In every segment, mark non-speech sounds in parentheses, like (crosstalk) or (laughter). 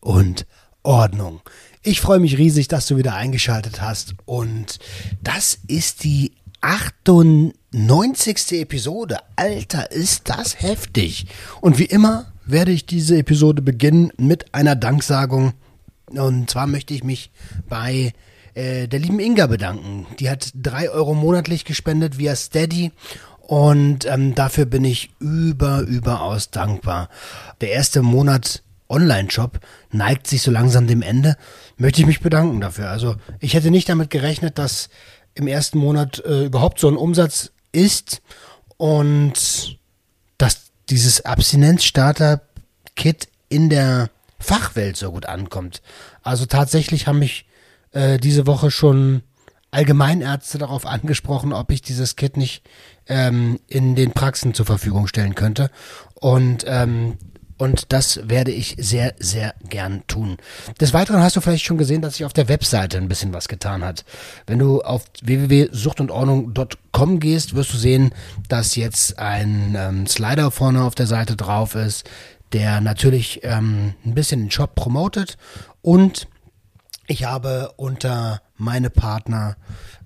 Ordnung. Ich freue mich riesig, dass du wieder eingeschaltet hast und das ist die 98. Episode. Alter, ist das heftig. Und wie immer werde ich diese Episode beginnen mit einer Danksagung. Und zwar möchte ich mich bei äh, der lieben Inga bedanken. Die hat drei Euro monatlich gespendet via Steady und ähm, dafür bin ich über, überaus dankbar. Der erste Monat Online-Shop neigt sich so langsam dem Ende. Möchte ich mich bedanken dafür. Also ich hätte nicht damit gerechnet, dass im ersten Monat äh, überhaupt so ein Umsatz ist und dass dieses Abstinenz-Starter-Kit in der Fachwelt so gut ankommt. Also tatsächlich haben mich äh, diese Woche schon Allgemeinärzte darauf angesprochen, ob ich dieses Kit nicht ähm, in den Praxen zur Verfügung stellen könnte. Und ähm, und das werde ich sehr, sehr gern tun. Des Weiteren hast du vielleicht schon gesehen, dass sich auf der Webseite ein bisschen was getan hat. Wenn du auf www.suchtundordnung.com gehst, wirst du sehen, dass jetzt ein ähm, Slider vorne auf der Seite drauf ist, der natürlich ähm, ein bisschen den Shop promotet und ich habe unter meine Partner,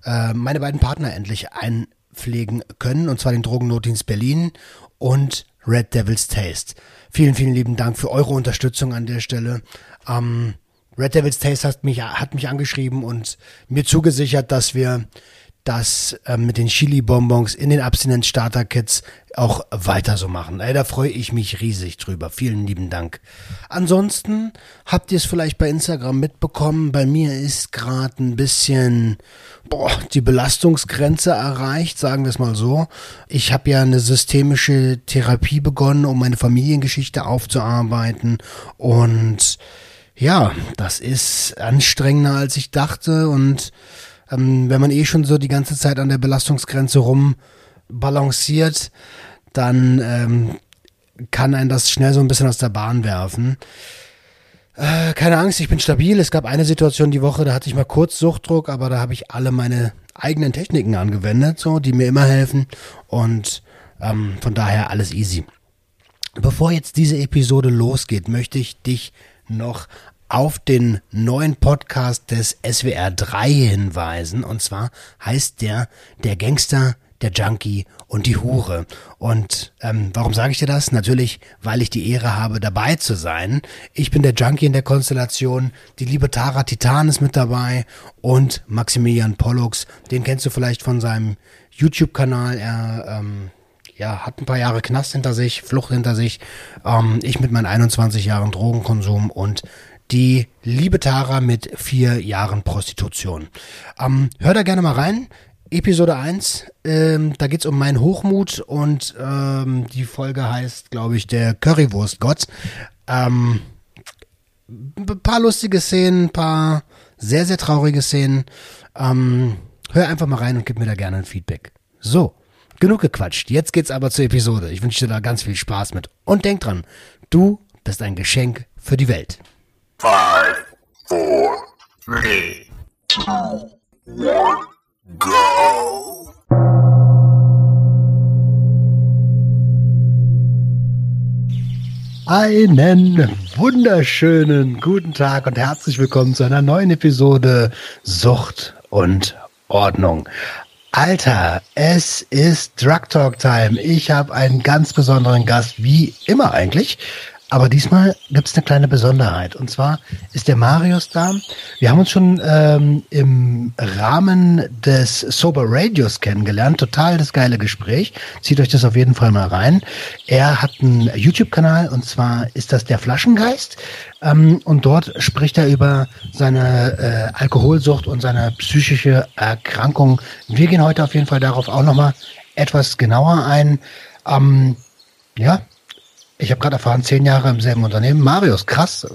äh, meine beiden Partner endlich einpflegen können, und zwar den Drogennotdienst Berlin und Red Devil's Taste. Vielen, vielen lieben Dank für eure Unterstützung an der Stelle. Ähm, Red Devil's Taste hat mich, hat mich angeschrieben und mir zugesichert, dass wir das äh, mit den Chili-Bonbons in den Abstinenz-Starter-Kits auch weiter so machen. Ey, da freue ich mich riesig drüber. Vielen lieben Dank. Ansonsten habt ihr es vielleicht bei Instagram mitbekommen. Bei mir ist gerade ein bisschen boah, die Belastungsgrenze erreicht, sagen wir es mal so. Ich habe ja eine systemische Therapie begonnen, um meine Familiengeschichte aufzuarbeiten und ja, das ist anstrengender als ich dachte und ähm, wenn man eh schon so die ganze Zeit an der Belastungsgrenze rumbalanciert, dann ähm, kann einen das schnell so ein bisschen aus der Bahn werfen. Äh, keine Angst, ich bin stabil. Es gab eine Situation die Woche, da hatte ich mal kurz Suchtdruck, aber da habe ich alle meine eigenen Techniken angewendet, so, die mir immer helfen. Und ähm, von daher alles easy. Bevor jetzt diese Episode losgeht, möchte ich dich noch auf den neuen Podcast des SWR 3 hinweisen. Und zwar heißt der Der Gangster, der Junkie und die Hure. Und ähm, warum sage ich dir das? Natürlich, weil ich die Ehre habe, dabei zu sein. Ich bin der Junkie in der Konstellation. Die liebe Tara Titan ist mit dabei und Maximilian Pollux. Den kennst du vielleicht von seinem YouTube-Kanal. Er ähm, ja, hat ein paar Jahre Knast hinter sich, Flucht hinter sich. Ähm, ich mit meinen 21 Jahren Drogenkonsum und die liebe Tara mit vier Jahren Prostitution. Ähm, hör da gerne mal rein. Episode 1, ähm, da geht's um meinen Hochmut und ähm, die Folge heißt, glaube ich, der Currywurstgott. Ähm, ein paar lustige Szenen, ein paar sehr, sehr traurige Szenen. Ähm, hör einfach mal rein und gib mir da gerne ein Feedback. So, genug gequatscht. Jetzt geht's aber zur Episode. Ich wünsche dir da ganz viel Spaß mit. Und denk dran, du bist ein Geschenk für die Welt. Five, four, three, two, one, go. Einen wunderschönen guten Tag und herzlich willkommen zu einer neuen Episode Sucht und Ordnung. Alter, es ist Drug Talk Time. Ich habe einen ganz besonderen Gast, wie immer eigentlich. Aber diesmal gibt es eine kleine Besonderheit. Und zwar ist der Marius da. Wir haben uns schon ähm, im Rahmen des Sober Radios kennengelernt. Total das geile Gespräch. Zieht euch das auf jeden Fall mal rein. Er hat einen YouTube-Kanal und zwar ist das der Flaschengeist. Ähm, und dort spricht er über seine äh, Alkoholsucht und seine psychische Erkrankung. Wir gehen heute auf jeden Fall darauf auch nochmal etwas genauer ein. Ähm, ja, Ich habe gerade erfahren, zehn Jahre im selben Unternehmen. Marius, krass.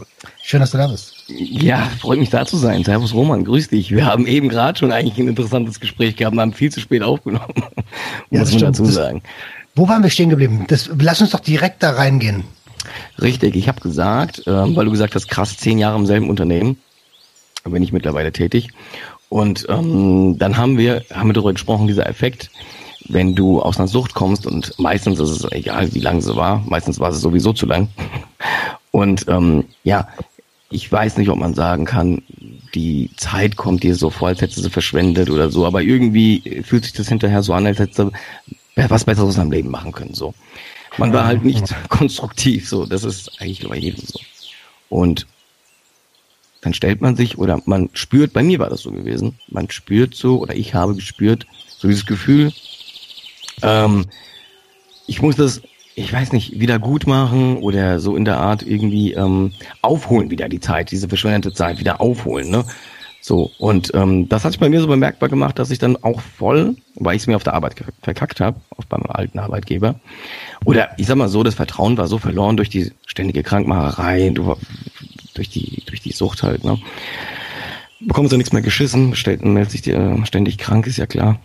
Schön, dass du da bist. Ja, freut mich da zu sein. Servus Roman, grüß dich. Wir haben eben gerade schon eigentlich ein interessantes Gespräch gehabt und haben viel zu spät aufgenommen. (laughs) Ja, muss das man dazu Das- sagen. Wo waren wir stehen geblieben? Das, lass uns doch direkt da reingehen. Richtig, ich habe gesagt, ähm, weil du gesagt hast, krass, zehn Jahre im selben Unternehmen, bin ich mittlerweile tätig. Und ähm, dann haben wir, haben wir darüber gesprochen, dieser Effekt, wenn du aus einer Sucht kommst und meistens ist es egal, wie lang sie war, meistens war sie sowieso zu lang. (laughs) Und ähm, ja, ich weiß nicht, ob man sagen kann, die Zeit kommt dir so vor, als hättest du sie verschwendet oder so, aber irgendwie fühlt sich das hinterher so an, als hättest du was Besseres am Leben machen können. So. Man war halt nicht (laughs) konstruktiv, so. Das ist eigentlich bei jedem so. Und dann stellt man sich oder man spürt, bei mir war das so gewesen, man spürt so oder ich habe gespürt, so dieses Gefühl, ähm, ich muss das, ich weiß nicht, wieder gut machen oder so in der Art irgendwie ähm, aufholen wieder die Zeit, diese verschwendete Zeit wieder aufholen, ne? So, und ähm, das hat sich bei mir so bemerkbar gemacht, dass ich dann auch voll, weil ich es mir auf der Arbeit verkackt habe, auf beim alten Arbeitgeber, oder ich sag mal so, das Vertrauen war so verloren durch die ständige Krankmacherei, du- durch die, durch die Sucht halt, ne? Bekommst du nichts mehr geschissen, stellt, meldet sich dir ständig krank, ist ja klar.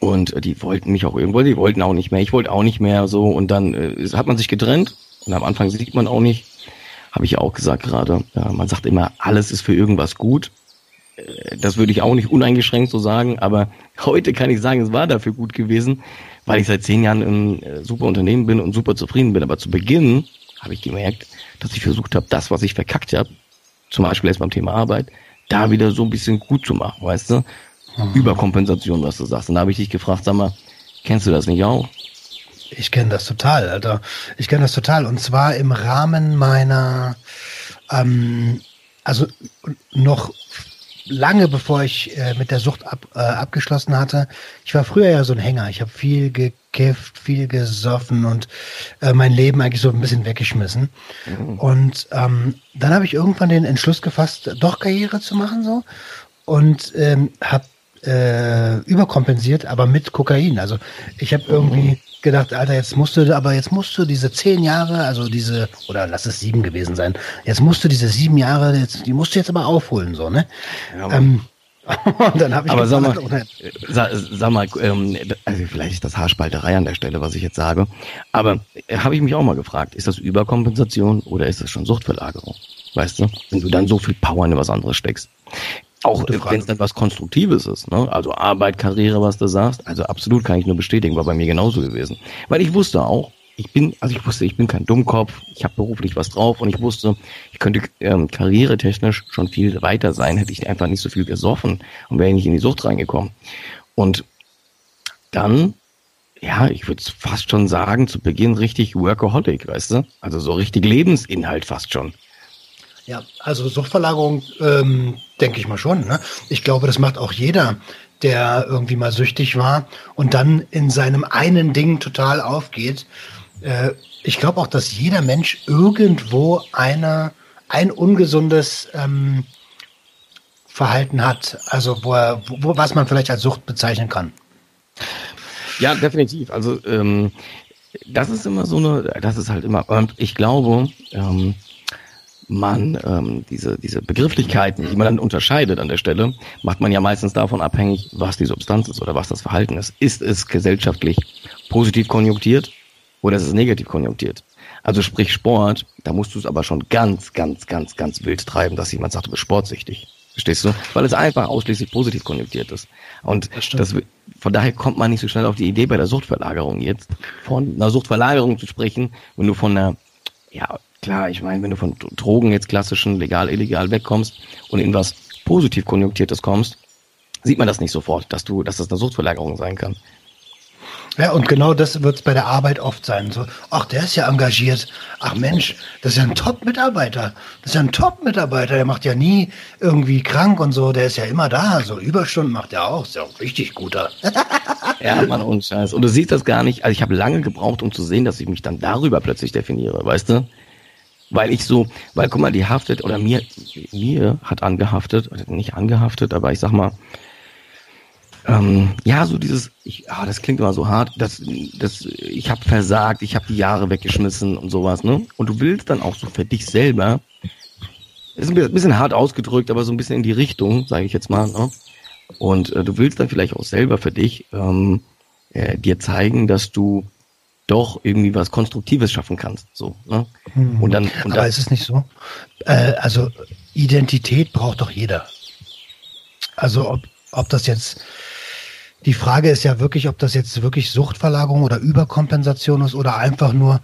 Und äh, die wollten mich auch irgendwo, die wollten auch nicht mehr, ich wollte auch nicht mehr so und dann äh, hat man sich getrennt und am Anfang sieht man auch nicht, habe ich auch gesagt gerade, ja, man sagt immer, alles ist für irgendwas gut. Äh, Das würde ich auch nicht uneingeschränkt so sagen, aber heute kann ich sagen, es war dafür gut gewesen, weil ich seit zehn Jahren im äh, super Unternehmen bin und super zufrieden bin. Aber zu Beginn habe ich gemerkt, dass ich versucht habe, das, was ich verkackt habe, zum Beispiel jetzt beim Thema Arbeit, da wieder so ein bisschen gut zu machen, weißt du? Überkompensation, was du sagst. Und da habe ich dich gefragt, sag mal, kennst du das nicht auch? Ich kenne das total, Alter. Ich kenne das total. Und zwar im Rahmen meiner, ähm, also noch lange bevor ich äh, mit der Sucht ab, äh, abgeschlossen hatte. Ich war früher ja so ein Hänger. Ich habe viel gekifft, viel gesoffen und äh, mein Leben eigentlich so ein bisschen weggeschmissen. Und ähm, dann habe ich irgendwann den Entschluss gefasst, doch Karriere zu machen so und ähm, habe äh, überkompensiert, aber mit Kokain. Also ich habe irgendwie gedacht, Alter, jetzt musst du, aber jetzt musst du diese zehn Jahre, also diese, oder lass es sieben gewesen sein, jetzt musst du diese sieben Jahre, jetzt, die musst du jetzt aber aufholen, so, ne? Ja, ähm, (laughs) und dann habe ich Aber sag mal, äh, sag, sag mal, ähm, also vielleicht ist das Haarspalterei an der Stelle, was ich jetzt sage. Aber äh, habe ich mich auch mal gefragt, ist das Überkompensation oder ist das schon Suchtverlagerung? Weißt du, wenn du dann so viel Power in was anderes steckst. Auch wenn es dann was Konstruktives ist, ne? Also Arbeit, Karriere, was du sagst. Also absolut kann ich nur bestätigen, war bei mir genauso gewesen. Weil ich wusste auch, ich bin, also ich wusste, ich bin kein Dummkopf, ich habe beruflich was drauf und ich wusste, ich könnte ähm, karrieretechnisch schon viel weiter sein, hätte ich einfach nicht so viel gesoffen und wäre nicht in die Sucht reingekommen. Und dann, ja, ich würde fast schon sagen, zu Beginn richtig Workaholic, weißt du? Also so richtig Lebensinhalt fast schon. Ja, also Suchtverlagerung, ähm, denke ich mal schon. Ne? Ich glaube, das macht auch jeder, der irgendwie mal süchtig war und dann in seinem einen Ding total aufgeht. Äh, ich glaube auch, dass jeder Mensch irgendwo eine, ein ungesundes ähm, Verhalten hat, also wo er, wo, was man vielleicht als Sucht bezeichnen kann. Ja, definitiv. Also ähm, das ist immer so eine, das ist halt immer, und ich glaube, ähm, man ähm, diese diese Begrifflichkeiten, die man dann unterscheidet an der Stelle, macht man ja meistens davon abhängig, was die Substanz ist oder was das Verhalten ist. Ist es gesellschaftlich positiv konjunktiert oder ist es negativ konjunktiert? Also sprich Sport, da musst du es aber schon ganz, ganz, ganz, ganz wild treiben, dass jemand sagt, du bist sportsüchtig. Verstehst du? Weil es einfach ausschließlich positiv konjunktiert ist. Und Das das, von daher kommt man nicht so schnell auf die Idee bei der Suchtverlagerung jetzt, von einer Suchtverlagerung zu sprechen, wenn du von einer, ja, klar, ich meine, wenn du von Drogen jetzt klassischen, legal, illegal wegkommst und in was positiv konjunktiertes kommst, sieht man das nicht sofort, dass du, dass das eine Suchtverlagerung sein kann. Ja, und genau das wird es bei der Arbeit oft sein. So, ach, der ist ja engagiert. Ach Mensch, das ist ja ein Top-Mitarbeiter. Das ist ja ein Top-Mitarbeiter. Der macht ja nie irgendwie krank und so. Der ist ja immer da. So Überstunden macht er auch. Ist ja auch richtig guter. (laughs) Ja, Mann, und Scheiß. Und du siehst das gar nicht. Also ich habe lange gebraucht, um zu sehen, dass ich mich dann darüber plötzlich definiere, weißt du? Weil ich so, weil guck mal, die haftet oder mir, mir hat angehaftet, nicht angehaftet, aber ich sag mal, ähm, ja, so dieses, ich, ah, das klingt immer so hart, das, das, ich habe versagt, ich habe die Jahre weggeschmissen und sowas, ne? Und du willst dann auch so für dich selber, ist ein bisschen hart ausgedrückt, aber so ein bisschen in die Richtung, sage ich jetzt mal, ne? Und äh, du willst dann vielleicht auch selber für dich ähm, äh, dir zeigen, dass du doch irgendwie was Konstruktives schaffen kannst. So, ne? Hm. Und dann, und Aber ist es nicht so? Äh, also Identität braucht doch jeder. Also ob, ob das jetzt die Frage ist ja wirklich, ob das jetzt wirklich Suchtverlagerung oder Überkompensation ist oder einfach nur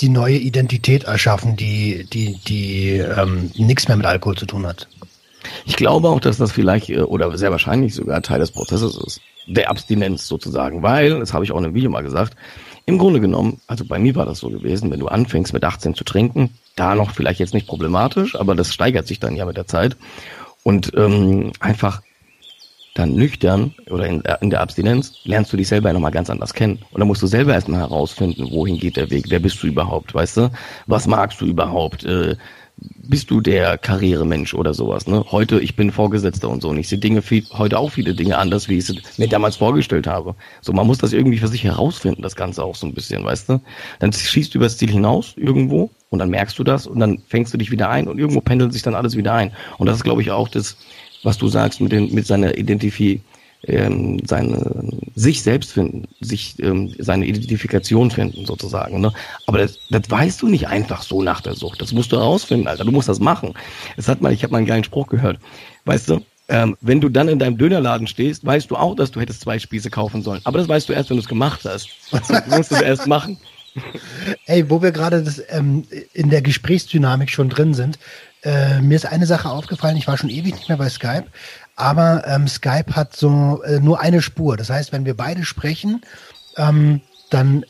die neue Identität erschaffen, die, die, die ähm, nichts mehr mit Alkohol zu tun hat. Ich glaube auch, dass das vielleicht äh, oder sehr wahrscheinlich sogar Teil des Prozesses ist, der Abstinenz sozusagen, weil, das habe ich auch in einem Video mal gesagt, im Grunde genommen, also bei mir war das so gewesen, wenn du anfängst mit 18 zu trinken, da noch vielleicht jetzt nicht problematisch, aber das steigert sich dann ja mit der Zeit und ähm, einfach dann nüchtern oder in, in der Abstinenz lernst du dich selber nochmal ganz anders kennen. Und dann musst du selber erstmal herausfinden, wohin geht der Weg, wer bist du überhaupt, weißt du? Was magst du überhaupt? Äh, bist du der Karrieremensch oder sowas. Ne? Heute, ich bin Vorgesetzter und so und ich sehe Dinge viel, heute auch viele Dinge anders, wie ich es mir damals vorgestellt habe. So, man muss das irgendwie für sich herausfinden, das Ganze auch so ein bisschen, weißt du? Dann schießt du übers Ziel hinaus irgendwo und dann merkst du das und dann fängst du dich wieder ein und irgendwo pendelt sich dann alles wieder ein. Und das ist, glaube ich, auch das, was du sagst mit, den, mit seiner Identifizierung ähm, seine sich selbst finden, sich ähm, seine Identifikation finden sozusagen. Ne? Aber das, das weißt du nicht einfach so nach der Sucht. Das musst du herausfinden, Alter. Du musst das machen. Es hat mal, ich habe mal einen geilen Spruch gehört. Weißt du, ähm, wenn du dann in deinem Dönerladen stehst, weißt du auch, dass du hättest zwei Spieße kaufen sollen. Aber das weißt du erst, wenn du es gemacht hast. (laughs) Du musst es erst machen. Ey, wo wir gerade ähm, in der Gesprächsdynamik schon drin sind, äh, mir ist eine Sache aufgefallen, ich war schon ewig nicht mehr bei Skype, aber ähm, Skype hat so äh, nur eine Spur. Das heißt, wenn wir beide sprechen, ähm, dann äh,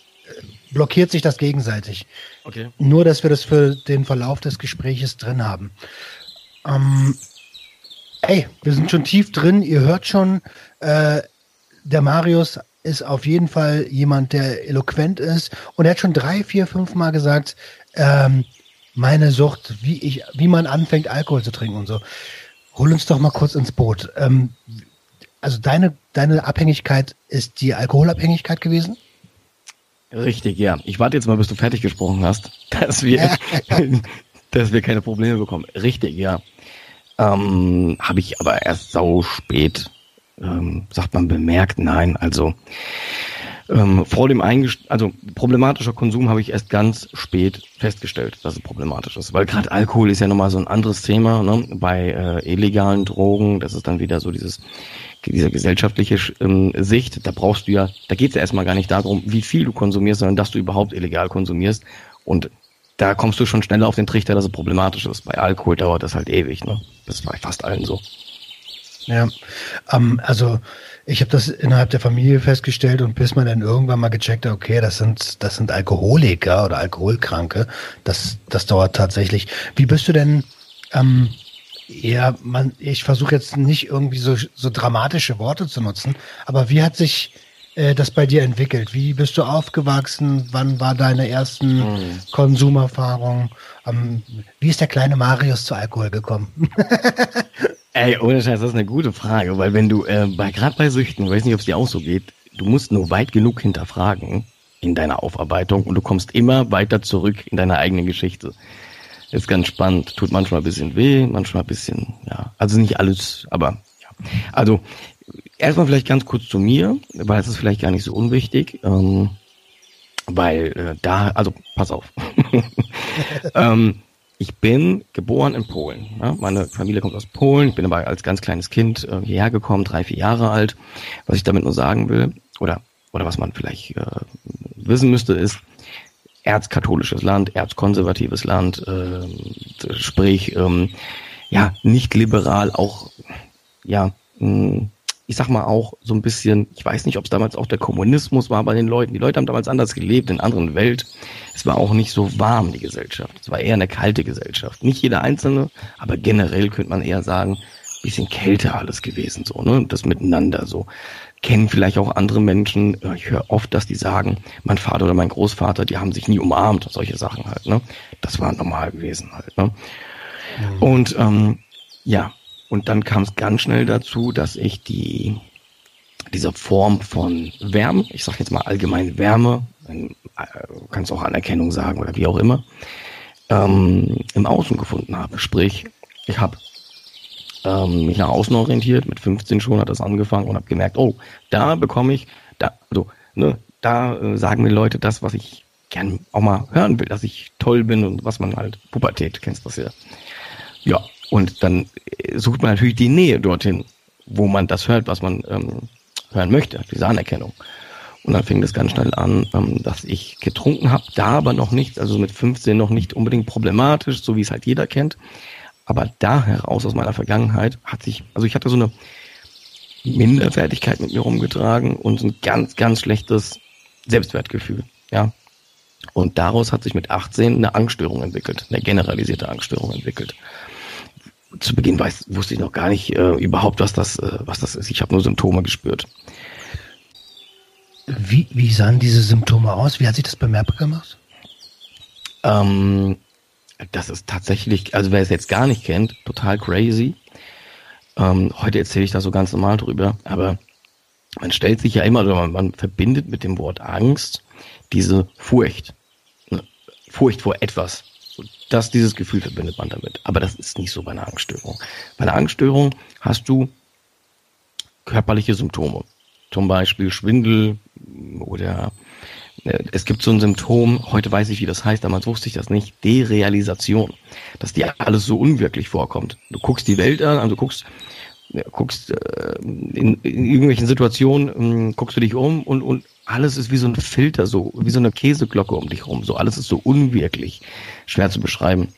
blockiert sich das gegenseitig. Okay. Nur, dass wir das für den Verlauf des Gespräches drin haben. Ähm, ey, wir sind schon tief drin. Ihr hört schon, äh, der Marius ist auf jeden Fall jemand, der eloquent ist. Und er hat schon drei, vier, fünf Mal gesagt, ähm, meine Sucht, wie ich, wie man anfängt, Alkohol zu trinken und so. Hol uns doch mal kurz ins Boot. Ähm, also deine, deine Abhängigkeit ist die Alkoholabhängigkeit gewesen? Richtig, ja. Ich warte jetzt mal, bis du fertig gesprochen hast, (laughs) dass wir, (laughs) dass wir keine Probleme bekommen. Richtig, ja. Ähm, Habe ich aber erst sau spät, ähm, sagt man, bemerkt. Nein, also ähm, vor dem Eingest also problematischer Konsum habe ich erst ganz spät festgestellt, dass es problematisch ist. Weil gerade Alkohol ist ja nochmal so ein anderes Thema. Ne? Bei äh, illegalen Drogen, das ist dann wieder so dieses diese gesellschaftliche ähm, Sicht, da brauchst du ja, da geht es ja erstmal gar nicht darum, wie viel du konsumierst, sondern dass du überhaupt illegal konsumierst. Und da kommst du schon schneller auf den Trichter, dass es problematisch ist. Bei Alkohol dauert das halt ewig, ne? Das ist bei fast allen so. Ja, ähm, also ich habe das innerhalb der Familie festgestellt und bis man dann irgendwann mal gecheckt hat, okay, das sind das sind Alkoholiker oder Alkoholkranke, das das dauert tatsächlich. Wie bist du denn? Ähm, ja, man, ich versuche jetzt nicht irgendwie so so dramatische Worte zu nutzen, aber wie hat sich äh, das bei dir entwickelt? Wie bist du aufgewachsen? Wann war deine ersten mhm. Konsumerfahrung? Ähm, wie ist der kleine Marius zu Alkohol gekommen? (laughs) Ey, ohne Scheiß, das ist eine gute Frage, weil wenn du, äh, bei, gerade bei Süchten, ich weiß nicht, ob es dir auch so geht, du musst nur weit genug hinterfragen in deiner Aufarbeitung und du kommst immer weiter zurück in deine eigene Geschichte. Ist ganz spannend, tut manchmal ein bisschen weh, manchmal ein bisschen, ja, also nicht alles, aber ja. Also, erstmal vielleicht ganz kurz zu mir, weil es ist vielleicht gar nicht so unwichtig, ähm, weil äh, da, also pass auf. (laughs) ähm, ich bin geboren in Polen. Ja? Meine Familie kommt aus Polen. Ich bin aber als ganz kleines Kind äh, hierher gekommen, drei, vier Jahre alt. Was ich damit nur sagen will, oder, oder was man vielleicht äh, wissen müsste, ist, erzkatholisches Land, erzkonservatives Land, äh, sprich, ähm, ja, nicht liberal, auch, ja, mh, ich sag mal auch so ein bisschen, ich weiß nicht, ob es damals auch der Kommunismus war bei den Leuten. Die Leute haben damals anders gelebt, in anderen Welt. Es war auch nicht so warm, die Gesellschaft. Es war eher eine kalte Gesellschaft. Nicht jeder Einzelne, aber generell könnte man eher sagen, bisschen kälter alles gewesen, so, ne? Das Miteinander so. Kennen vielleicht auch andere Menschen. Ich höre oft, dass die sagen, mein Vater oder mein Großvater, die haben sich nie umarmt, solche Sachen halt, ne? Das war normal gewesen halt, ne? Mhm. Und ähm, ja, und dann kam es ganz schnell dazu, dass ich die dieser Form von Wärme, ich sage jetzt mal allgemein Wärme, äh, kannst auch Anerkennung sagen oder wie auch immer, ähm, im Außen gefunden habe. Sprich, ich habe ähm, mich nach außen orientiert, mit 15 schon hat das angefangen und habe gemerkt, oh, da bekomme ich, da, also, ne, da äh, sagen mir Leute das, was ich gern auch mal hören will, dass ich toll bin und was man halt, Pubertät, kennst du das ja. Ja, und dann äh, sucht man natürlich die Nähe dorthin, wo man das hört, was man ähm, hören möchte, diese Anerkennung. Und dann fing das ganz schnell an, ähm, dass ich getrunken habe, da aber noch nicht, also mit 15 noch nicht unbedingt problematisch, so wie es halt jeder kennt. Aber da heraus aus meiner Vergangenheit hat sich, also ich hatte so eine Minderwertigkeit mit mir rumgetragen und ein ganz, ganz schlechtes Selbstwertgefühl, ja. Und daraus hat sich mit 18 eine Angststörung entwickelt, eine generalisierte Angststörung entwickelt. Zu Beginn weiß, wusste ich noch gar nicht äh, überhaupt, was das, äh, was das ist. Ich habe nur Symptome gespürt. Wie, wie sahen diese Symptome aus? Wie hat sich das bemerkbar gemacht? Ähm, das ist tatsächlich, also wer es jetzt gar nicht kennt, total crazy. Ähm, heute erzähle ich da so ganz normal drüber, aber man stellt sich ja immer, oder man, man verbindet mit dem Wort Angst diese Furcht. Ne? Furcht vor etwas. Das, dieses Gefühl verbindet man damit. Aber das ist nicht so bei einer Angststörung. Bei einer Angststörung hast du körperliche Symptome. Zum Beispiel Schwindel oder äh, es gibt so ein Symptom, heute weiß ich, wie das heißt, damals wusste ich das nicht, Derealisation, dass dir alles so unwirklich vorkommt. Du guckst die Welt an, also du guckst, ja, guckst äh, in, in irgendwelchen Situationen, äh, guckst du dich um und, und alles ist wie so ein Filter, so wie so eine Käseglocke um dich rum. So alles ist so unwirklich, schwer zu beschreiben.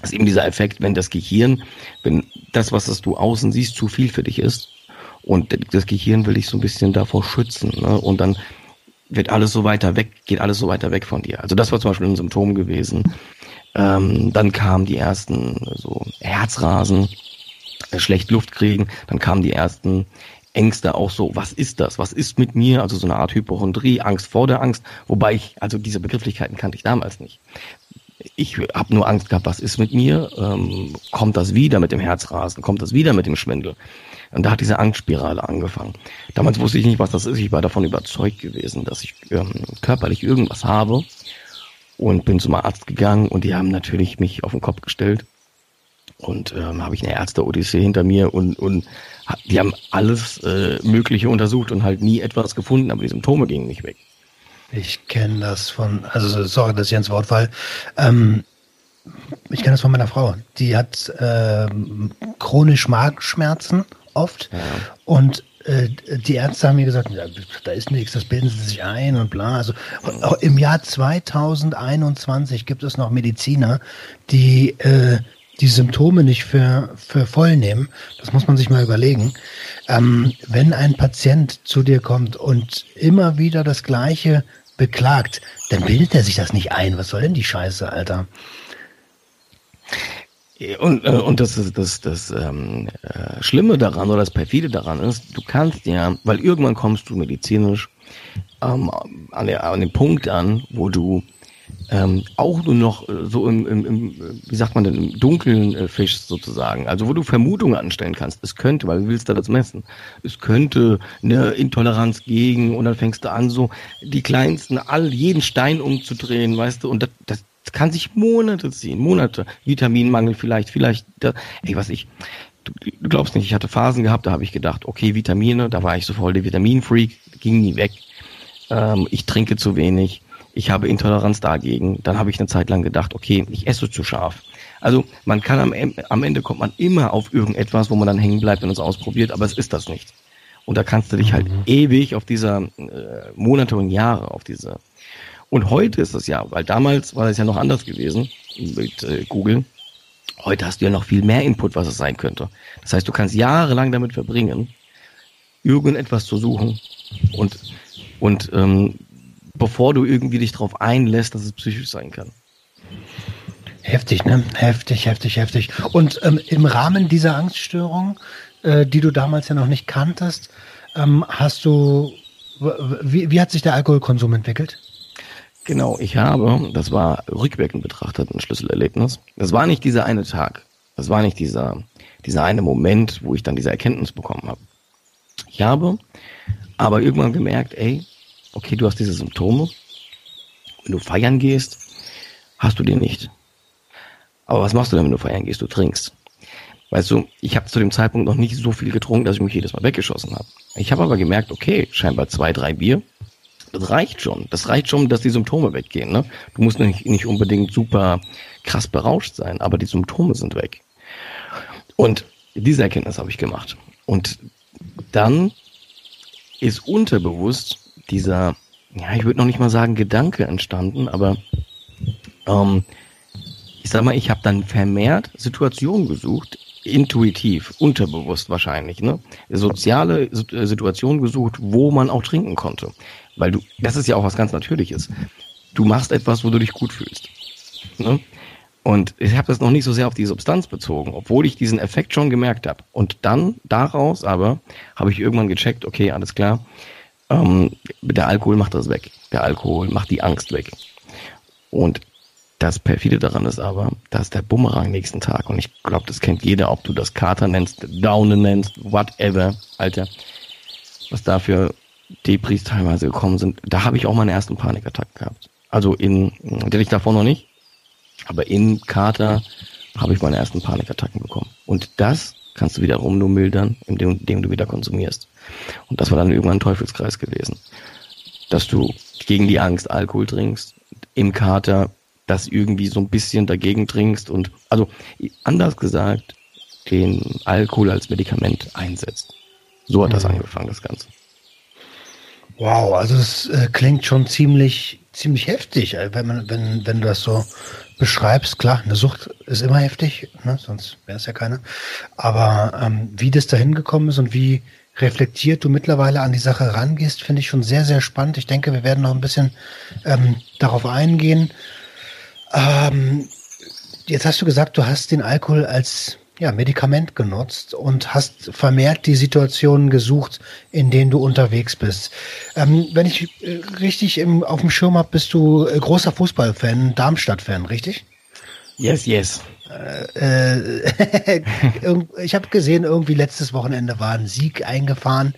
Das ist eben dieser Effekt, wenn das Gehirn, wenn das, was das du außen siehst, zu viel für dich ist und das Gehirn will dich so ein bisschen davor schützen. Ne? Und dann wird alles so weiter weg, geht alles so weiter weg von dir. Also das war zum Beispiel ein Symptom gewesen. Ähm, dann kamen die ersten so Herzrasen, äh, schlecht Luft kriegen, dann kamen die ersten Ängste auch so, was ist das? Was ist mit mir? Also so eine Art Hypochondrie, Angst vor der Angst, wobei ich, also diese Begrifflichkeiten kannte ich damals nicht. Ich habe nur Angst gehabt, was ist mit mir? Ähm, kommt das wieder mit dem Herzrasen? Kommt das wieder mit dem Schwindel? Und da hat diese Angstspirale angefangen. Damals wusste ich nicht, was das ist. Ich war davon überzeugt gewesen, dass ich ähm, körperlich irgendwas habe und bin zum Arzt gegangen und die haben natürlich mich auf den Kopf gestellt und ähm, habe ich eine Ärzte-Odyssee hinter mir und, und die haben alles äh, Mögliche untersucht und halt nie etwas gefunden, aber die Symptome gingen nicht weg. Ich kenne das von, also sorry, dass ich ins Wort fall. Ähm, ich kenne das von meiner Frau. Die hat ähm, chronisch Magenschmerzen oft ja. und äh, die Ärzte haben mir gesagt, ja, da ist nichts, das bilden sie sich ein und bla. Also im Jahr 2021 gibt es noch Mediziner, die äh, die Symptome nicht für, für voll nehmen. Das muss man sich mal überlegen. Ähm, wenn ein Patient zu dir kommt und immer wieder das Gleiche beklagt, dann bildet er sich das nicht ein. Was soll denn die Scheiße, Alter? Und, äh, und das ist das, das ähm, äh, Schlimme daran oder das perfide daran ist, du kannst ja, weil irgendwann kommst du medizinisch ähm, an, der, an den Punkt an, wo du ähm, auch nur noch äh, so im, im, im, wie sagt man denn, im Dunkeln äh, fischst sozusagen. Also wo du Vermutungen anstellen kannst. Es könnte, weil du willst da das messen, es könnte eine Intoleranz gegen und dann fängst du an, so die kleinsten, all jeden Stein umzudrehen, weißt du, und das, das kann sich Monate ziehen, Monate. Vitaminmangel vielleicht, vielleicht, da, ey, was ich, du, du glaubst nicht, ich hatte Phasen gehabt, da habe ich gedacht, okay, Vitamine, da war ich so voll der Vitaminfreak, ging nie weg. Ähm, ich trinke zu wenig ich habe Intoleranz dagegen. Dann habe ich eine Zeit lang gedacht, okay, ich esse zu scharf. Also man kann am, am Ende kommt man immer auf irgendetwas, wo man dann hängen bleibt und es ausprobiert, aber es ist das nicht. Und da kannst du dich halt mhm. ewig auf dieser äh, Monate und Jahre auf diese. Und heute ist es ja, weil damals war es ja noch anders gewesen mit äh, Google. Heute hast du ja noch viel mehr Input, was es sein könnte. Das heißt, du kannst jahrelang damit verbringen, irgendetwas zu suchen und und ähm, bevor du irgendwie dich darauf einlässt, dass es psychisch sein kann. Heftig, ne? Heftig, heftig, heftig. Und ähm, im Rahmen dieser Angststörung, äh, die du damals ja noch nicht kanntest, ähm, hast du, wie, wie hat sich der Alkoholkonsum entwickelt? Genau, ich habe, das war rückwirkend betrachtet ein Schlüsselerlebnis. Das war nicht dieser eine Tag. Das war nicht dieser, dieser eine Moment, wo ich dann diese Erkenntnis bekommen habe. Ich habe aber irgendwann gemerkt, ey, okay, du hast diese Symptome. Wenn du feiern gehst, hast du die nicht. Aber was machst du denn, wenn du feiern gehst? Du trinkst. Weißt du, ich habe zu dem Zeitpunkt noch nicht so viel getrunken, dass ich mich jedes Mal weggeschossen habe. Ich habe aber gemerkt, okay, scheinbar zwei, drei Bier, das reicht schon. Das reicht schon, dass die Symptome weggehen. Ne? Du musst nicht, nicht unbedingt super krass berauscht sein, aber die Symptome sind weg. Und diese Erkenntnis habe ich gemacht. Und dann ist unterbewusst dieser, ja, ich würde noch nicht mal sagen Gedanke entstanden, aber ähm, ich sag mal, ich habe dann vermehrt Situationen gesucht, intuitiv, unterbewusst wahrscheinlich, ne? Soziale äh, Situationen gesucht, wo man auch trinken konnte. Weil du, das ist ja auch was ganz Natürliches. Du machst etwas, wo du dich gut fühlst. Ne? Und ich habe das noch nicht so sehr auf die Substanz bezogen, obwohl ich diesen Effekt schon gemerkt habe. Und dann daraus aber habe ich irgendwann gecheckt, okay, alles klar, ähm, der Alkohol macht das weg. Der Alkohol macht die Angst weg. Und das perfide daran ist aber, dass der Bumerang nächsten Tag, und ich glaube, das kennt jeder, ob du das Kater nennst, Daune nennst, whatever, Alter, was da für Depris teilweise gekommen sind, da habe ich auch meine ersten Panikattacken gehabt. Also in, den ich davor noch nicht, aber in Kater habe ich meine ersten Panikattacken bekommen. Und das kannst du wiederum nur mildern, indem, indem du wieder konsumierst. Und das war dann irgendwann ein Teufelskreis gewesen. Dass du gegen die Angst Alkohol trinkst, im Kater das irgendwie so ein bisschen dagegen trinkst und, also anders gesagt, den Alkohol als Medikament einsetzt. So hat das mhm. angefangen, das Ganze. Wow, also es äh, klingt schon ziemlich, ziemlich heftig, äh, wenn man, wenn, wenn du das so beschreibst. Klar, eine Sucht ist immer heftig, ne? sonst wäre es ja keine. Aber ähm, wie das dahin gekommen ist und wie reflektiert du mittlerweile an die Sache rangehst, finde ich schon sehr, sehr spannend. Ich denke, wir werden noch ein bisschen ähm, darauf eingehen. Ähm, jetzt hast du gesagt, du hast den Alkohol als ja, Medikament genutzt und hast vermehrt die Situationen gesucht, in denen du unterwegs bist. Ähm, wenn ich äh, richtig im, auf dem Schirm habe, bist du äh, großer Fußballfan, Darmstadt-Fan, richtig? Yes, yes. Äh, äh (laughs) ich habe gesehen, irgendwie letztes Wochenende war ein Sieg eingefahren.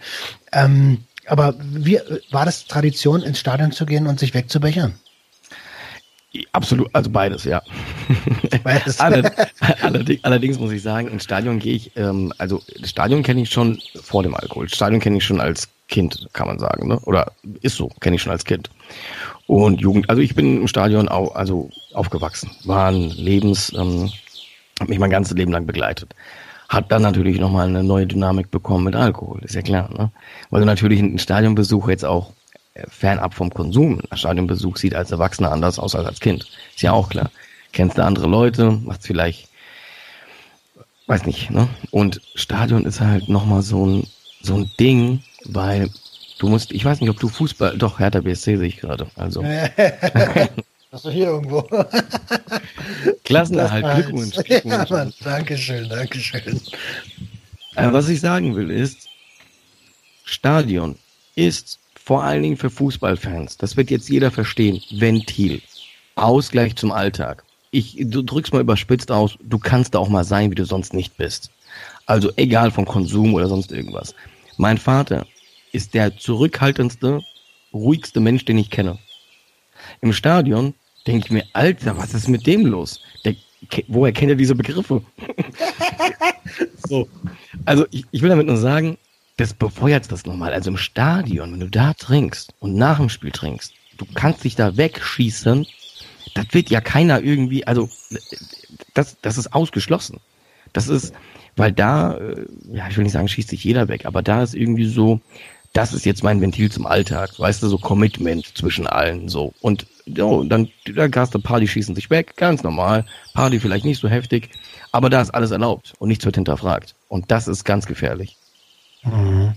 Ähm, aber wie war das Tradition, ins Stadion zu gehen und sich wegzubechern? Absolut, also beides, ja. (laughs) Beides. allerdings, allerdings, muss ich sagen, ins Stadion gehe ich, ähm, also das Stadion kenne ich schon vor dem Alkohol. Das Stadion kenne ich schon als Kind, kann man sagen, ne? Oder ist so, kenne ich schon als Kind. Und Jugend, also ich bin im Stadion auch, also aufgewachsen, war ein Lebens, ähm, hat mich mein ganzes Leben lang begleitet. Hat dann natürlich nochmal eine neue Dynamik bekommen mit Alkohol, ist ja klar, ne? Weil du natürlich einen Stadionbesuch jetzt auch fernab vom Konsum. Ein Stadionbesuch sieht als Erwachsener anders aus als als Kind. Ist ja auch klar. Kennst du andere Leute, macht vielleicht, weiß nicht, ne? Und Stadion ist halt nochmal so ein, so ein Ding, weil du musst, ich weiß nicht, ob du Fußball, doch, Hertha BSC sehe ich gerade, also. (laughs) Hast du hier irgendwo? Klassenerhalt, Glückwunsch. Glückwunsch. Ja, Mann, Dankeschön, Dankeschön. Äh, was ich sagen will ist, Stadion ist vor allen Dingen für Fußballfans, das wird jetzt jeder verstehen, Ventil, Ausgleich zum Alltag. Ich, du drückst mal überspitzt aus, du kannst da auch mal sein, wie du sonst nicht bist. Also egal vom Konsum oder sonst irgendwas. Mein Vater ist der zurückhaltendste, ruhigste Mensch, den ich kenne. Im Stadion denke ich mir, Alter, was ist mit dem los? Der, woher kennt er diese Begriffe? (laughs) so. Also ich, ich will damit nur sagen, das befeuert das nochmal. Also im Stadion, wenn du da trinkst und nach dem Spiel trinkst, du kannst dich da wegschießen, das wird ja keiner irgendwie, also das, das ist ausgeschlossen. Das ist, weil da, äh, ja, ich will nicht sagen, schießt sich jeder weg, aber da ist irgendwie so, das ist jetzt mein Ventil zum Alltag, weißt du, so Commitment zwischen allen, so. Und jo, dann, dann hast du Party schießen sich weg, ganz normal. Party vielleicht nicht so heftig, aber da ist alles erlaubt und nichts wird hinterfragt. Und das ist ganz gefährlich. Mhm.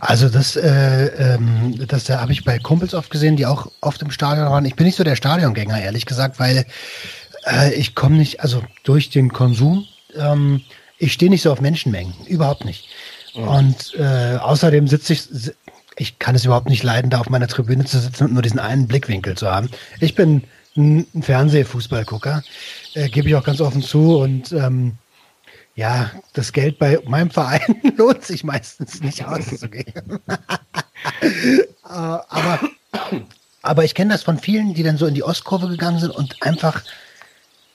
Also das, äh, ähm, das da habe ich bei Kumpels oft gesehen, die auch oft im Stadion waren. Ich bin nicht so der Stadiongänger, ehrlich gesagt, weil äh, ich komme nicht, also durch den Konsum, ähm, ich stehe nicht so auf Menschenmengen, überhaupt nicht. Mhm. Und äh, außerdem sitze ich, ich kann es überhaupt nicht leiden, da auf meiner Tribüne zu sitzen und nur diesen einen Blickwinkel zu haben. Ich bin ein Fernsehfußballgucker, äh, gebe ich auch ganz offen zu und ähm, ja, das Geld bei meinem Verein (laughs) lohnt sich meistens nicht auszugeben. (laughs) äh, aber, aber ich kenne das von vielen, die dann so in die Ostkurve gegangen sind und einfach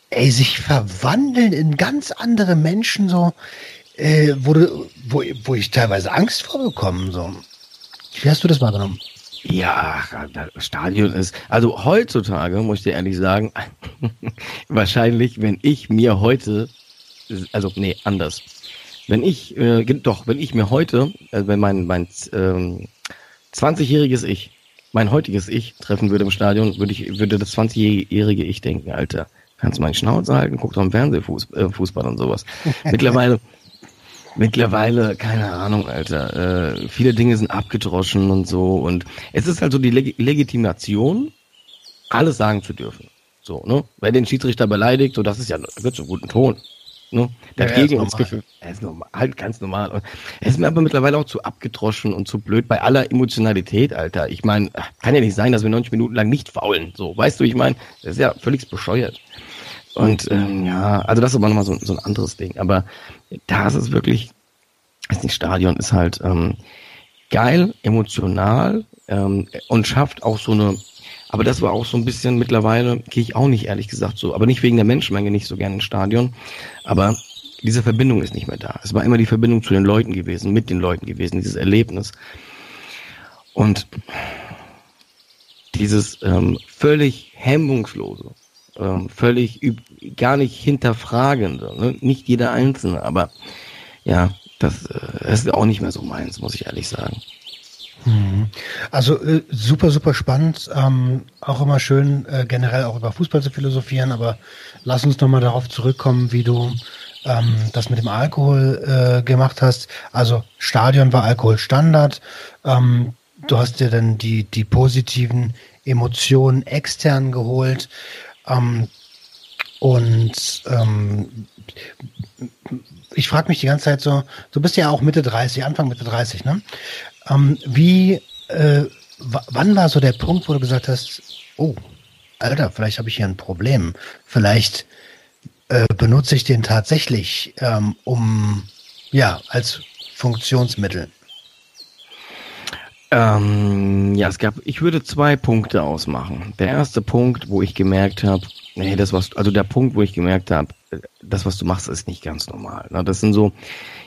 ey, sich verwandeln in ganz andere Menschen, so, äh, wo, du, wo, wo ich teilweise Angst vorbekomme. So. Wie hast du das wahrgenommen? Ja, das Stadion ist, also heutzutage, muss ich dir ehrlich sagen, (laughs) wahrscheinlich, wenn ich mir heute, also nee, anders. Wenn ich, äh, doch, wenn ich mir heute, äh, wenn mein, mein ähm, 20-jähriges Ich, mein heutiges Ich treffen würde im Stadion, würde ich, würde das 20-jährige Ich denken, Alter, kannst du meinen Schnauze halten, guck doch im Fernsehfußball äh, und sowas. (laughs) Mittlerweile, Mittlerweile, keine Ahnung, Alter. Äh, viele Dinge sind abgedroschen und so. Und es ist halt so die Leg Legitimation, alles sagen zu dürfen. So, ne? Wer den Schiedsrichter beleidigt, so das ist ja gehört zum guten Ton. Ne? Der ja, gegen uns gefühlt. Er ist normal, halt ganz normal. Er ist mir aber mittlerweile auch zu abgedroschen und zu blöd bei aller Emotionalität, Alter. Ich meine, kann ja nicht sein, dass wir 90 Minuten lang nicht faulen. So, weißt du, ich meine, das ist ja völlig bescheuert. Und ähm, ja, also das ist aber nochmal so, so ein anderes Ding. Aber da ist es wirklich, das Stadion ist halt ähm, geil, emotional ähm, und schafft auch so eine, aber das war auch so ein bisschen mittlerweile, gehe ich auch nicht ehrlich gesagt so, aber nicht wegen der Menschenmenge nicht so gerne ins Stadion, aber diese Verbindung ist nicht mehr da. Es war immer die Verbindung zu den Leuten gewesen, mit den Leuten gewesen, dieses Erlebnis. Und dieses ähm, völlig hemmungslose, ähm, völlig gar nicht hinterfragende, ne? nicht jeder Einzelne, aber ja, das, äh, ist auch nicht mehr so meins, muss ich ehrlich sagen. Mhm. Also äh, super, super spannend. Ähm, auch immer schön, äh, generell auch über Fußball zu philosophieren, aber lass uns nochmal darauf zurückkommen, wie du ähm, das mit dem Alkohol äh, gemacht hast. Also Stadion war Alkoholstandard. Ähm, du hast dir dann die, die positiven Emotionen extern geholt. Ähm, und ähm, ich frage mich die ganze Zeit so, du bist ja auch Mitte 30, Anfang Mitte 30, ne? Ähm, wie, äh, wann war so der Punkt, wo du gesagt hast, oh, Alter, vielleicht habe ich hier ein Problem. Vielleicht äh, benutze ich den tatsächlich, ähm, um, ja, als Funktionsmittel. Ähm, ja, es gab, ich würde zwei Punkte ausmachen. Der erste Punkt, wo ich gemerkt habe, nee, das was, also der Punkt, wo ich gemerkt habe, das, was du machst, ist nicht ganz normal. Ne? Das sind so,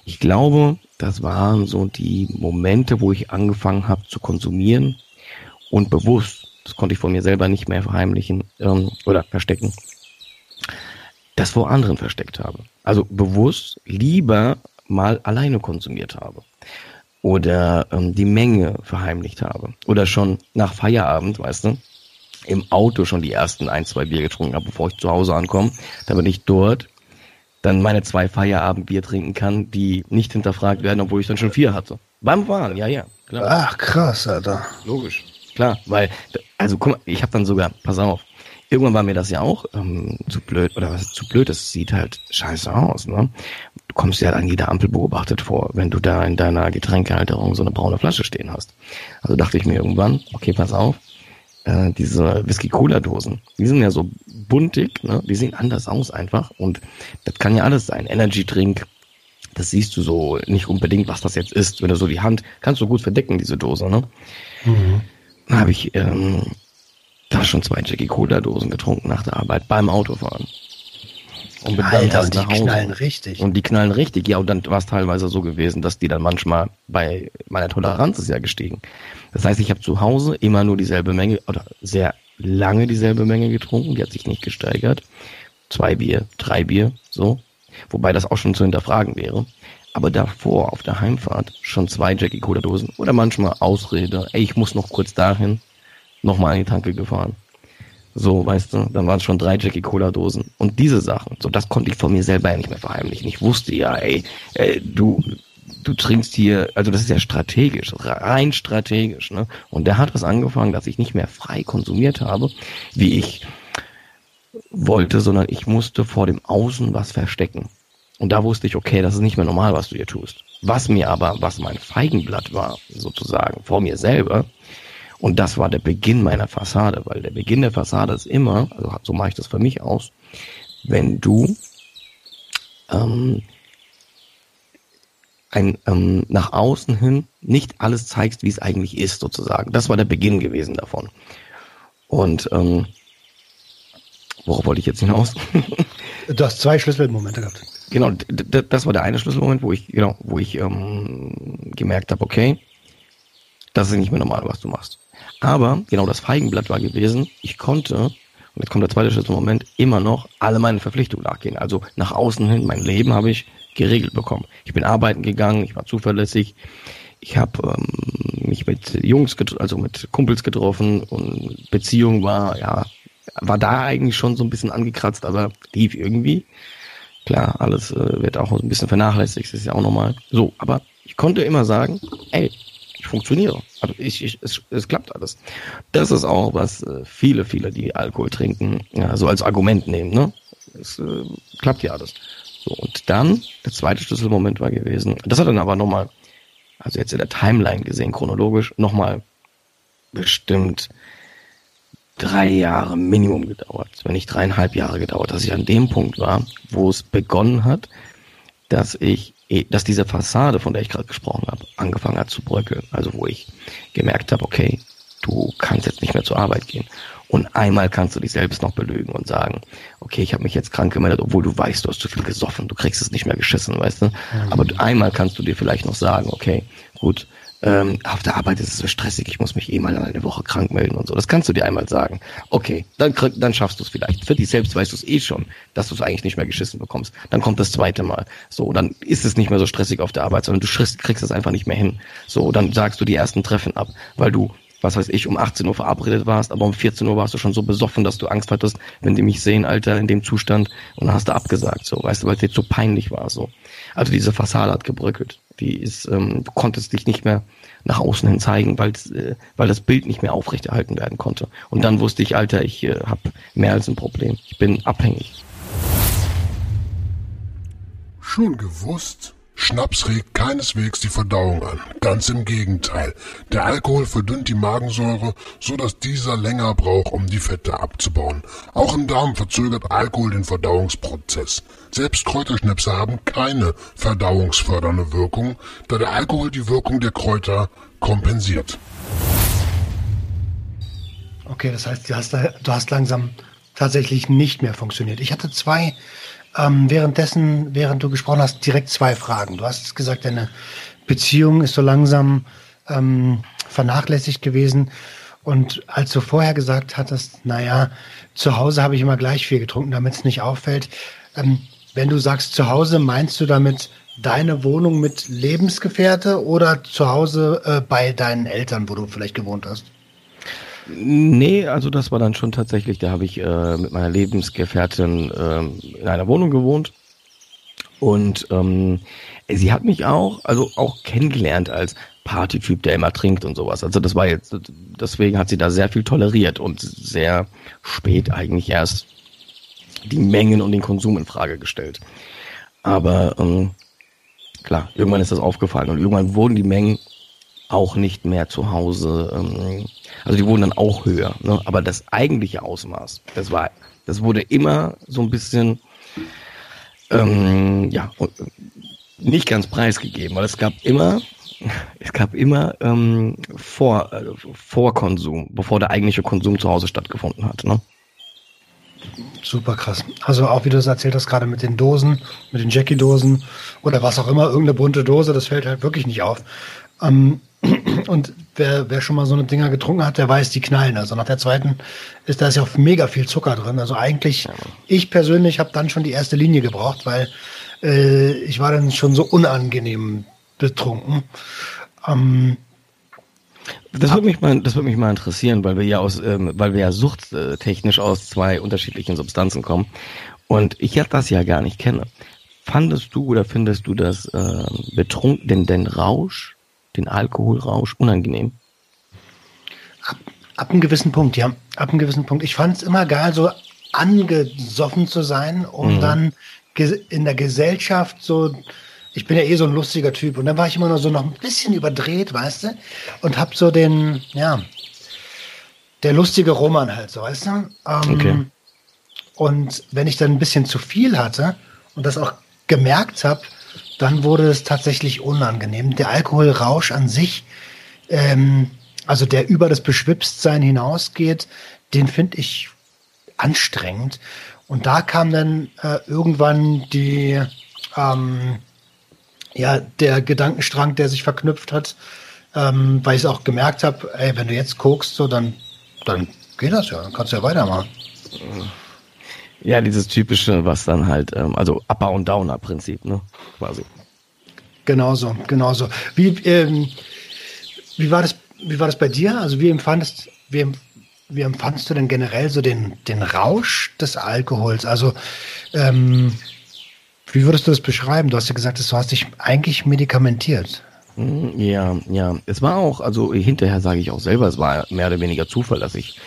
ich glaube, das waren so die Momente, wo ich angefangen habe zu konsumieren und bewusst, das konnte ich von mir selber nicht mehr verheimlichen ähm, oder verstecken, das vor anderen versteckt habe. Also bewusst lieber mal alleine konsumiert habe oder ähm, die Menge verheimlicht habe oder schon nach Feierabend, weißt du, im Auto schon die ersten ein, zwei Bier getrunken habe, bevor ich zu Hause ankomme, damit ich dort dann meine zwei Feierabendbier trinken kann, die nicht hinterfragt werden, obwohl ich dann schon vier hatte. Beim Fahren, ja, ja. Klar. Ach, krass, Alter. Logisch. Klar, weil, also guck mal, ich habe dann sogar, pass auf, irgendwann war mir das ja auch ähm, zu blöd, oder was zu blöd, das sieht halt scheiße aus, ne? Du kommst ja an jeder Ampel beobachtet vor, wenn du da in deiner Getränkehalterung so eine braune Flasche stehen hast. Also dachte ich mir irgendwann, okay, pass auf, äh, diese Whisky-Cola-Dosen, die sind ja so buntig, ne? die sehen anders aus einfach und das kann ja alles sein. Energy-Drink, das siehst du so nicht unbedingt, was das jetzt ist. Wenn du so die Hand, kannst du gut verdecken, diese Dose, ne? Mhm. Dann habe ich ähm, da schon zwei Jackie Cola Dosen getrunken nach der Arbeit beim Autofahren. Und bin Alter, und die knallen richtig. Und die knallen richtig, ja, und dann war es teilweise so gewesen, dass die dann manchmal bei meiner Toleranz ist ja gestiegen. Das heißt, ich habe zu Hause immer nur dieselbe Menge oder sehr lange dieselbe Menge getrunken, die hat sich nicht gesteigert. Zwei Bier, drei Bier, so. Wobei das auch schon zu hinterfragen wäre. Aber davor auf der Heimfahrt schon zwei Jackie Cola Dosen oder manchmal Ausrede, ey, ich muss noch kurz dahin, nochmal an die Tanke gefahren. So, weißt du, dann waren es schon drei Jackie Cola Dosen. Und diese Sachen, so das konnte ich von mir selber ja nicht mehr verheimlichen. Ich wusste ja, ey, ey du, du trinkst hier, also das ist ja strategisch, rein strategisch, ne? Und der hat was angefangen, dass ich nicht mehr frei konsumiert habe, wie ich wollte, sondern ich musste vor dem Außen was verstecken. Und da wusste ich, okay, das ist nicht mehr normal, was du hier tust. Was mir aber, was mein Feigenblatt war, sozusagen, vor mir selber, und das war der Beginn meiner Fassade, weil der Beginn der Fassade ist immer, also so mache ich das für mich aus, wenn du ähm, ein ähm, nach außen hin nicht alles zeigst, wie es eigentlich ist, sozusagen. Das war der Beginn gewesen davon. Und ähm, worauf wollte ich jetzt hinaus? (laughs) du hast zwei Schlüsselmomente gehabt. Genau, das war der eine Schlüsselmoment, wo ich, genau, wo ich ähm, gemerkt habe, okay, das ist nicht mehr normal, was du machst. Aber genau das Feigenblatt war gewesen, ich konnte, und jetzt kommt der zweite Schlüsselmoment, immer noch alle meine Verpflichtungen nachgehen. Also nach außen hin, mein Leben habe ich geregelt bekommen. Ich bin arbeiten gegangen, ich war zuverlässig, ich habe ähm, mich mit Jungs, also mit Kumpels getroffen und Beziehung war, ja, war da eigentlich schon so ein bisschen angekratzt, aber lief irgendwie. Klar, alles äh, wird auch ein bisschen vernachlässigt, das ist ja auch normal. So, aber ich konnte immer sagen, ey, funktioniere. Also ich, ich, es, es klappt alles. Das ist auch, was äh, viele, viele, die Alkohol trinken, ja, so als Argument nehmen. Ne? Es äh, klappt ja alles. So, und dann, der zweite Schlüsselmoment war gewesen, das hat dann aber nochmal, also jetzt in der Timeline gesehen, chronologisch, nochmal bestimmt drei Jahre Minimum gedauert, wenn nicht dreieinhalb Jahre gedauert, dass ich an dem Punkt war, wo es begonnen hat, dass ich, dass diese Fassade, von der ich gerade gesprochen habe, angefangen hat zu bröckeln. Also wo ich gemerkt habe, okay, du kannst jetzt nicht mehr zur Arbeit gehen. Und einmal kannst du dich selbst noch belügen und sagen, okay, ich habe mich jetzt krank gemeldet, obwohl du weißt, du hast zu viel gesoffen, du kriegst es nicht mehr geschissen, weißt du? Mhm. Aber einmal kannst du dir vielleicht noch sagen, okay, gut, ähm, auf der Arbeit ist es so stressig, ich muss mich eh mal eine Woche krank melden und so. Das kannst du dir einmal sagen. Okay, dann, dann schaffst du es vielleicht. Für dich selbst weißt du es eh schon, dass du es eigentlich nicht mehr geschissen bekommst. Dann kommt das zweite Mal. So, dann ist es nicht mehr so stressig auf der Arbeit, sondern du kriegst es einfach nicht mehr hin. So, dann sagst du die ersten Treffen ab, weil du was weiß ich, um 18 Uhr verabredet warst, aber um 14 Uhr warst du schon so besoffen, dass du Angst hattest, wenn die mich sehen, Alter, in dem Zustand, und dann hast du abgesagt, so, weißt du, weil es dir zu peinlich war, so. Also diese Fassade hat gebröckelt. Die ist, ähm, du konntest dich nicht mehr nach außen hin zeigen, weil, äh, weil das Bild nicht mehr aufrechterhalten werden konnte. Und dann wusste ich, Alter, ich äh, habe mehr als ein Problem. Ich bin abhängig. Schon gewusst? Schnaps regt keineswegs die Verdauung an. Ganz im Gegenteil. Der Alkohol verdünnt die Magensäure, so dass dieser länger braucht, um die Fette abzubauen. Auch im Darm verzögert Alkohol den Verdauungsprozess. Selbst Kräuterschnäpse haben keine verdauungsfördernde Wirkung, da der Alkohol die Wirkung der Kräuter kompensiert. Okay, das heißt, du hast, du hast langsam tatsächlich nicht mehr funktioniert. Ich hatte zwei ähm, währenddessen, während du gesprochen hast, direkt zwei Fragen. Du hast gesagt, deine Beziehung ist so langsam ähm, vernachlässigt gewesen. Und als du vorher gesagt hattest, naja, zu Hause habe ich immer gleich viel getrunken, damit es nicht auffällt. Ähm, wenn du sagst zu Hause, meinst du damit deine Wohnung mit Lebensgefährte oder zu Hause äh, bei deinen Eltern, wo du vielleicht gewohnt hast? Nee, also das war dann schon tatsächlich, da habe ich äh, mit meiner Lebensgefährtin äh, in einer Wohnung gewohnt. Und ähm, sie hat mich auch, also auch kennengelernt als Partytyp, der immer trinkt und sowas. Also das war jetzt, deswegen hat sie da sehr viel toleriert und sehr spät eigentlich erst die Mengen und den Konsum in Frage gestellt. Aber ähm, klar, irgendwann ist das aufgefallen und irgendwann wurden die Mengen auch nicht mehr zu Hause. Ähm, also die wurden dann auch höher. Ne? Aber das eigentliche Ausmaß, das war, das wurde immer so ein bisschen, ähm, ja, nicht ganz preisgegeben, weil es gab immer, (laughs) es gab immer ähm, Vor, äh, Vorkonsum, bevor der eigentliche Konsum zu Hause stattgefunden hat. Ne? Super krass. Also auch wie du es erzählt hast, gerade mit den Dosen, mit den Jackie-Dosen oder was auch immer, irgendeine bunte Dose, das fällt halt wirklich nicht auf. Ähm, (clears throat) und wer, wer schon mal so eine Dinger getrunken hat, der weiß, die knallen. Also nach der zweiten ist da ist ja auch mega viel Zucker drin. Also eigentlich, ich persönlich habe dann schon die erste Linie gebraucht, weil äh, ich war dann schon so unangenehm betrunken. Ähm, das würde mich mal, das würde mich mal interessieren, weil wir ja aus, ähm, weil wir ja suchttechnisch aus zwei unterschiedlichen Substanzen kommen und ich ja das ja gar nicht kenne. Fandest du oder findest du das äh, betrunken, denn den Rausch den Alkoholrausch unangenehm? Ab, ab einem gewissen Punkt, ja. Ab einem gewissen Punkt. Ich fand es immer geil, so angesoffen zu sein, um mhm. dann in der Gesellschaft so ich bin ja eh so ein lustiger Typ und dann war ich immer noch so noch ein bisschen überdreht, weißt du? Und hab so den, ja, der lustige Roman halt so, weißt du? Ähm, okay. Und wenn ich dann ein bisschen zu viel hatte und das auch gemerkt habe, dann wurde es tatsächlich unangenehm. Der Alkoholrausch an sich, ähm, also der über das Beschwipstsein hinausgeht, den finde ich anstrengend. Und da kam dann äh, irgendwann die, ähm, ja, der Gedankenstrang, der sich verknüpft hat, ähm, weil ich es auch gemerkt habe, ey, wenn du jetzt guckst, so dann, dann geht das ja, dann kannst du ja weitermachen. Ja, dieses typische, was dann halt, ähm, also Upper- und Downer-Prinzip, ne, quasi. Genauso, genauso. Wie, ähm, wie war das, wie war das bei dir? Also wie empfandest, wie, wie empfandest du denn generell so den, den Rausch des Alkohols? Also, ähm, wie würdest du das beschreiben? Du hast ja gesagt, du hast dich eigentlich medikamentiert. Mm, Ja, ja. Es war auch, also hinterher sage ich auch selber, es war mehr oder weniger Zufall, dass ich,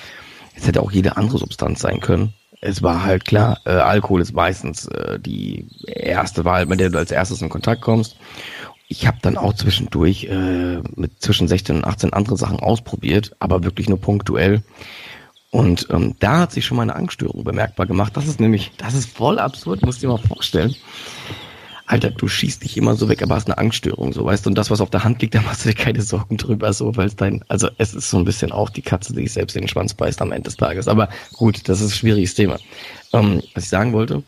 es hätte auch jede andere Substanz sein können. Es war halt klar, äh, Alkohol ist meistens äh, die erste Wahl, mit der du als erstes in Kontakt kommst. Ich habe dann auch zwischendurch äh, mit zwischen 16 und 18 andere Sachen ausprobiert, aber wirklich nur punktuell. Und ähm, da hat sich schon mal eine Angststörung bemerkbar gemacht. Das ist nämlich, das ist voll absurd, musst dir mal vorstellen. Alter, du schießt dich immer so weg, aber hast eine Angststörung, so weißt du. Und das, was auf der Hand liegt, (laughs) da machst du dir keine Sorgen drüber, so, weil dein, also es ist so ein bisschen auch die Katze, die sich selbst in den Schwanz beißt am Ende des Tages. Aber gut, das ist ein schwieriges Thema. Ähm, was ich sagen wollte,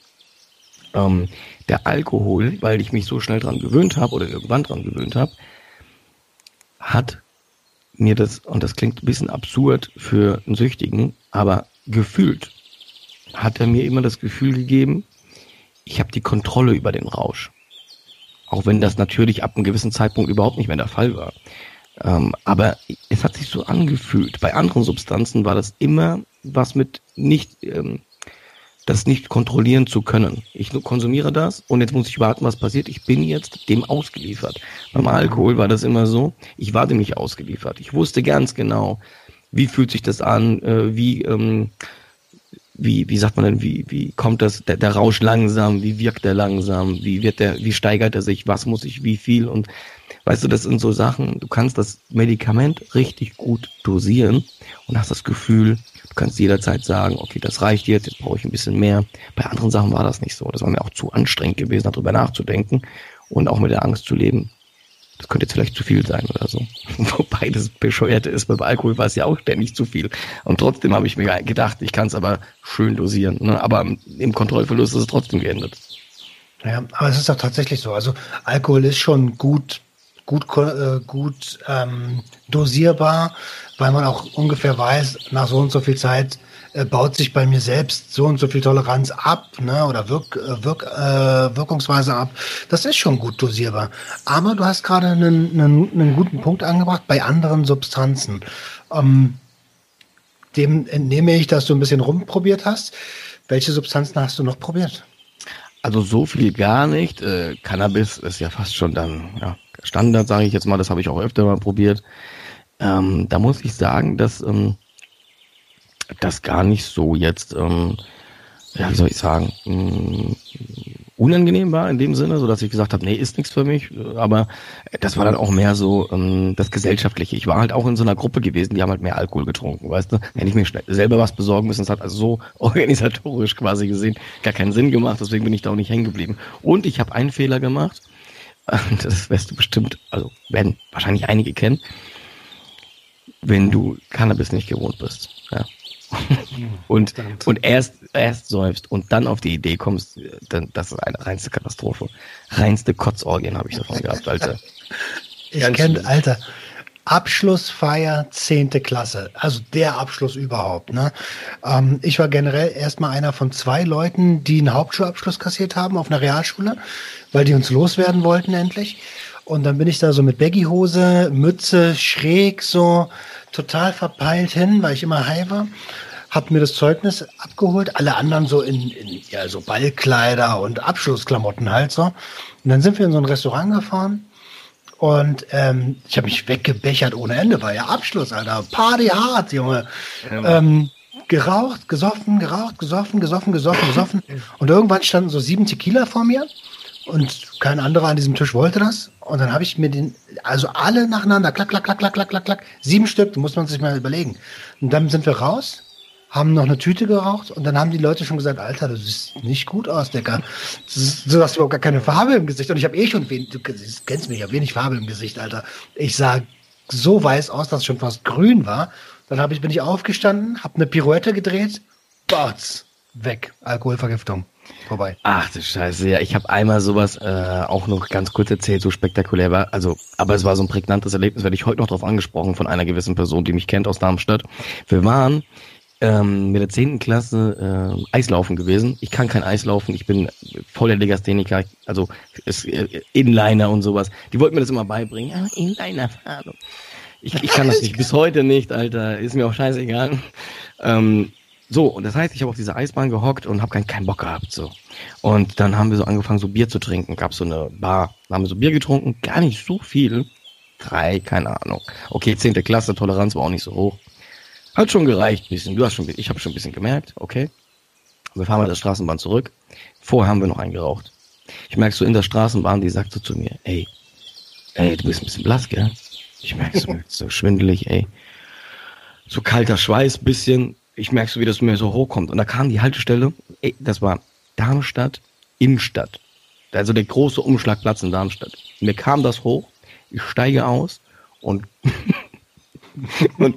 ähm, der Alkohol, weil ich mich so schnell dran gewöhnt habe oder irgendwann dran gewöhnt habe, hat mir das, und das klingt ein bisschen absurd für einen Süchtigen, aber gefühlt hat er mir immer das Gefühl gegeben, ich habe die Kontrolle über den Rausch. Auch wenn das natürlich ab einem gewissen Zeitpunkt überhaupt nicht mehr der Fall war. Ähm, aber es hat sich so angefühlt. Bei anderen Substanzen war das immer was mit nicht, ähm, das nicht kontrollieren zu können. Ich konsumiere das und jetzt muss ich warten, was passiert. Ich bin jetzt dem ausgeliefert. Beim Alkohol war das immer so, ich war dem nicht ausgeliefert. Ich wusste ganz genau, wie fühlt sich das an, äh, wie, ähm, wie, wie sagt man denn, wie, wie kommt das, der, der Rausch langsam, wie wirkt der langsam, wie wird der, wie steigert er sich, was muss ich, wie viel und weißt du, das sind so Sachen, du kannst das Medikament richtig gut dosieren und hast das Gefühl, du kannst jederzeit sagen, okay, das reicht jetzt, jetzt brauche ich ein bisschen mehr. Bei anderen Sachen war das nicht so. Das war mir auch zu anstrengend gewesen, darüber nachzudenken und auch mit der Angst zu leben. Das könnte jetzt vielleicht zu viel sein oder so. (laughs) Wobei das Bescheuerte ist, beim Alkohol war es ja auch ständig zu viel. Und trotzdem habe ich mir gedacht, ich kann es aber schön dosieren. Ne? Aber im Kontrollverlust ist es trotzdem geendet. Ja, aber es ist doch tatsächlich so. Also Alkohol ist schon gut, gut, äh, gut ähm, dosierbar, weil man auch ungefähr weiß, nach so und so viel Zeit äh, baut sich bei mir selbst so und so viel Toleranz ab, ne, oder Wirk, äh, Wirk, äh, Wirkungsweise ab. Das ist schon gut dosierbar. Aber du hast gerade einen, einen, einen guten Punkt angebracht bei anderen Substanzen. Ähm, dem entnehme ich, dass du ein bisschen rumprobiert hast. Welche Substanzen hast du noch probiert? Also so viel gar nicht. Äh, Cannabis ist ja fast schon dann ja, Standard, sage ich jetzt mal. Das habe ich auch öfter mal probiert. Ähm, da muss ich sagen, dass ähm, das gar nicht so jetzt, ähm, ja, wie soll ich sagen, mh, unangenehm war in dem Sinne, so dass ich gesagt habe, nee, ist nichts für mich. Aber das war dann auch mehr so ähm, das Gesellschaftliche. Ich war halt auch in so einer Gruppe gewesen, die haben halt mehr Alkohol getrunken, weißt du. Hätte ich mir selber was besorgen müssen, das hat also so (laughs) organisatorisch quasi gesehen gar keinen Sinn gemacht, deswegen bin ich da auch nicht hängen geblieben. Und ich habe einen Fehler gemacht, (laughs) das wirst du bestimmt, also werden wahrscheinlich einige kennen, wenn du Cannabis nicht gewohnt bist. Ja. (laughs) und, und erst, erst säufst und dann auf die Idee kommst, dann, das ist eine reinste Katastrophe. Reinste Kotzorgien habe ich davon gehabt, Alter. Ich kenne. Alter, Abschlussfeier 10. Klasse. Also der Abschluss überhaupt. Ne? Ähm, ich war generell erstmal einer von zwei Leuten, die einen Hauptschulabschluss kassiert haben auf einer Realschule, weil die uns loswerden wollten endlich. Und dann bin ich da so mit Baggyhose, Mütze, schräg, so total verpeilt hin, weil ich immer high war. Hab mir das Zeugnis abgeholt, alle anderen so in, in ja, so Ballkleider und Abschlussklamotten halt so. Und dann sind wir in so ein Restaurant gefahren und ähm, ich habe mich weggebechert ohne Ende, war ja Abschluss, Alter. Party hart, Junge. ähm, geraucht, gesoffen, geraucht, gesoffen, gesoffen, gesoffen, gesoffen. Und irgendwann standen so sieben Tequila vor mir und kein anderer an diesem Tisch wollte das. Und dann habe ich mir den, also alle nacheinander, klack, klack, klack, klack, klack, klack, klack, sieben Stück, muss man sich mal überlegen. Und dann sind wir raus haben noch eine Tüte geraucht und dann haben die Leute schon gesagt, Alter, du siehst nicht gut aus, Decker. Du hast überhaupt gar keine Farbe im Gesicht. Und ich habe eh schon wenig, du kennst mich, ich habe wenig Farbe im Gesicht, Alter. Ich sah so weiß aus, dass es schon fast grün war. Dann ich, bin ich aufgestanden, habe eine Pirouette gedreht, Batz, weg, Alkoholvergiftung. Vorbei. Ach du Scheiße, ja, ich habe einmal sowas äh, auch noch ganz kurz erzählt, so spektakulär war. Also, aber es war so ein prägnantes Erlebnis, werde ich heute noch drauf angesprochen von einer gewissen Person, die mich kennt aus Darmstadt. Wir waren ähm, mit der zehnten Klasse äh, Eislaufen gewesen. Ich kann kein Eislaufen, ich bin voll der Legastheniker, also ist, äh, Inliner und sowas. Die wollten mir das immer beibringen. Ja, Inliner fahren. Ich, ich kann das nicht, bis heute nicht, Alter. Ist mir auch scheißegal. Ähm, so, und das heißt, ich habe auf dieser Eisbahn gehockt und habe keinen, keinen Bock gehabt. so. Und dann haben wir so angefangen, so Bier zu trinken. Gab so eine Bar. Dann haben wir so Bier getrunken, gar nicht so viel. Drei, keine Ahnung. Okay, zehnte Klasse, Toleranz war auch nicht so hoch. Hat schon gereicht, bisschen. Du hast schon, ich habe schon ein bisschen gemerkt, okay. Wir fahren mit der Straßenbahn zurück. Vorher haben wir noch einen geraucht. Ich merke so in der Straßenbahn, die sagt so zu mir, ey, ey, du bist ein bisschen blass, gell? Ich merke so, (laughs) so schwindelig, ey. So kalter Schweiß, bisschen. Ich merke so, wie das mir so hochkommt. Und da kam die Haltestelle, ey, das war Darmstadt, Innenstadt. Also der große Umschlagplatz in Darmstadt. Mir kam das hoch, ich steige aus und, (laughs) und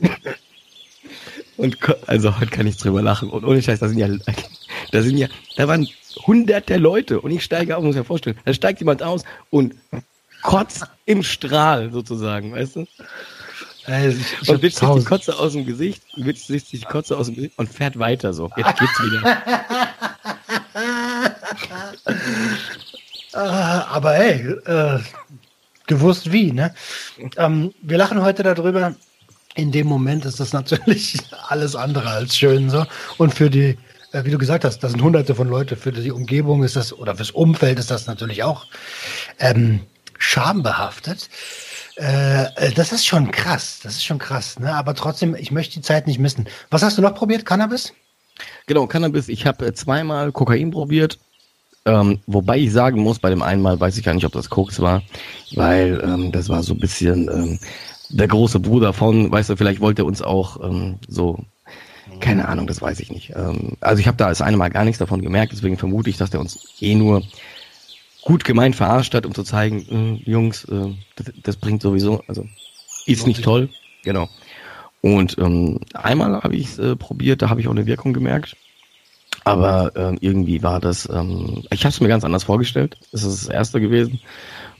und also heute kann ich drüber lachen. Und ohne Scheiß, da sind ja, da sind ja, da waren hunderte Leute und ich steige auf, muss ich mir vorstellen. Da steigt jemand aus und kotzt im Strahl sozusagen, weißt du? Also ich, und wischt sich die Kotze aus dem Gesicht, wischt sich die Kotze aus dem Gesicht und fährt weiter so. Jetzt geht's wieder. (laughs) Ah, aber hey, äh, gewusst wie, ne? Ähm, wir lachen heute darüber, in dem Moment ist das (laughs) natürlich alles andere als schön so. Und für die, äh, wie du gesagt hast, das sind hunderte von Leute, für die Umgebung ist das, oder fürs Umfeld ist das natürlich auch ähm, schambehaftet. Äh, äh, das ist schon krass, das ist schon krass, ne? Aber trotzdem, ich möchte die Zeit nicht missen. Was hast du noch probiert? Cannabis? Genau, Cannabis. Ich habe äh, zweimal Kokain probiert. Ähm, wobei ich sagen muss, bei dem einen Mal weiß ich gar nicht, ob das Koks war, weil ähm, das war so ein bisschen ähm, der große Bruder von, weißt du, vielleicht wollte er uns auch ähm, so, keine Ahnung, das weiß ich nicht. Ähm, also ich habe da das eine Mal gar nichts davon gemerkt, deswegen vermute ich, dass der uns eh nur gut gemeint verarscht hat, um zu zeigen, äh, Jungs, äh, das, das, bringt sowieso, also ist nicht toll, genau. Und ähm, einmal habe ich es äh, probiert, da habe ich auch eine Wirkung gemerkt. Aber äh, irgendwie war das, ähm, ich habe es mir ganz anders vorgestellt. Das ist das erste gewesen.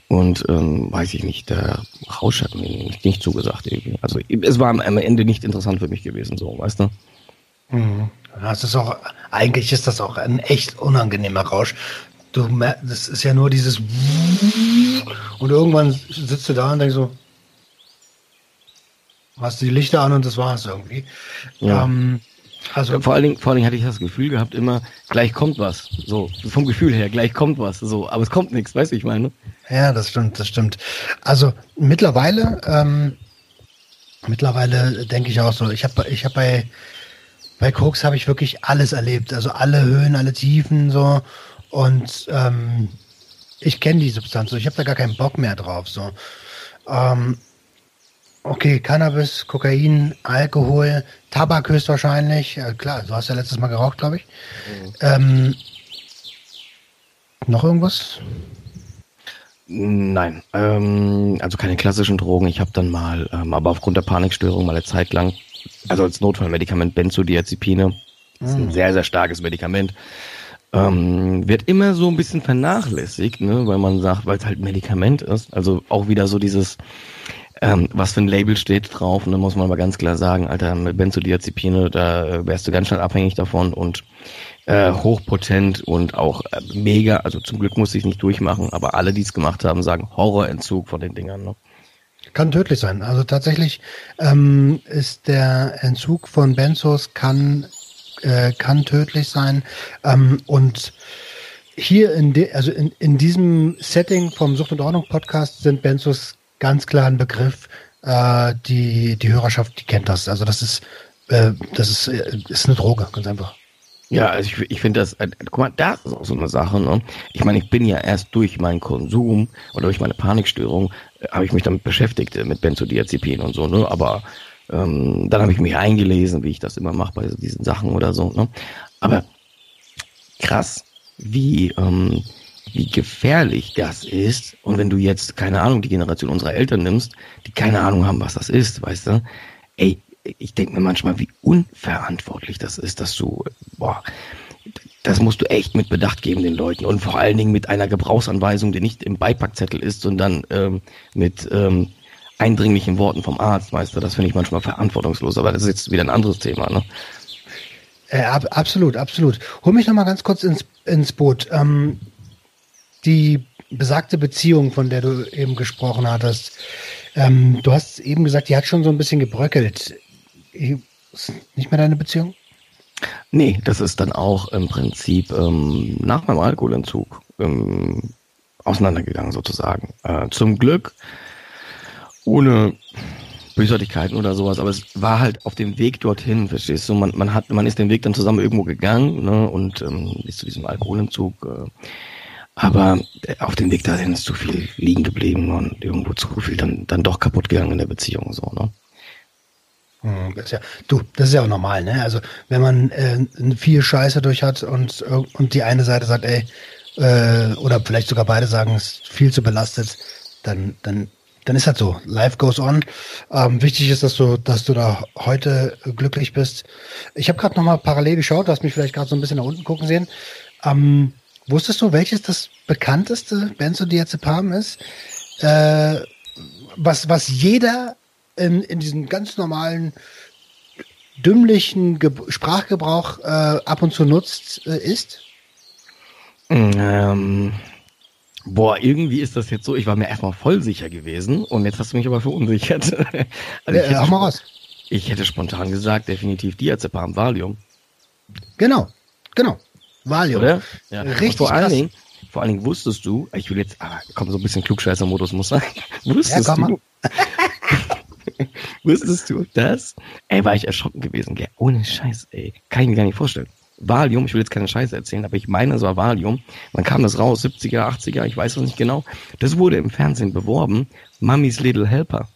Und ähm, weiß ich nicht, der Rausch hat mir nicht, zugesagt irgendwie. Also es war am Ende nicht interessant für mich gewesen, so, weißt du? Mhm. Das ist auch, eigentlich ist das auch ein echt unangenehmer Rausch. Du das ist ja nur dieses (laughs) und irgendwann sitzt du da und denkst so, hast die Lichter an und das war's irgendwie. Ja. Ähm, also vor allen Dingen, vor allen Dingen hatte ich das Gefühl gehabt immer, gleich kommt was. So, vom Gefühl her, gleich kommt was. So, aber es kommt nichts, weißt du, ich meine. Ja, das stimmt, das stimmt. Also mittlerweile, ähm, mittlerweile denke ich auch so, ich habe ich hab bei, bei Koks habe ich wirklich alles erlebt. Also alle Höhen, alle Tiefen so. Und ähm, ich kenne die Substanz, so. ich habe da gar keinen Bock mehr drauf. So. Ähm, Okay, Cannabis, Kokain, Alkohol, Tabak höchstwahrscheinlich. Ja, klar, du hast ja letztes Mal geraucht, glaube ich. Mhm. Ähm, noch irgendwas? Nein, ähm, also keine klassischen Drogen. Ich habe dann mal, ähm, aber aufgrund der Panikstörung mal eine Zeit lang, also als Notfallmedikament Benzodiazepine, das ist ein mhm. sehr, sehr starkes Medikament, ähm, wird immer so ein bisschen vernachlässigt, ne, weil man sagt, weil es halt Medikament ist. Also auch wieder so dieses, ähm, was für ein Label steht drauf. Und dann muss man aber ganz klar sagen, Alter, mit Benzodiazepine, da äh, wärst du ganz schnell abhängig davon und äh, hochpotent und auch äh, mega, also zum Glück muss ich nicht durchmachen, aber alle, die es gemacht haben, sagen Horrorentzug von den Dingern. Ne? Kann tödlich sein. Also tatsächlich ähm, ist der Entzug von Benzos kann, äh, kann tödlich sein. Ähm, und hier in, de, also in, in diesem Setting vom Sucht und Ordnung Podcast sind Benzos ganz klar ein Begriff. Äh, die, die Hörerschaft, die kennt das. Also das ist, äh, das ist, äh, ist eine Droge, ganz einfach. Ja, also ich, ich finde das, äh, guck mal, das ist auch so eine Sache. Ne? Ich meine, ich bin ja erst durch meinen Konsum oder durch meine Panikstörung, äh, habe ich mich damit beschäftigt, äh, mit Benzodiazepinen und so, ne? Aber Ähm, dann habe ich mich eingelesen, wie ich das immer mache bei diesen Sachen oder so. Ne? Aber krass, wie, ähm, wie gefährlich das ist. Und wenn du jetzt, keine Ahnung, die Generation unserer Eltern nimmst, die keine Ahnung haben, was das ist, weißt du, ey, ich denke mir manchmal, wie unverantwortlich das ist, dass du, boah, das musst du echt mit Bedacht geben den Leuten und vor allen Dingen mit einer Gebrauchsanweisung, die nicht im Beipackzettel ist, sondern ähm, mit ähm, eindringlichen Worten vom Arzt, weißt du, das finde ich manchmal verantwortungslos, aber das ist jetzt wieder ein anderes Thema, ne? Äh, ab, absolut, absolut. Hol mich noch mal ganz kurz ins, ins Boot. Ähm, die besagte Beziehung, von der du eben gesprochen hattest, ähm, du hast eben gesagt, die hat schon so ein bisschen gebröckelt. Ist nicht mehr deine Beziehung? Nee, das ist dann auch im Prinzip ähm, nach meinem Alkoholentzug ähm, auseinandergegangen sozusagen. Äh, zum Glück ohne Bösartigkeiten oder sowas, aber es war halt auf dem Weg dorthin, verstehst du? Man, man hat, man ist den Weg dann zusammen irgendwo gegangen, ne, und ähm, ist zu diesem Alkoholentzug. Äh, aber auf dem Weg dahin ist zu viel liegen geblieben und irgendwo zu viel dann, dann doch kaputt gegangen in der Beziehung, so, ne? Hm, das ist ja, du, das ist ja auch normal, ne? Also wenn man äh, viel Scheiße durch hat und, und die eine Seite sagt, ey, äh, oder vielleicht sogar beide sagen, es ist viel zu belastet, dann, dann, dann ist das so. Life goes on. Ähm, wichtig ist, dass du, dass du da heute glücklich bist. Ich habe gerade nochmal parallel geschaut, du hast mich vielleicht gerade so ein bisschen nach unten gucken sehen. Ähm, wusstest du, welches das bekannteste Benzodiazepam ist? Äh, was, was jeder in, in diesem ganz normalen dümmlichen Ge Sprachgebrauch äh, ab und zu nutzt, äh, ist? Ähm, boah, irgendwie ist das jetzt so, ich war mir erstmal voll sicher gewesen und jetzt hast du mich aber verunsichert. (laughs) also ich, hätte, mal ich hätte spontan gesagt, definitiv Diazepam, Valium. Genau, genau. Valium. Oder? Ja. Richtig vor allen Dingen, vor allen Dingen wusstest du, ich will jetzt, ah, komm, so ein bisschen Klugscheißer-Modus muss sein. (laughs) Wusstest ja, du, (laughs) Wusstest du das? Ey, war ich erschrocken gewesen, gell? Ohne Scheiß, ey. Kann ich mir gar nicht vorstellen. Valium, ich will jetzt keine Scheiße erzählen, aber ich meine, es war Valium. Wann kam das raus? 70er, 80er, ich weiß es nicht genau. Das wurde im Fernsehen beworben. Mummy's Little Helper.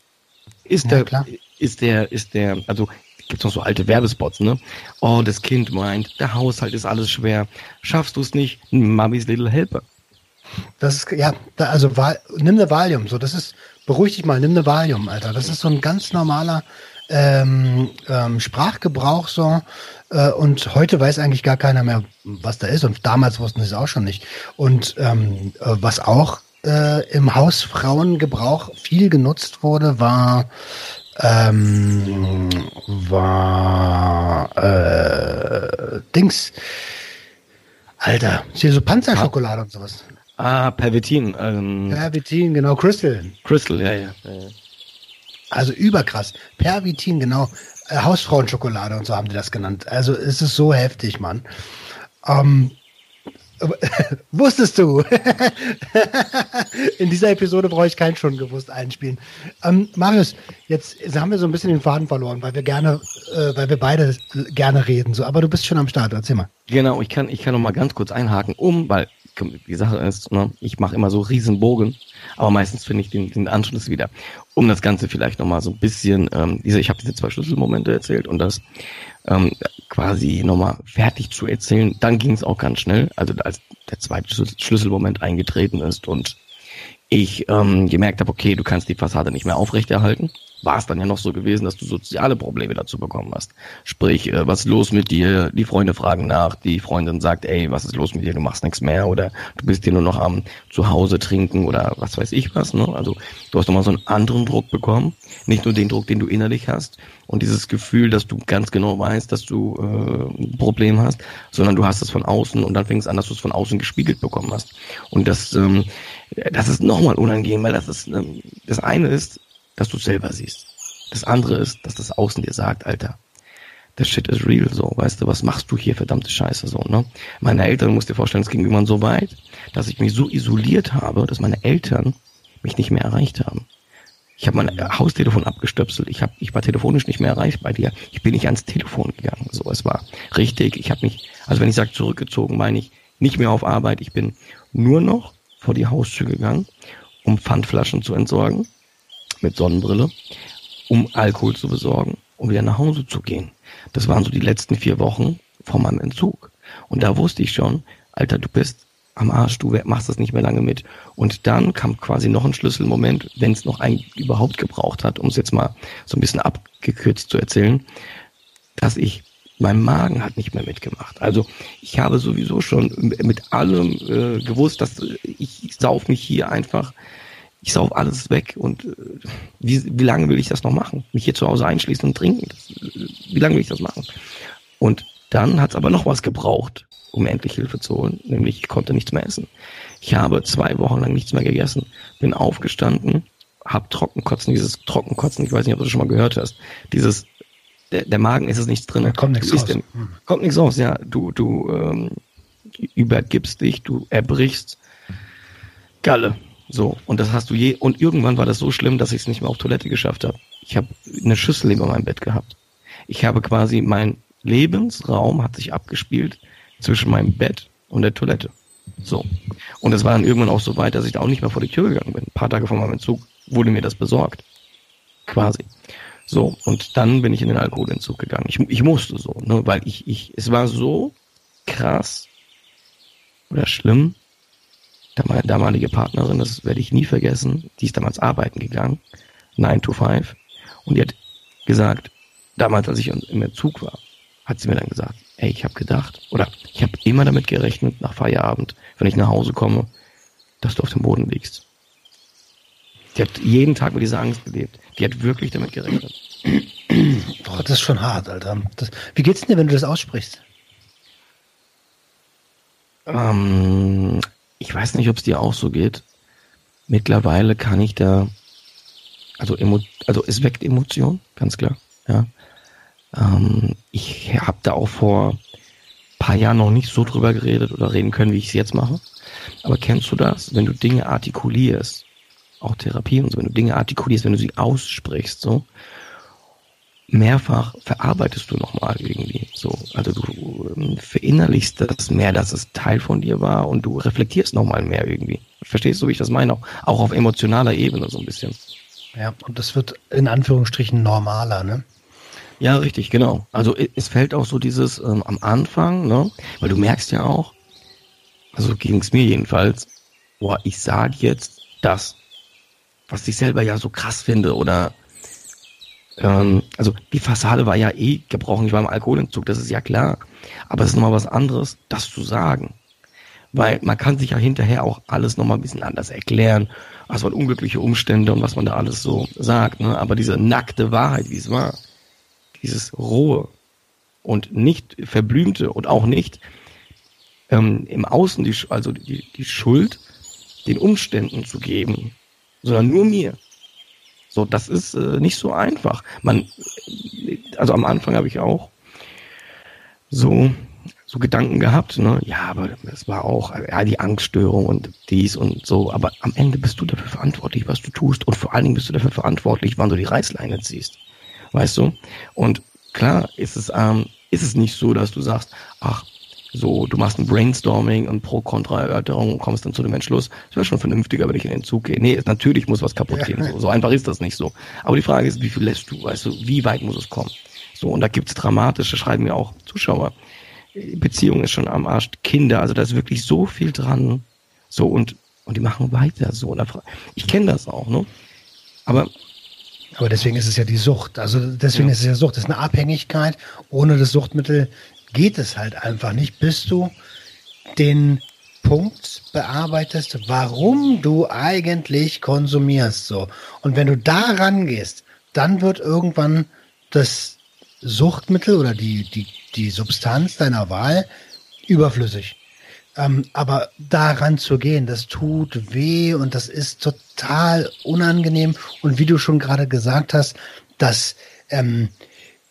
Ist ja, der, klar. ist der, ist der, also gibt's noch so alte Werbespots, ne? Oh, das Kind meint, der Haushalt ist alles schwer. Schaffst du es nicht? Mummy's Little Helper. Das ist, ja, da, also nimm eine Valium, so, das ist, beruhig dich mal, nimm eine Valium, Alter. Das ist so ein ganz normaler ähm, ähm, Sprachgebrauch so. Äh, und heute weiß eigentlich gar keiner mehr, was da ist. Und damals wussten sie es auch schon nicht. Und ähm, äh, was auch äh, im Hausfrauengebrauch viel genutzt wurde, war ähm, war äh, Dings. Alter, hier so Panzerschokolade und sowas. Ah, Pervitin. Ähm, Pervitin, genau, Crystal. Crystal, ja, ja. ja, ja. Also überkrass. Pervitin, genau. Hausfrauenschokolade und so haben die das genannt. Also es ist so heftig, Mann. Ähm, (laughs) wusstest du? (laughs) In dieser Episode brauche ich keinen schon gewusst einspielen. Ähm, Marius, jetzt haben wir so ein bisschen den Faden verloren, weil wir gerne, äh, weil wir beide gerne reden. So, aber du bist schon am Start. Erzähl mal. Genau, ich kann, ich kann noch mal ganz kurz einhaken, um, weil die Sache ist, ne, ich mache immer so Riesenbogen, aber meistens finde ich den, den Anschluss wieder. Um das Ganze vielleicht nochmal so ein bisschen, ähm, diese, ich habe diese zwei Schlüsselmomente erzählt und das ähm, quasi nochmal fertig zu erzählen, dann ging es auch ganz schnell, also als der zweite Schlüsselmoment eingetreten ist und ich ähm, gemerkt habe, okay, du kannst die Fassade nicht mehr aufrechterhalten war es dann ja noch so gewesen, dass du soziale Probleme dazu bekommen hast. Sprich, äh, was ist los mit dir? Die Freunde fragen nach, die Freundin sagt, ey, was ist los mit dir? Du machst nichts mehr oder du bist dir nur noch am Zuhause trinken oder was weiß ich was. Ne? Also du hast nochmal so einen anderen Druck bekommen, nicht nur den Druck, den du innerlich hast und dieses Gefühl, dass du ganz genau weißt, dass du äh, ein Problem hast, sondern du hast es von außen und dann fängst an, dass du es von außen gespiegelt bekommen hast. Und das, ähm, das ist nochmal unangenehm, weil das ist, ähm, das eine ist, dass du selber siehst. Das andere ist, dass das Außen dir sagt, Alter, das Shit is real, so, weißt du, was machst du hier, verdammte Scheiße, so, ne? Meine Eltern, musst dir vorstellen, es ging irgendwann so weit, dass ich mich so isoliert habe, dass meine Eltern mich nicht mehr erreicht haben. Ich habe mein Haustelefon abgestöpselt, ich, hab, ich war telefonisch nicht mehr erreicht bei dir, ich bin nicht ans Telefon gegangen, so, es war richtig, ich habe mich, also wenn ich sage zurückgezogen, meine ich nicht mehr auf Arbeit, ich bin nur noch vor die Haustür gegangen, um Pfandflaschen zu entsorgen, mit Sonnenbrille, um Alkohol zu besorgen um wieder nach Hause zu gehen. Das waren so die letzten vier Wochen vor meinem Entzug. Und da wusste ich schon, Alter, du bist am Arsch, du machst das nicht mehr lange mit. Und dann kam quasi noch ein Schlüsselmoment, wenn es noch einen überhaupt gebraucht hat, um es jetzt mal so ein bisschen abgekürzt zu erzählen, dass ich mein Magen hat nicht mehr mitgemacht. Also ich habe sowieso schon mit allem äh, gewusst, dass ich, ich sauf mich hier einfach, ich sauf alles weg und äh, wie, wie lange will ich das noch machen? Mich hier zu Hause einschließen und trinken? Das, äh, wie lange will ich das machen? Und dann hat es aber noch was gebraucht um endlich Hilfe zu holen, nämlich ich konnte nichts mehr essen. Ich habe zwei Wochen lang nichts mehr gegessen, bin aufgestanden, hab Trockenkotzen, dieses Trockenkotzen, ich weiß nicht, ob du das schon mal gehört hast, dieses der, der Magen ist es nichts drin. Da kommt nichts raus. Denn, hm. kommt nichts raus, ja. Du, du ähm, übergibst dich, du erbrichst Galle. So, und das hast du je, und irgendwann war das so schlimm, dass ich es nicht mehr auf Toilette geschafft habe. Ich habe eine Schüssel über meinem Bett gehabt. Ich habe quasi, mein Lebensraum hat sich abgespielt zwischen meinem Bett und der Toilette. So. Und es war dann irgendwann auch so weit, dass ich da auch nicht mehr vor die Tür gegangen bin. Ein paar Tage vor meinem Entzug wurde mir das besorgt. Quasi. So. Und dann bin ich in den Alkoholentzug gegangen. Ich, ich musste so, ne, weil ich, ich, es war so krass oder schlimm. Meine damalige Partnerin, das werde ich nie vergessen, die ist damals arbeiten gegangen, 9 to 5. Und die hat gesagt, damals, als ich im Entzug war, hat sie mir dann gesagt, ey, ich habe gedacht, oder ich habe immer damit gerechnet, nach Feierabend, wenn ich nach Hause komme, dass du auf dem Boden liegst. Die hat jeden Tag mit dieser Angst gelebt. Die hat wirklich damit gerechnet. Boah, das ist schon hart, Alter. Das, wie geht's dir, wenn du das aussprichst? Ähm, ich weiß nicht, ob es dir auch so geht. Mittlerweile kann ich da, also, emo, also es weckt Emotionen, ganz klar. Ja, ähm, ich habe da auch vor paar Jahren noch nicht so drüber geredet oder reden können, wie ich es jetzt mache. Aber kennst du das, wenn du Dinge artikulierst, auch Therapie und so, wenn du Dinge artikulierst, wenn du sie aussprichst, so mehrfach verarbeitest du nochmal irgendwie so. Also du ähm, verinnerlichst das mehr, dass es Teil von dir war und du reflektierst nochmal mehr irgendwie. Verstehst du, wie ich das meine? Auch, auch auf emotionaler Ebene so ein bisschen. Ja, und das wird in Anführungsstrichen normaler, ne? Ja, richtig, genau. Also es fällt auch so dieses ähm, am Anfang, ne? Weil du merkst ja auch, also ging es mir jedenfalls, boah, ich sage jetzt das, was ich selber ja so krass finde oder ähm, also die Fassade war ja eh gebrochen, ich war im Alkoholentzug, das ist ja klar. Aber es ist nochmal was anderes, das zu sagen. Weil man kann sich ja hinterher auch alles nochmal ein bisschen anders erklären, was waren unglückliche Umstände und was man da alles so sagt. Ne? Aber diese nackte Wahrheit, wie es war, dieses rohe und nicht verblümte und auch nicht ähm, im Außen die, also die, die Schuld den Umständen zu geben, sondern nur mir. So, das ist äh, nicht so einfach. Man, also am Anfang habe ich auch so so Gedanken gehabt, ne? Ja, aber es war auch ja die Angststörung und dies und so. Aber am Ende bist du dafür verantwortlich, was du tust und vor allen Dingen bist du dafür verantwortlich, wann du die Reißleine ziehst weißt du? Und klar ist es, ähm, ist es nicht so, dass du sagst, ach, so, du machst ein Brainstorming und Pro-Kontra-Erörterung und kommst dann zu dem Entschluss, es wäre schon vernünftiger, wenn ich in den Zug gehe. Nee, natürlich muss was kaputt gehen. So, so einfach ist das nicht so. Aber die Frage ist, wie viel lässt du, weißt du, wie weit muss es kommen? So, und da gibt's dramatische, schreiben mir auch Zuschauer. Beziehung ist schon am Arsch, Kinder, also da ist wirklich so viel dran. So, und, und die machen weiter so. Ich kenne das auch, ne? Aber aber deswegen ist es ja die Sucht. Also deswegen ja. ist es ja Sucht. Das ist eine Abhängigkeit. Ohne das Suchtmittel geht es halt einfach nicht, bis du den Punkt bearbeitest, warum du eigentlich konsumierst. So. Und wenn du da rangehst, dann wird irgendwann das Suchtmittel oder die, die, die Substanz deiner Wahl überflüssig. Ähm, aber daran zu gehen, das tut weh und das ist total unangenehm. Und wie du schon gerade gesagt hast, dass ähm,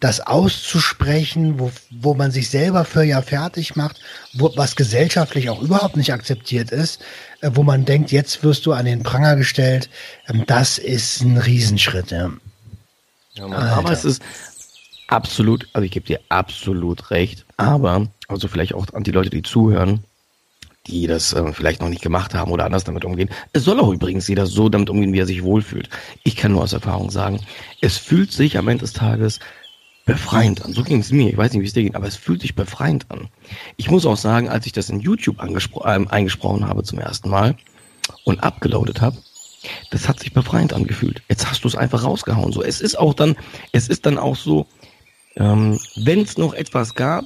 das auszusprechen, wo, wo man sich selber für ja fertig macht, wo, was gesellschaftlich auch überhaupt nicht akzeptiert ist, äh, wo man denkt, jetzt wirst du an den Pranger gestellt, ähm, das ist ein Riesenschritt. Ja. Ja, aber es ist absolut, also ich gebe dir absolut recht, aber also vielleicht auch an die Leute, die zuhören, die das äh, vielleicht noch nicht gemacht haben oder anders damit umgehen. Es soll auch übrigens jeder so damit umgehen, wie er sich wohlfühlt. Ich kann nur aus Erfahrung sagen, es fühlt sich am Ende des Tages befreiend an. So ging es mir. Ich weiß nicht, wie es dir geht, aber es fühlt sich befreiend an. Ich muss auch sagen, als ich das in YouTube äh, eingesprochen habe zum ersten Mal und abgeloadet habe, das hat sich befreiend angefühlt. Jetzt hast du es einfach rausgehauen. So, es ist auch dann, es ist dann auch so, ähm, wenn es noch etwas gab,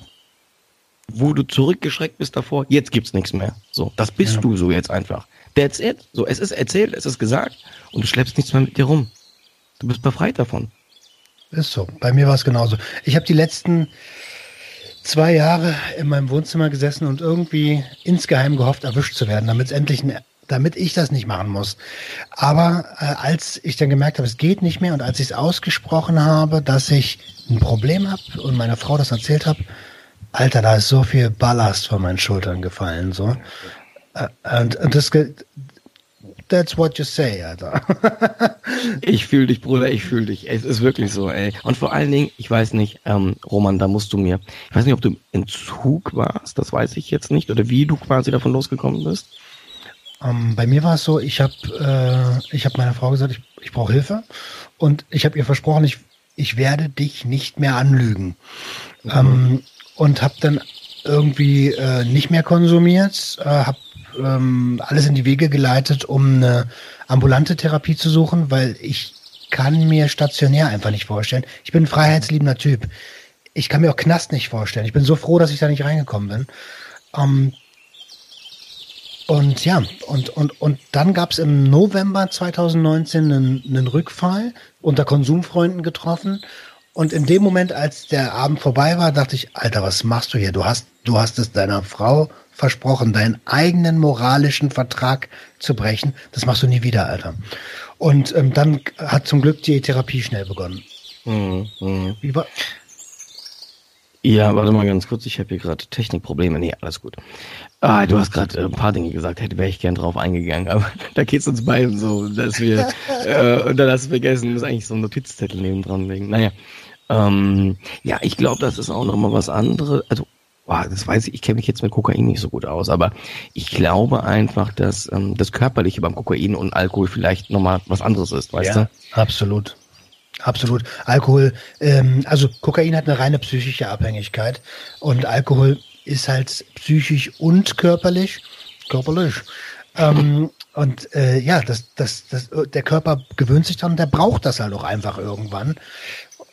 wo du zurückgeschreckt bist davor, jetzt gibt's nichts mehr. So, das bist ja. du so jetzt einfach. That's it. So, es ist erzählt, es ist gesagt und du schleppst nichts mehr mit dir rum. Du bist befreit davon. Ist so. Bei mir war es genauso. Ich habe die letzten zwei Jahre in meinem Wohnzimmer gesessen und irgendwie insgeheim gehofft, erwischt zu werden, damit endlich ein damit ich das nicht machen muss. Aber äh, als ich dann gemerkt habe, es geht nicht mehr und als ich es ausgesprochen habe, dass ich ein Problem habe und meiner Frau das erzählt habe, Alter, da ist so viel Ballast von meinen Schultern gefallen, so. Äh, und, und das, That's what you say, Alter. (laughs) ich fühle dich, Bruder, ich fühle dich. Es ist wirklich so, ey. Und vor allen Dingen, ich weiß nicht, ähm, Roman, da musst du mir, ich weiß nicht, ob du im Zug warst, das weiß ich jetzt nicht, oder wie du quasi davon losgekommen bist. Um, ähm, bei mir war es so, ich habe äh, ich hab meiner Frau gesagt, ich, ich brauche Hilfe und ich habe ihr versprochen, ich, ich werde dich nicht mehr anlügen. Mhm. Ähm, und habe dann irgendwie äh, nicht mehr konsumiert, äh, habe ähm, alles in die Wege geleitet, um eine ambulante Therapie zu suchen, weil ich kann mir stationär einfach nicht vorstellen. Ich bin ein freiheitsliebender Typ. Ich kann mir auch Knast nicht vorstellen. Ich bin so froh, dass ich da nicht reingekommen bin. Ähm, und ja, und, und, und dann gab es im November 2019 einen, einen Rückfall unter Konsumfreunden getroffen. Und in dem Moment, als der Abend vorbei war, dachte ich, Alter, was machst du hier? Du hast, du hast es deiner Frau versprochen, deinen eigenen moralischen Vertrag zu brechen. Das machst du nie wieder, Alter. Und ähm, dann hat zum Glück die Therapie schnell begonnen. Mhm, mh. Wie war, ja, warte mal ganz kurz, ich habe hier gerade Technikprobleme. Nee, alles gut. Ah, du hast gerade äh, ein paar Dinge gesagt, hätte wäre ich gern drauf eingegangen, aber (laughs) da geht's uns beiden so, dass wir (laughs) äh, und dann hast du vergessen, muss eigentlich so ein Notizzettel neben dran legen. Naja. Ähm, ja, ich glaube, das ist auch nochmal was anderes. Also, boah, das weiß ich, ich kenne mich jetzt mit Kokain nicht so gut aus, aber ich glaube einfach, dass ähm, das Körperliche beim Kokain und Alkohol vielleicht nochmal was anderes ist, weißt ja, du? Absolut. Absolut. Alkohol, ähm, also Kokain hat eine reine psychische Abhängigkeit und Alkohol ist halt psychisch und körperlich, körperlich. Ähm, und äh, ja, das, das, das, der Körper gewöhnt sich dann der braucht das halt auch einfach irgendwann.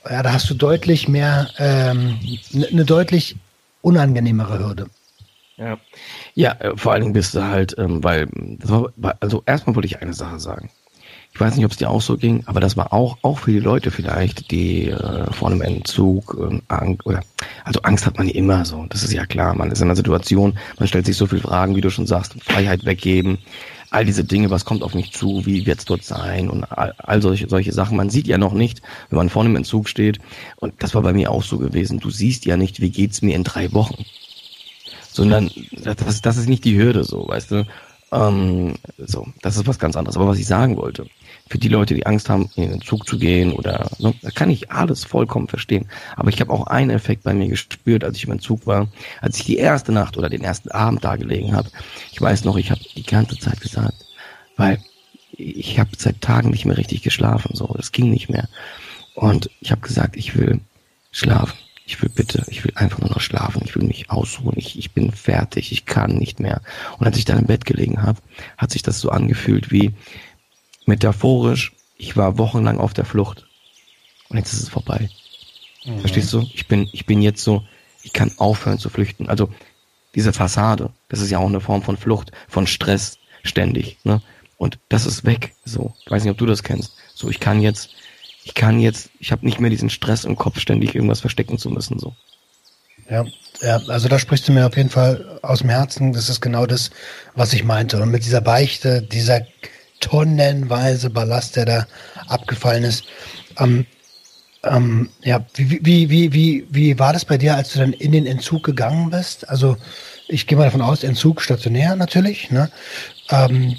Ja, da hast du deutlich mehr, ähm, eine deutlich unangenehmere Hürde. Ja, ja, äh, vor allen Dingen bist du halt, ähm, weil, also erstmal wollte ich eine Sache sagen. Ich weiß nicht, ob es dir auch so ging, aber das war auch auch für die Leute vielleicht, die äh, vor einem Entzug äh, Angst oder also Angst hat man immer so. Das ist ja klar. Man ist in einer Situation, man stellt sich so viele Fragen, wie du schon sagst, Freiheit weggeben, all diese Dinge, was kommt auf mich zu, wie wird's dort sein und all, all solche solche Sachen. Man sieht ja noch nicht, wenn man vor einem Entzug steht. Und das war bei mir auch so gewesen. Du siehst ja nicht, wie geht's mir in drei Wochen, sondern das, das ist nicht die Hürde so, weißt du. Ähm, so, das ist was ganz anderes. Aber was ich sagen wollte, für die Leute, die Angst haben, in den Zug zu gehen oder, ne, da kann ich alles vollkommen verstehen. Aber ich habe auch einen Effekt bei mir gespürt, als ich im Zug war, als ich die erste Nacht oder den ersten Abend da gelegen habe. Ich weiß noch, ich habe die ganze Zeit gesagt, weil ich habe seit Tagen nicht mehr richtig geschlafen, so, das ging nicht mehr. Und ich habe gesagt, ich will schlafen. Ich will bitte, ich will einfach nur noch schlafen, ich will mich ausruhen, ich, ich bin fertig, ich kann nicht mehr. Und als ich dann im Bett gelegen habe, hat sich das so angefühlt wie, metaphorisch, ich war wochenlang auf der Flucht und jetzt ist es vorbei. Mhm. Verstehst du? Ich bin, ich bin jetzt so, ich kann aufhören zu flüchten. Also diese Fassade, das ist ja auch eine Form von Flucht, von Stress ständig. Ne? Und das ist weg. So, ich weiß nicht, ob du das kennst. So, ich kann jetzt, ich kann jetzt, ich habe nicht mehr diesen Stress im Kopf, ständig irgendwas verstecken zu müssen. So. Ja, ja, also da sprichst du mir auf jeden Fall aus dem Herzen. Das ist genau das, was ich meinte. Und mit dieser Beichte, dieser tonnenweise Ballast, der da abgefallen ist. Ähm, ähm, ja, wie, wie, wie, wie, wie war das bei dir, als du dann in den Entzug gegangen bist? Also ich gehe mal davon aus, Entzug stationär natürlich. Ne? Ähm,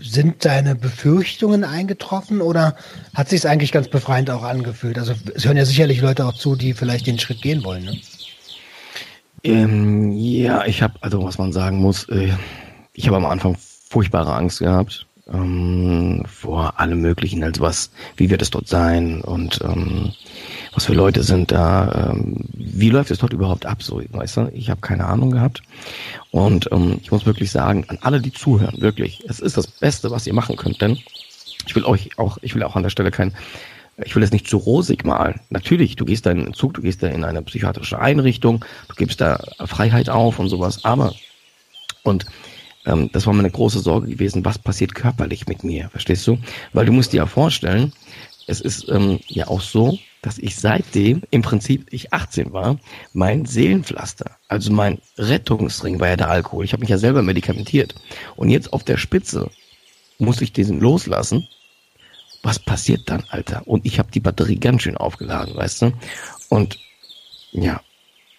sind deine Befürchtungen eingetroffen oder hat sich es eigentlich ganz befreiend auch angefühlt? Also es hören ja sicherlich Leute auch zu, die vielleicht den Schritt gehen wollen. Ne? Ähm, ja, ich habe, also was man sagen muss, äh, ich habe am Anfang furchtbare Angst gehabt. ähm, vor allem möglichen, also was, wie wird es dort sein und ähm, was für Leute sind da, ähm, wie läuft es dort überhaupt ab, so, weißt du, ich habe keine Ahnung gehabt und ähm, ich muss wirklich sagen, an alle, die zuhören, wirklich, es ist das Beste, was ihr machen könnt, denn ich will euch auch, ich will auch an der Stelle kein ich will es nicht zu rosig malen. Natürlich, du gehst da in einen Zug, du gehst da in eine psychiatrische Einrichtung, du gibst da Freiheit auf und sowas, aber und ähm, das war meine große Sorge gewesen, was passiert körperlich mit mir, verstehst du? Weil du musst dir ja vorstellen, es ist ähm, ja auch so, dass ich seitdem, im Prinzip ich 18 war, mein Seelenpflaster, also mein Rettungsring war ja der Alkohol. Ich habe mich ja selber medikamentiert. Und jetzt auf der Spitze muss ich diesen loslassen. Was passiert dann, Alter? Und ich habe die Batterie ganz schön aufgeladen, weißt du? Und ja,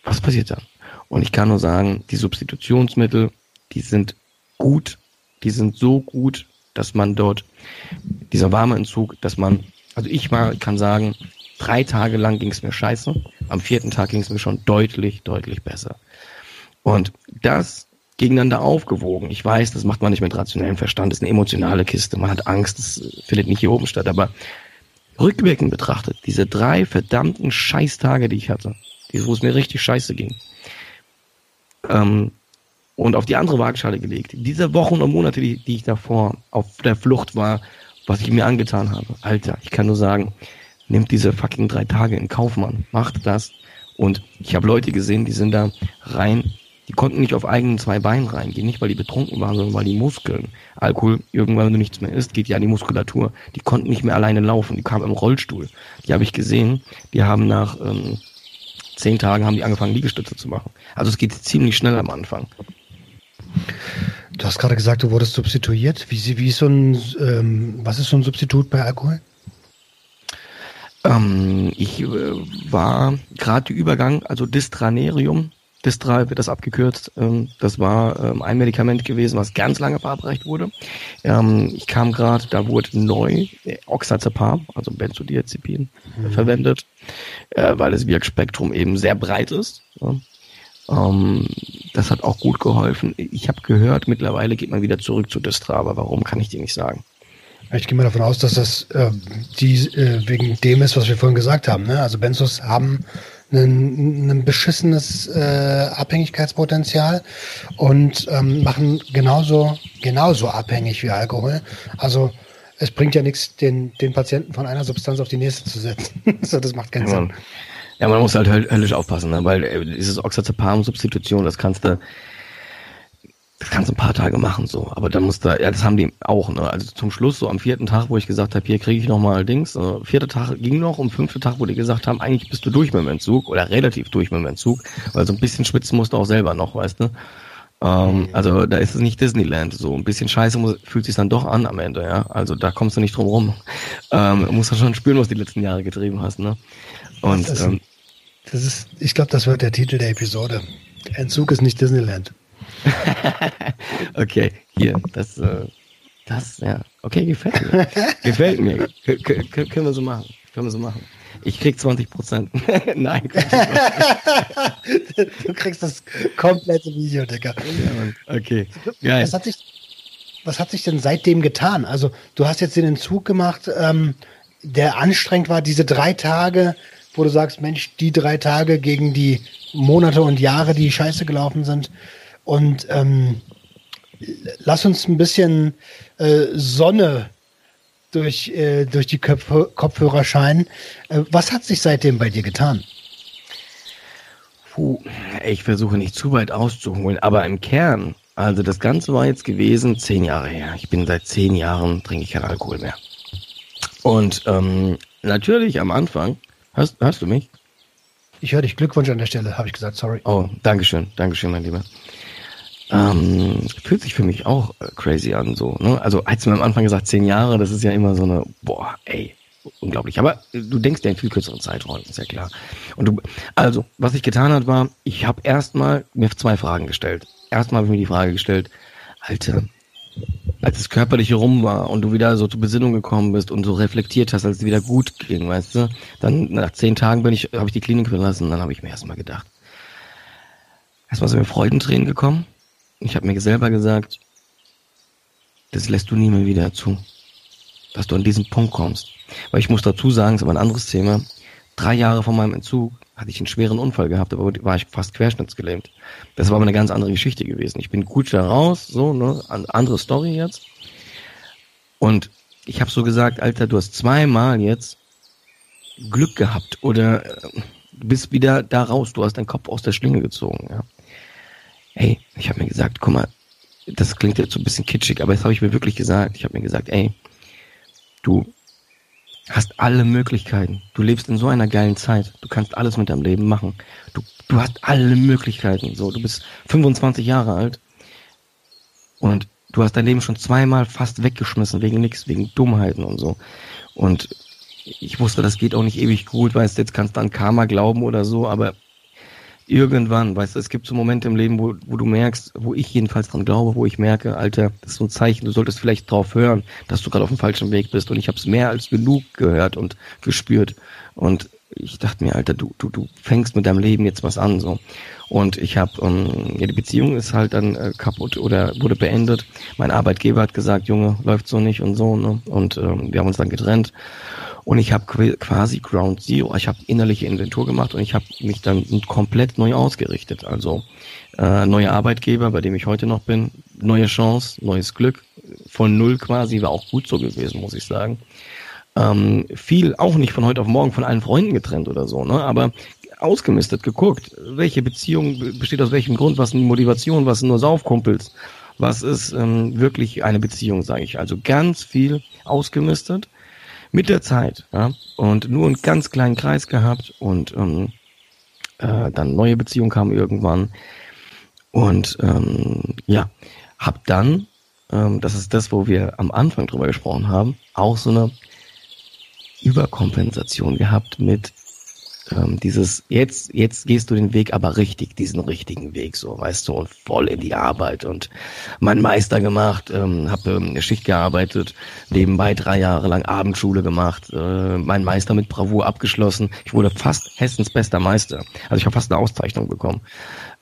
was passiert dann? Und ich kann nur sagen, die Substitutionsmittel, die sind gut, die sind so gut, dass man dort, dieser warme Entzug, dass man, also ich mal kann sagen, drei Tage lang ging es mir scheiße, am vierten Tag ging es mir schon deutlich, deutlich besser. Und das gegeneinander aufgewogen. Ich weiß, das macht man nicht mit rationellem Verstand, das ist eine emotionale Kiste, man hat Angst, das findet nicht hier oben statt, aber rückwirkend betrachtet, diese drei verdammten Scheißtage, die ich hatte, wo es mir richtig scheiße ging, ähm, und auf die andere Waagschale gelegt. Diese Wochen und Monate, die, die ich davor auf der Flucht war, was ich mir angetan habe. Alter, ich kann nur sagen, nimmt diese fucking drei Tage in Kauf, Mann. Macht das. Und ich habe Leute gesehen, die sind da rein, die konnten nicht auf eigenen zwei Beinen reingehen, nicht weil die betrunken waren, sondern weil die Muskeln, Alkohol, irgendwann, wenn du nichts mehr isst, geht ja an die Muskulatur. Die konnten nicht mehr alleine laufen, die kamen im Rollstuhl. Die habe ich gesehen, die haben nach ähm, zehn Tagen haben die angefangen, Liegestütze zu machen. Also es geht ziemlich schnell am Anfang. Du hast gerade gesagt, du wurdest substituiert. Wie, wie ist so ein, ähm, was ist so ein Substitut bei Alkohol? Ähm, ich äh, war gerade Übergang, also Distranerium, Distra wird das abgekürzt. Ähm, das war ähm, ein Medikament gewesen, was ganz lange verabreicht wurde. Ähm, ich kam gerade, da wurde neu äh, Oxazepam, also Benzodiazepin, mhm. verwendet, äh, weil das Wirkspektrum eben sehr breit ist. Ja. Ähm, das hat auch gut geholfen. Ich habe gehört, mittlerweile geht man wieder zurück zu Distra, aber warum kann ich dir nicht sagen. Ich gehe mal davon aus, dass das äh, die äh, wegen dem ist, was wir vorhin gesagt haben. Ne? Also Benzos haben ein, ein beschissenes äh, Abhängigkeitspotenzial und ähm, machen genauso genauso abhängig wie Alkohol. Also es bringt ja nichts, den, den Patienten von einer Substanz auf die nächste zu setzen. (laughs) so, das macht keinen ja, Sinn. Ja, man muss halt höllisch aufpassen, ne? weil äh, dieses Oxazepam-Substitution, das kannst du, das kannst du ein paar Tage machen, so. Aber dann musst du, ja, das haben die auch, ne? Also zum Schluss, so am vierten Tag, wo ich gesagt habe, hier kriege ich nochmal Dings, äh, vierter Tag ging noch, um fünfter Tag, wo die gesagt haben, eigentlich bist du durch mit dem Entzug oder relativ durch mit dem Entzug, weil so ein bisschen schwitzen musst du auch selber noch, weißt du? Ähm, also da ist es nicht Disneyland. So ein bisschen scheiße muss, fühlt sich dann doch an am Ende, ja. Also da kommst du nicht drum rum. Ähm, musst du schon spüren, was du die letzten Jahre getrieben hast, ne? Und ähm, das ist, ich glaube, das wird der Titel der Episode. Entzug ist nicht Disneyland. (laughs) okay, hier, das, äh, das, ja, okay, gefällt mir. (laughs) gefällt mir. K können wir so machen. Können wir so machen. Ich krieg 20 Prozent. (laughs) Nein. du kriegst das komplette Video, Digga. Ja, okay, geil. Was hat, sich, was hat sich denn seitdem getan? Also, du hast jetzt den Entzug gemacht, ähm, der anstrengend war, diese drei Tage wo du sagst, Mensch, die drei Tage gegen die Monate und Jahre, die scheiße gelaufen sind. Und ähm, lass uns ein bisschen äh, Sonne durch, äh, durch die Köpfe, Kopfhörer scheinen. Äh, was hat sich seitdem bei dir getan? Puh, ich versuche nicht zu weit auszuholen, aber im Kern, also das Ganze war jetzt gewesen zehn Jahre her. Ich bin seit zehn Jahren, trinke ich keinen Alkohol mehr. Und ähm, natürlich am Anfang Hörst, hörst du mich? Ich höre dich. Glückwunsch an der Stelle, habe ich gesagt. Sorry. Oh, Dankeschön. Dankeschön, mein Lieber. Ähm, fühlt sich für mich auch äh, crazy an, so, ne? Also, als mir am Anfang gesagt, zehn Jahre, das ist ja immer so eine, boah, ey, unglaublich. Aber du denkst ja in viel kürzeren Zeiträumen, ist ja klar. Und du, also, was ich getan hat, war, ich habe erstmal mir zwei Fragen gestellt. Erstmal habe ich mir die Frage gestellt, Alter, als das Körperliche rum war und du wieder so zur Besinnung gekommen bist und so reflektiert hast, als es wieder gut ging, weißt du, dann nach zehn Tagen bin ich, habe ich die Klinik verlassen, dann habe ich mir erstmal gedacht, erstmal sind mir Freudentränen gekommen. Ich habe mir selber gesagt, das lässt du nie mehr wieder zu. Dass du an diesen Punkt kommst. Weil ich muss dazu sagen, ist aber ein anderes Thema. Drei Jahre vor meinem Entzug hatte ich einen schweren Unfall gehabt, aber war ich fast querschnittsgelähmt. Das war aber eine ganz andere Geschichte gewesen. Ich bin gut da raus, so, ne, andere Story jetzt. Und ich habe so gesagt, Alter, du hast zweimal jetzt Glück gehabt oder äh, bist wieder da raus, du hast deinen Kopf aus der Schlinge gezogen, ja. Ey, ich habe mir gesagt, guck mal, das klingt jetzt so ein bisschen kitschig, aber das habe ich mir wirklich gesagt. Ich habe mir gesagt, ey, du hast alle Möglichkeiten. Du lebst in so einer geilen Zeit. Du kannst alles mit deinem Leben machen. Du, du hast alle Möglichkeiten. So, du bist 25 Jahre alt und du hast dein Leben schon zweimal fast weggeschmissen wegen nichts, wegen Dummheiten und so. Und ich wusste, das geht auch nicht ewig gut, weißt du, jetzt kannst du an Karma glauben oder so, aber irgendwann, weißt du, es gibt so Momente im Leben, wo, wo du merkst, wo ich jedenfalls dran glaube, wo ich merke, Alter, das ist so ein Zeichen, du solltest vielleicht drauf hören, dass du gerade auf dem falschen Weg bist. Und ich habe es mehr als genug gehört und gespürt. Und ich dachte mir, Alter, du, du, du fängst mit deinem Leben jetzt was an. so. Und ich habe, ähm, ja, die Beziehung ist halt dann äh, kaputt oder wurde beendet. Mein Arbeitgeber hat gesagt, Junge, läuft so nicht und so. Ne? Und ähm, wir haben uns dann getrennt. Und ich habe quasi Ground Zero, ich habe innerliche Inventur gemacht und ich habe mich dann komplett neu ausgerichtet. Also äh, neue Arbeitgeber, bei dem ich heute noch bin, neue Chance, neues Glück, von null quasi, war auch gut so gewesen, muss ich sagen. Ähm, viel auch nicht von heute auf morgen von allen Freunden getrennt oder so, ne? Aber ausgemistet, geguckt, welche Beziehung besteht aus welchem Grund, was sind die Motivation, was sind nur Saufkumpels, was ist ähm, wirklich eine Beziehung, sage ich. Also ganz viel ausgemistet mit der Zeit, ja, und nur einen ganz kleinen Kreis gehabt und ähm, äh, dann neue Beziehungen kamen irgendwann und ähm, ja, hab dann, ähm, das ist das, wo wir am Anfang drüber gesprochen haben, auch so eine Überkompensation gehabt mit ähm, dieses, jetzt, jetzt gehst du den Weg aber richtig, diesen richtigen Weg, so, weißt du, und voll in die Arbeit und mein Meister gemacht, ähm, habe ähm, Schicht gearbeitet, nebenbei drei Jahre lang Abendschule gemacht, äh, mein Meister mit Bravour abgeschlossen. Ich wurde fast Hessens bester Meister. Also ich habe fast eine Auszeichnung bekommen.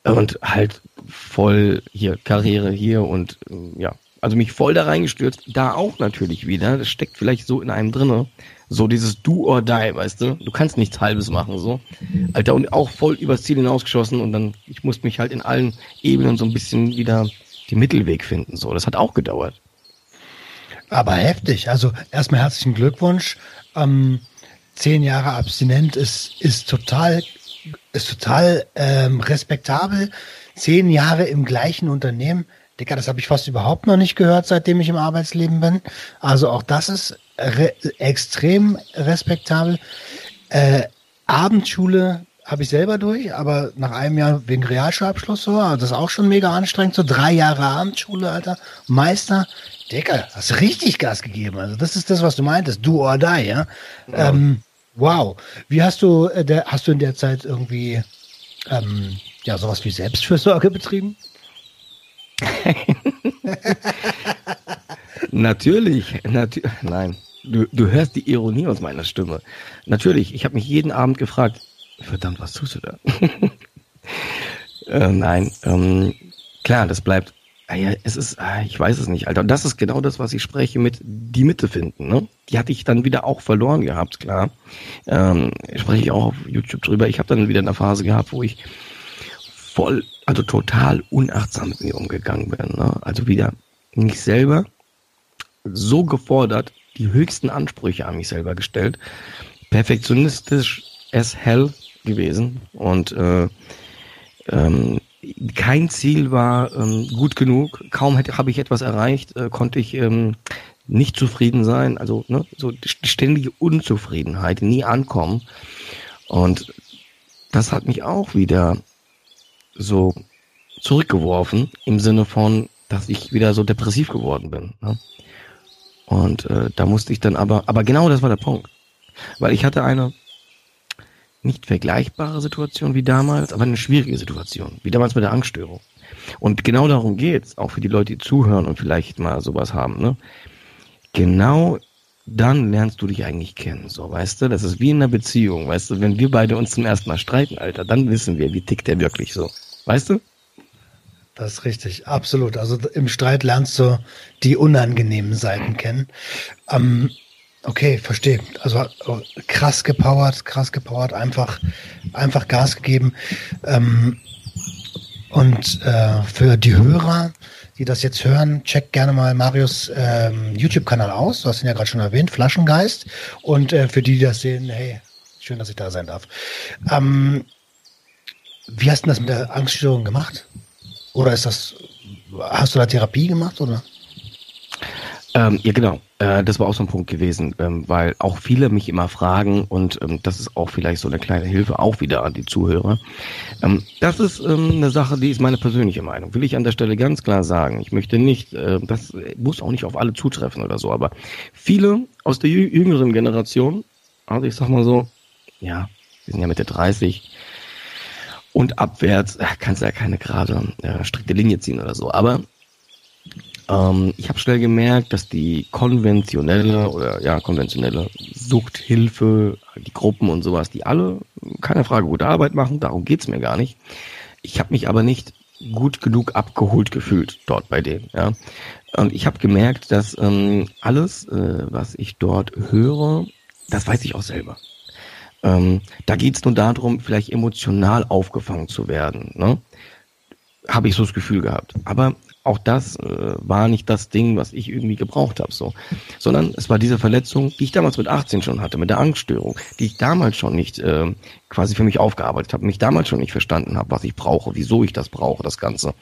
Und halt voll hier, Karriere hier und äh, ja, also mich voll da reingestürzt, da auch natürlich wieder, das steckt vielleicht so in einem drinne, so dieses Do or Die, weißt du? Du kannst nichts Halbes machen, so. Alter, und auch voll übers Ziel hinausgeschossen und dann, ich musste mich halt in allen Ebenen so ein bisschen wieder den Mittelweg finden, so. Das hat auch gedauert. Aber heftig. Also erstmal herzlichen Glückwunsch. Ähm, zehn Jahre abstinent ist, ist total, ist total ähm, respektabel. Zehn Jahre im gleichen Unternehmen. Dicker, das habe ich fast überhaupt noch nicht gehört, seitdem ich im Arbeitsleben bin. Also auch das ist re extrem respektabel. Äh, Abendschule habe ich selber durch, aber nach einem Jahr wegen Realschulabschluss so, also das ist auch schon mega anstrengend, so drei Jahre Abendschule, Alter, Meister, Dicker, hast du richtig Gas gegeben, also das ist das, was du meintest, do or die, ja. ja. Ähm, wow, wie hast du, äh, der, hast du in der Zeit irgendwie, ähm, ja, sowas wie Selbstfürsorge (laughs) betrieben? (laughs) natürlich, natu nein, Du, du hörst die Ironie aus meiner Stimme. Natürlich, ich habe mich jeden Abend gefragt, verdammt, was tust du da? (laughs) äh, nein, ähm, klar, das bleibt. Ah es ist, ah, ich weiß es nicht, Alter. Und das ist genau das, was ich spreche mit die Mitte finden. Ne? Die hatte ich dann wieder auch verloren gehabt, klar. Ähm, spreche ich auch auf YouTube drüber. Ich habe dann wieder eine Phase gehabt, wo ich voll, also total unachtsam mit mir umgegangen bin. Ne? Also wieder nicht selber so gefordert, die höchsten Ansprüche an mich selber gestellt. Perfektionistisch as hell gewesen und äh, ähm, kein Ziel war ähm, gut genug. Kaum habe ich etwas erreicht, äh, konnte ich ähm, nicht zufrieden sein. Also ne, so ständige Unzufriedenheit, nie ankommen. Und das hat mich auch wieder so zurückgeworfen im Sinne von, dass ich wieder so depressiv geworden bin. Ne? Und äh, da musste ich dann aber, aber genau das war der Punkt. Weil ich hatte eine nicht vergleichbare Situation wie damals, aber eine schwierige Situation, wie damals mit der Angststörung. Und genau darum geht's, auch für die Leute, die zuhören und vielleicht mal sowas haben. Ne? Genau dann lernst du dich eigentlich kennen, so, weißt du? Das ist wie in einer Beziehung, weißt du? Wenn wir beide uns zum ersten Mal streiten, Alter, dann wissen wir, wie tickt der wirklich so, weißt du? Das ist richtig, absolut. Also im Streit lernst du die unangenehmen Seiten kennen. Ähm, okay, verstehe. Also krass gepowert, krass gepowert, einfach, einfach Gas gegeben. Ähm, und äh, für die Hörer, die das jetzt hören, checkt gerne mal Marius ähm, YouTube-Kanal aus. Du hast ihn ja gerade schon erwähnt, Flaschengeist. Und äh, für die, die das sehen, hey, schön, dass ich da sein darf. Ähm, wie hast du das mit der Angststörung gemacht? Oder ist das, hast du da Therapie gemacht oder? Ähm, ja, genau. Äh, das war auch so ein Punkt gewesen, ähm, weil auch viele mich immer fragen und ähm, das ist auch vielleicht so eine kleine Hilfe auch wieder an die Zuhörer. Ähm, das ist ähm, eine Sache, die ist meine persönliche Meinung. Will ich an der Stelle ganz klar sagen. Ich möchte nicht, äh, das muss auch nicht auf alle zutreffen oder so, aber viele aus der jüngeren Generation, also ich sag mal so, ja, wir sind ja Mitte 30, und abwärts kannst du ja keine gerade äh, strikte Linie ziehen oder so. Aber ähm, ich habe schnell gemerkt, dass die konventionelle oder ja konventionelle Suchthilfe, die Gruppen und sowas, die alle keine Frage gute Arbeit machen, darum geht's mir gar nicht. Ich habe mich aber nicht gut genug abgeholt gefühlt dort bei denen. Ja. Und ich habe gemerkt, dass ähm, alles, äh, was ich dort höre, das weiß ich auch selber. Ähm, da geht es nur darum, vielleicht emotional aufgefangen zu werden. Ne? Habe ich so das Gefühl gehabt. Aber auch das äh, war nicht das Ding, was ich irgendwie gebraucht habe, so, sondern es war diese Verletzung, die ich damals mit 18 schon hatte, mit der Angststörung, die ich damals schon nicht äh, quasi für mich aufgearbeitet habe, mich damals schon nicht verstanden habe, was ich brauche, wieso ich das brauche, das Ganze,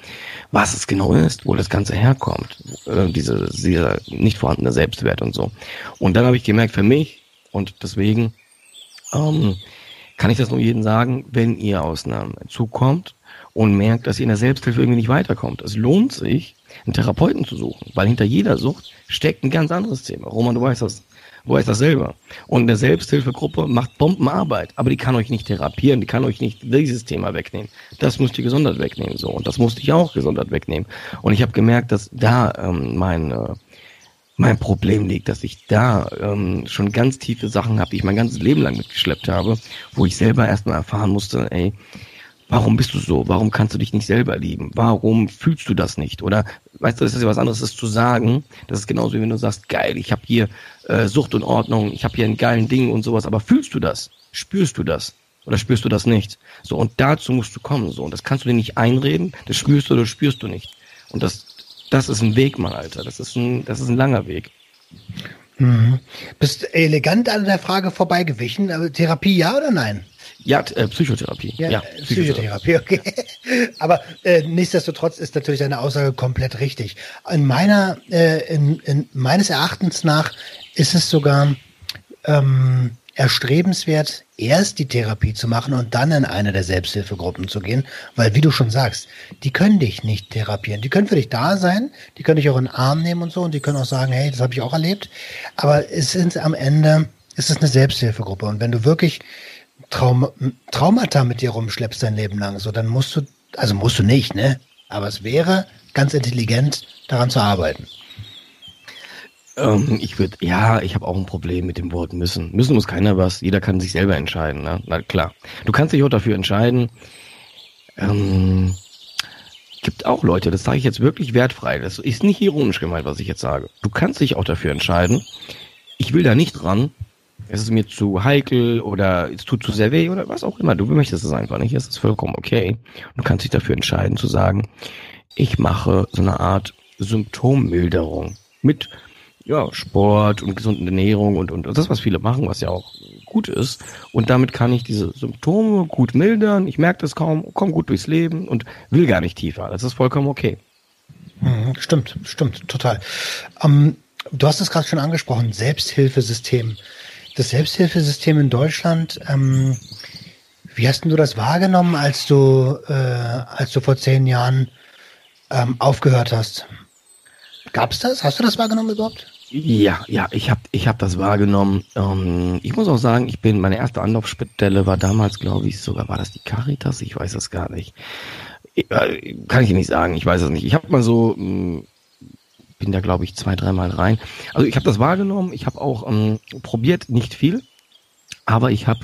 was es genau ist, wo das Ganze herkommt, äh, diese sehr nicht vorhandene Selbstwert und so. Und dann habe ich gemerkt, für mich und deswegen ähm, kann ich das nur jedem sagen, wenn ihr aus einem Zug kommt und merkt, dass ihr in der Selbsthilfe irgendwie nicht weiterkommt. Es lohnt sich, einen Therapeuten zu suchen, weil hinter jeder Sucht steckt ein ganz anderes Thema. Roman, du weißt das, du weißt das selber. Und eine Selbsthilfegruppe macht Bombenarbeit, aber die kann euch nicht therapieren, die kann euch nicht dieses Thema wegnehmen. Das müsst ihr gesondert wegnehmen, so. Und das musste ich auch gesondert wegnehmen. Und ich habe gemerkt, dass da ähm, mein äh, mein Problem liegt, dass ich da ähm, schon ganz tiefe Sachen habe, die ich mein ganzes Leben lang mitgeschleppt habe, wo ich selber erstmal erfahren musste, ey, warum bist du so? Warum kannst du dich nicht selber lieben? Warum fühlst du das nicht? Oder weißt du, das ist ja was anderes, das zu sagen. Das ist genauso wie wenn du sagst, geil, ich habe hier äh, Sucht und Ordnung, ich habe hier einen geilen Ding und sowas, aber fühlst du das? Spürst du das? Oder spürst du das nicht? So, und dazu musst du kommen, so. Und das kannst du dir nicht einreden, das spürst du oder spürst du nicht. Und das das ist ein Weg, Mann, Alter. Das ist ein, das ist ein langer Weg. Mhm. Bist elegant an der Frage vorbeigewichen. Aber Therapie ja oder nein? Ja, äh, Psychotherapie. Ja, ja Psychotherapie. okay. (laughs) Aber äh, nichtsdestotrotz ist natürlich deine Aussage komplett richtig. In meiner, äh, in, in meines Erachtens nach ist es sogar ähm, erstrebenswert, erst die Therapie zu machen und dann in eine der Selbsthilfegruppen zu gehen, weil wie du schon sagst, die können dich nicht therapieren. Die können für dich da sein, die können dich auch in den Arm nehmen und so und die können auch sagen, hey, das habe ich auch erlebt, aber es sind am Ende es ist eine Selbsthilfegruppe und wenn du wirklich Traum, Traumata mit dir rumschleppst dein Leben lang, so dann musst du, also musst du nicht, ne? Aber es wäre ganz intelligent, daran zu arbeiten. Ähm, ich würde, ja, ich habe auch ein Problem mit dem Wort müssen. Müssen muss keiner was. Jeder kann sich selber entscheiden. Ne? Na klar. Du kannst dich auch dafür entscheiden. Ähm, gibt auch Leute, das sage ich jetzt wirklich wertfrei. Das ist nicht ironisch gemeint, was ich jetzt sage. Du kannst dich auch dafür entscheiden. Ich will da nicht ran. Es ist mir zu heikel oder es tut zu sehr weh oder was auch immer. Du möchtest es einfach nicht. Es ist vollkommen okay. Du kannst dich dafür entscheiden zu sagen, ich mache so eine Art Symptommilderung mit ja, Sport und gesunde Ernährung und, und das, was viele machen, was ja auch gut ist. Und damit kann ich diese Symptome gut mildern. Ich merke das kaum, komme gut durchs Leben und will gar nicht tiefer. Das ist vollkommen okay. Mhm, stimmt, stimmt, total. Ähm, du hast es gerade schon angesprochen, Selbsthilfesystem. Das Selbsthilfesystem in Deutschland, ähm, wie hast du das wahrgenommen, als du, äh, als du vor zehn Jahren ähm, aufgehört hast? Gab's das? Hast du das wahrgenommen überhaupt? Ja, ja, ich habe ich hab das wahrgenommen. Ähm, ich muss auch sagen, ich bin, meine erste Anlaufstelle war damals, glaube ich, sogar, war das die Caritas? Ich weiß es gar nicht. Äh, kann ich nicht sagen, ich weiß es nicht. Ich habe mal so, mh, hm, bin da, glaube ich, zwei, dreimal rein. Also ich habe das wahrgenommen, ich habe auch ähm, probiert, nicht viel, aber ich habe,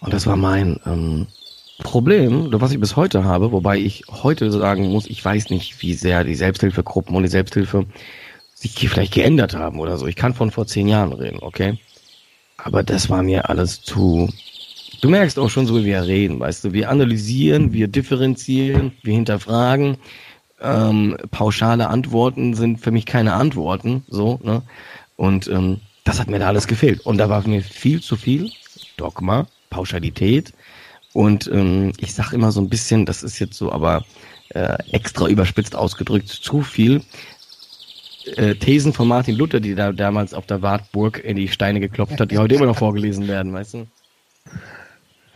und das war mein, ähm, Problem, was ich bis heute habe, wobei ich heute sagen muss, ich weiß nicht, wie sehr die Selbsthilfegruppen und die Selbsthilfe sich vielleicht geändert haben oder so. Ich kann von vor zehn Jahren reden, okay? Aber das war mir alles zu. Du merkst auch schon so, wie wir reden, weißt du. Wir analysieren, wir differenzieren, wir hinterfragen. Ähm, pauschale Antworten sind für mich keine Antworten, so, ne? Und ähm, das hat mir da alles gefehlt. Und da war mir viel zu viel Dogma, Pauschalität, und ähm, ich sage immer so ein bisschen, das ist jetzt so aber äh, extra überspitzt ausgedrückt, zu viel äh, Thesen von Martin Luther, die da damals auf der Wartburg in die Steine geklopft hat, die heute immer noch vorgelesen werden, weißt du?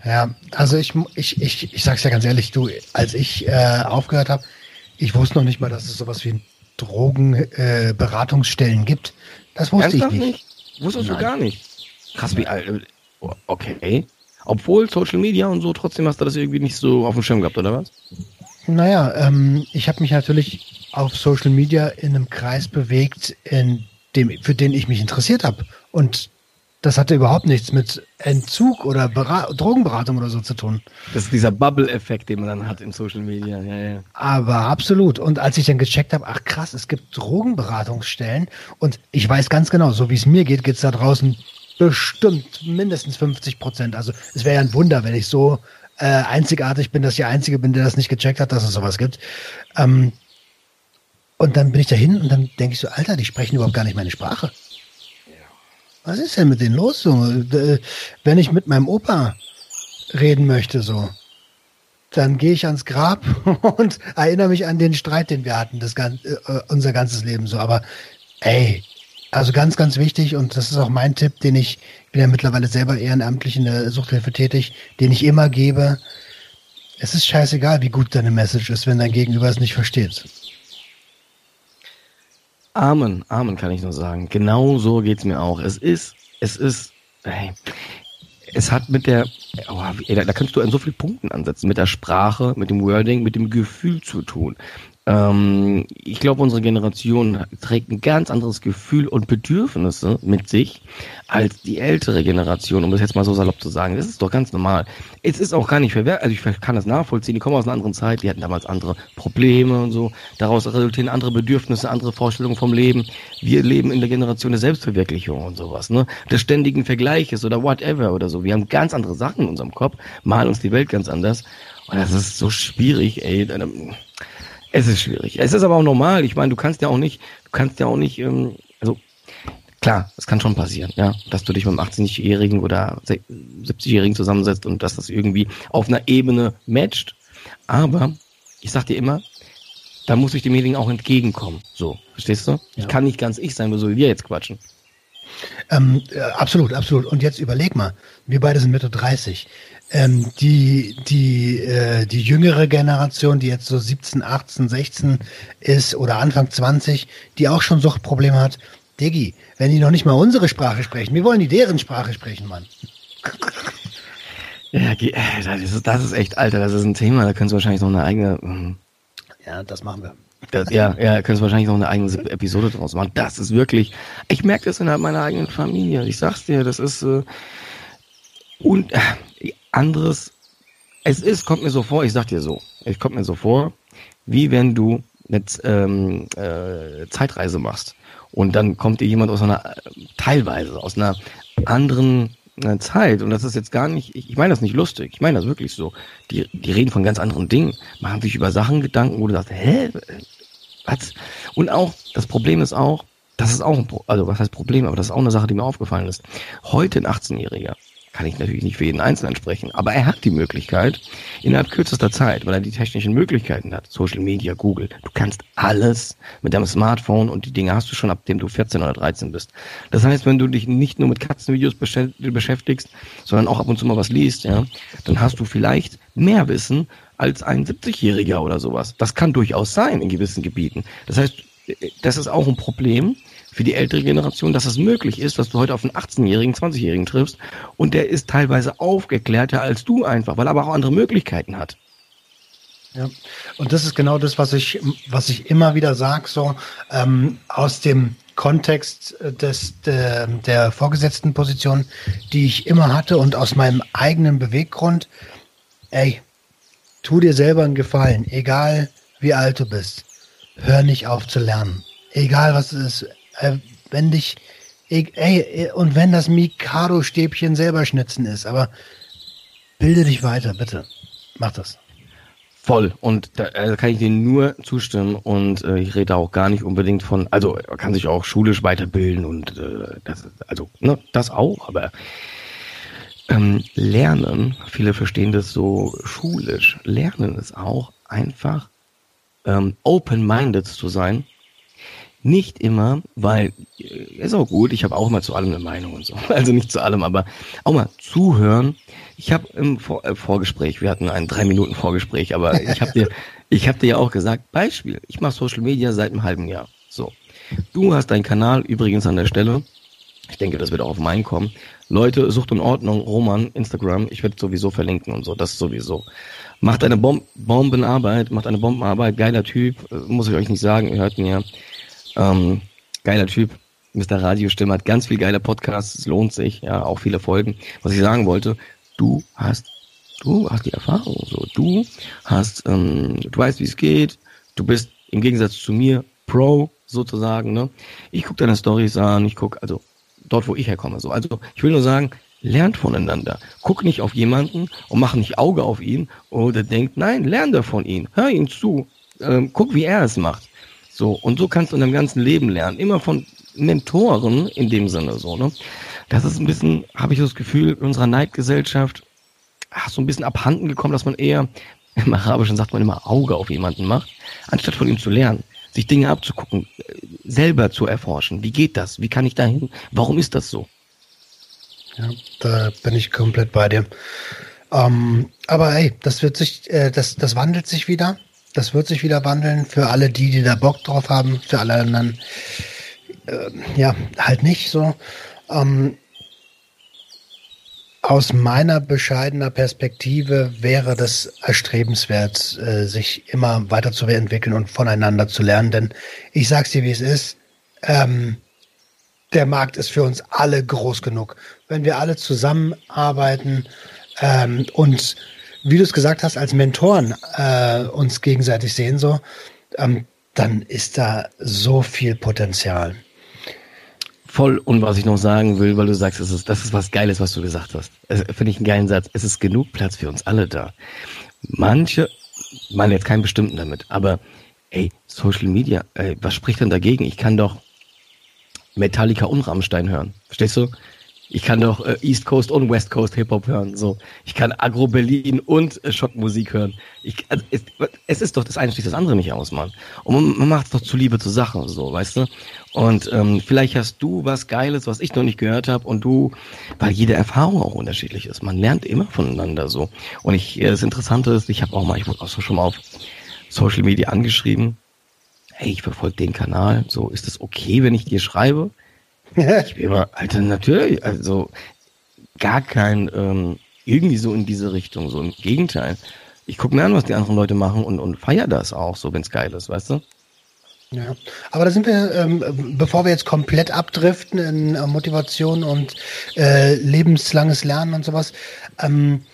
Ja, also ich, ich, ich, ich sag's ja ganz ehrlich, du, als ich äh, aufgehört habe, ich wusste noch nicht mal, dass es sowas wie Drogenberatungsstellen äh, gibt. Das wusste Ernsthaft ich nicht. nicht? Wusstest Nein. du gar nicht? Krass, wie alt. Äh, okay. Obwohl Social Media und so, trotzdem hast du das irgendwie nicht so auf dem Schirm gehabt, oder was? Naja, ähm, ich habe mich natürlich auf Social Media in einem Kreis bewegt, in dem, für den ich mich interessiert habe. Und das hatte überhaupt nichts mit Entzug oder Bera Drogenberatung oder so zu tun. Das ist dieser Bubble-Effekt, den man dann hat in Social Media. Ja, ja. Aber absolut. Und als ich dann gecheckt habe, ach krass, es gibt Drogenberatungsstellen und ich weiß ganz genau, so wie es mir geht, geht es da draußen bestimmt mindestens 50 Prozent. Also es wäre ja ein Wunder, wenn ich so äh, einzigartig bin, dass ich der Einzige bin, der das nicht gecheckt hat, dass es sowas gibt. Ähm, und dann bin ich dahin und dann denke ich so, Alter, die sprechen überhaupt gar nicht meine Sprache. Was ist denn mit denen los? So? Wenn ich mit meinem Opa reden möchte, so, dann gehe ich ans Grab (laughs) und erinnere mich an den Streit, den wir hatten, das ganze, äh, unser ganzes Leben so. Aber ey, also ganz, ganz wichtig und das ist auch mein Tipp, den ich bin ja mittlerweile selber ehrenamtlich in der Suchthilfe tätig, den ich immer gebe. Es ist scheißegal, wie gut deine Message ist, wenn dein Gegenüber es nicht versteht. Amen, Amen kann ich nur sagen. Genau so geht's mir auch. Es ist, es ist, hey, es hat mit der, oh, ey, da, da kannst du an so vielen Punkten ansetzen, mit der Sprache, mit dem Wording, mit dem Gefühl zu tun. Ähm, ich glaube, unsere Generation trägt ein ganz anderes Gefühl und Bedürfnisse mit sich als die ältere Generation, um das jetzt mal so salopp zu sagen. Das ist doch ganz normal. Es ist auch gar nicht verwerflich, also ich kann das nachvollziehen, die kommen aus einer anderen Zeit, die hatten damals andere Probleme und so. Daraus resultieren andere Bedürfnisse, andere Vorstellungen vom Leben. Wir leben in der Generation der Selbstverwirklichung und sowas, ne? Des ständigen Vergleiches oder whatever oder so. Wir haben ganz andere Sachen in unserem Kopf, malen uns die Welt ganz anders. Und das ist so schwierig, ey. Es ist schwierig. Es ist aber auch normal. Ich meine, du kannst ja auch nicht, du kannst ja auch nicht, ähm, also klar, es kann schon passieren, ja, dass du dich mit einem 18-Jährigen oder 70-Jährigen zusammensetzt und dass das irgendwie auf einer Ebene matcht. Aber ich sag dir immer, da muss ich demjenigen auch entgegenkommen. So, verstehst du? Ja. Ich kann nicht ganz ich sein, wo soll wir jetzt quatschen? Ähm, äh, absolut, absolut. Und jetzt überleg mal, wir beide sind Mitte 30 ähm, die, die, äh, die jüngere Generation, die jetzt so 17, 18, 16 ist oder Anfang 20, die auch schon Suchtprobleme hat, Diggi, wenn die noch nicht mal unsere Sprache sprechen, wir wollen die deren Sprache sprechen, Mann. Ja, äh, das ist, das ist echt, Alter, das ist ein Thema, da können Sie wahrscheinlich noch eine eigene. Ähm, ja, das machen wir. Das, ja, ja, können Sie wahrscheinlich noch eine eigene Episode draus machen. Das ist wirklich, ich merke das innerhalb meiner eigenen Familie. Ich sag's dir, das ist, äh, und äh, anderes. Es ist, kommt mir so vor, ich sag dir so, es kommt mir so vor, wie wenn du eine ähm, äh, Zeitreise machst und dann kommt dir jemand aus einer, teilweise aus einer anderen äh, Zeit und das ist jetzt gar nicht, ich, ich meine das nicht lustig, ich meine das wirklich so. Die, die reden von ganz anderen Dingen, machen sich über Sachen Gedanken, wo du sagst, hä, was? Und auch, das Problem ist auch, das ist auch ein, Pro also was heißt Problem, aber das ist auch eine Sache, die mir aufgefallen ist. Heute ein 18-Jähriger kann ich natürlich nicht für jeden Einzelnen sprechen, aber er hat die Möglichkeit, innerhalb kürzester Zeit, weil er die technischen Möglichkeiten hat, Social Media, Google, du kannst alles mit deinem Smartphone und die Dinge hast du schon, ab dem du 14 oder 13 bist. Das heißt, wenn du dich nicht nur mit Katzenvideos beschäftigst, sondern auch ab und zu mal was liest, ja, dann hast du vielleicht mehr Wissen als ein 70-Jähriger oder sowas. Das kann durchaus sein in gewissen Gebieten. Das heißt, das ist auch ein Problem, für die ältere Generation, dass es möglich ist, dass du heute auf einen 18-Jährigen, 20-Jährigen triffst und der ist teilweise aufgeklärter als du einfach, weil er aber auch andere Möglichkeiten hat. Ja, und das ist genau das, was ich, was ich immer wieder sage, so ähm, aus dem Kontext des, der, der vorgesetzten Position, die ich immer hatte und aus meinem eigenen Beweggrund. Ey, tu dir selber einen Gefallen, egal wie alt du bist. Hör nicht auf zu lernen. Egal was es ist. Äh, wenn dich, ey, und wenn das Mikado-Stäbchen selber schnitzen ist, aber bilde dich weiter, bitte. Mach das. Voll. Und da also kann ich dir nur zustimmen. Und äh, ich rede auch gar nicht unbedingt von, also kann sich auch schulisch weiterbilden und äh, das, also ne, das auch, aber ähm, Lernen, viele verstehen das so schulisch. Lernen ist auch einfach ähm, open-minded zu sein. Nicht immer, weil äh, ist auch gut, ich habe auch mal zu allem eine Meinung und so. (laughs) Also nicht zu allem, aber auch mal zuhören. Ich habe im Vor äh, Vorgespräch, wir hatten ein drei Minuten Vorgespräch, aber ich habe dir, (laughs) ich habe dir ja auch gesagt, Beispiel, ich mache Social Media seit einem halben Jahr. So, du hast deinen Kanal übrigens an der Stelle. Ich denke, das wird auch auf meinen kommen. Leute, Sucht und Ordnung, Roman, Instagram, ich werde sowieso verlinken und so, das sowieso. Macht eine Bom Bombenarbeit, macht eine Bombenarbeit, geiler Typ, äh, muss ich euch nicht sagen, ihr hört ihn ja. Ähm, geiler Typ, Mr. Radiostimme, hat ganz viel geile Podcasts, es lohnt sich, ja, auch viele Folgen. Was ich sagen wollte, du hast, du hast die Erfahrung, so, du hast, ähm, du weißt, wie es geht, du bist im Gegensatz zu mir Pro, sozusagen, ne? Ich gucke deine Stories an, ich gucke, also dort, wo ich herkomme. So, also ich will nur sagen, lernt voneinander. Guck nicht auf jemanden und mach nicht Auge auf ihn oder denkt, nein, lern da von ihm, hör ihm zu, ähm, guck, wie er es macht. So, und so kannst du in deinem ganzen Leben lernen. Immer von Mentoren in dem Sinne, so, ne? Das ist ein bisschen, habe ich das Gefühl, in unserer Neidgesellschaft ach, so ein bisschen abhanden gekommen, dass man eher, (laughs) im Arabischen sagt man immer Auge auf jemanden macht, anstatt von ihm zu lernen sich Dinge abzugucken, selber zu erforschen. Wie geht das? Wie kann ich dahin? Warum ist das so? Ja, da bin ich komplett bei dir. Ähm, aber ey, das wird sich, äh, das, das wandelt sich wieder. Das wird sich wieder wandeln für alle die, die da Bock drauf haben, für alle anderen, äh, ja, halt nicht so. Ähm, aus meiner bescheidener Perspektive wäre das erstrebenswert, äh, sich immer weiterzuentwickeln und voneinander zu lernen. Denn ich sag's dir, wie es ist. Ähm, der Markt ist für uns alle groß genug. Wenn wir alle zusammenarbeiten ähm, und, wie du es gesagt hast, als Mentoren äh, uns gegenseitig sehen, so, ähm, dann ist da so viel Potenzial. Voll. Und was ich noch sagen will, weil du sagst, das ist, das ist was Geiles, was du gesagt hast. Finde ich einen geilen Satz. Es ist genug Platz für uns alle da. Manche, meine jetzt keinen bestimmten damit, aber ey, Social Media, ey, was spricht denn dagegen? Ich kann doch Metallica und Rammstein hören. Verstehst du? Ich kann doch äh, East Coast und West Coast Hip Hop hören. So, ich kann Agro Berlin und äh, Schockmusik hören. Ich, also, es, es, ist doch das eine schließt das andere nicht aus, Mann. Und man, man macht es doch zu Liebe zur Sache, so, weißt du? Und ähm, vielleicht hast du was Geiles, was ich noch nicht gehört habe, und du, weil jede Erfahrung auch unterschiedlich ist. Man lernt immer voneinander so. Und ich, äh, das Interessante ist, ich habe auch mal, ich wurde auch so schon mal auf Social Media angeschrieben. Hey, ich verfolge den Kanal. So, ist das okay, wenn ich dir schreibe? (laughs) ich bin immer, Alter, natürlich, also gar kein, ähm, irgendwie so in diese Richtung, so im Gegenteil. Ich gucke mir an, was die anderen Leute machen und, und feier das auch, so wenn es geil ist, weißt du? Ja, aber da sind wir, ähm, bevor wir jetzt komplett abdriften in äh, Motivation und äh, lebenslanges Lernen und sowas. Ähm,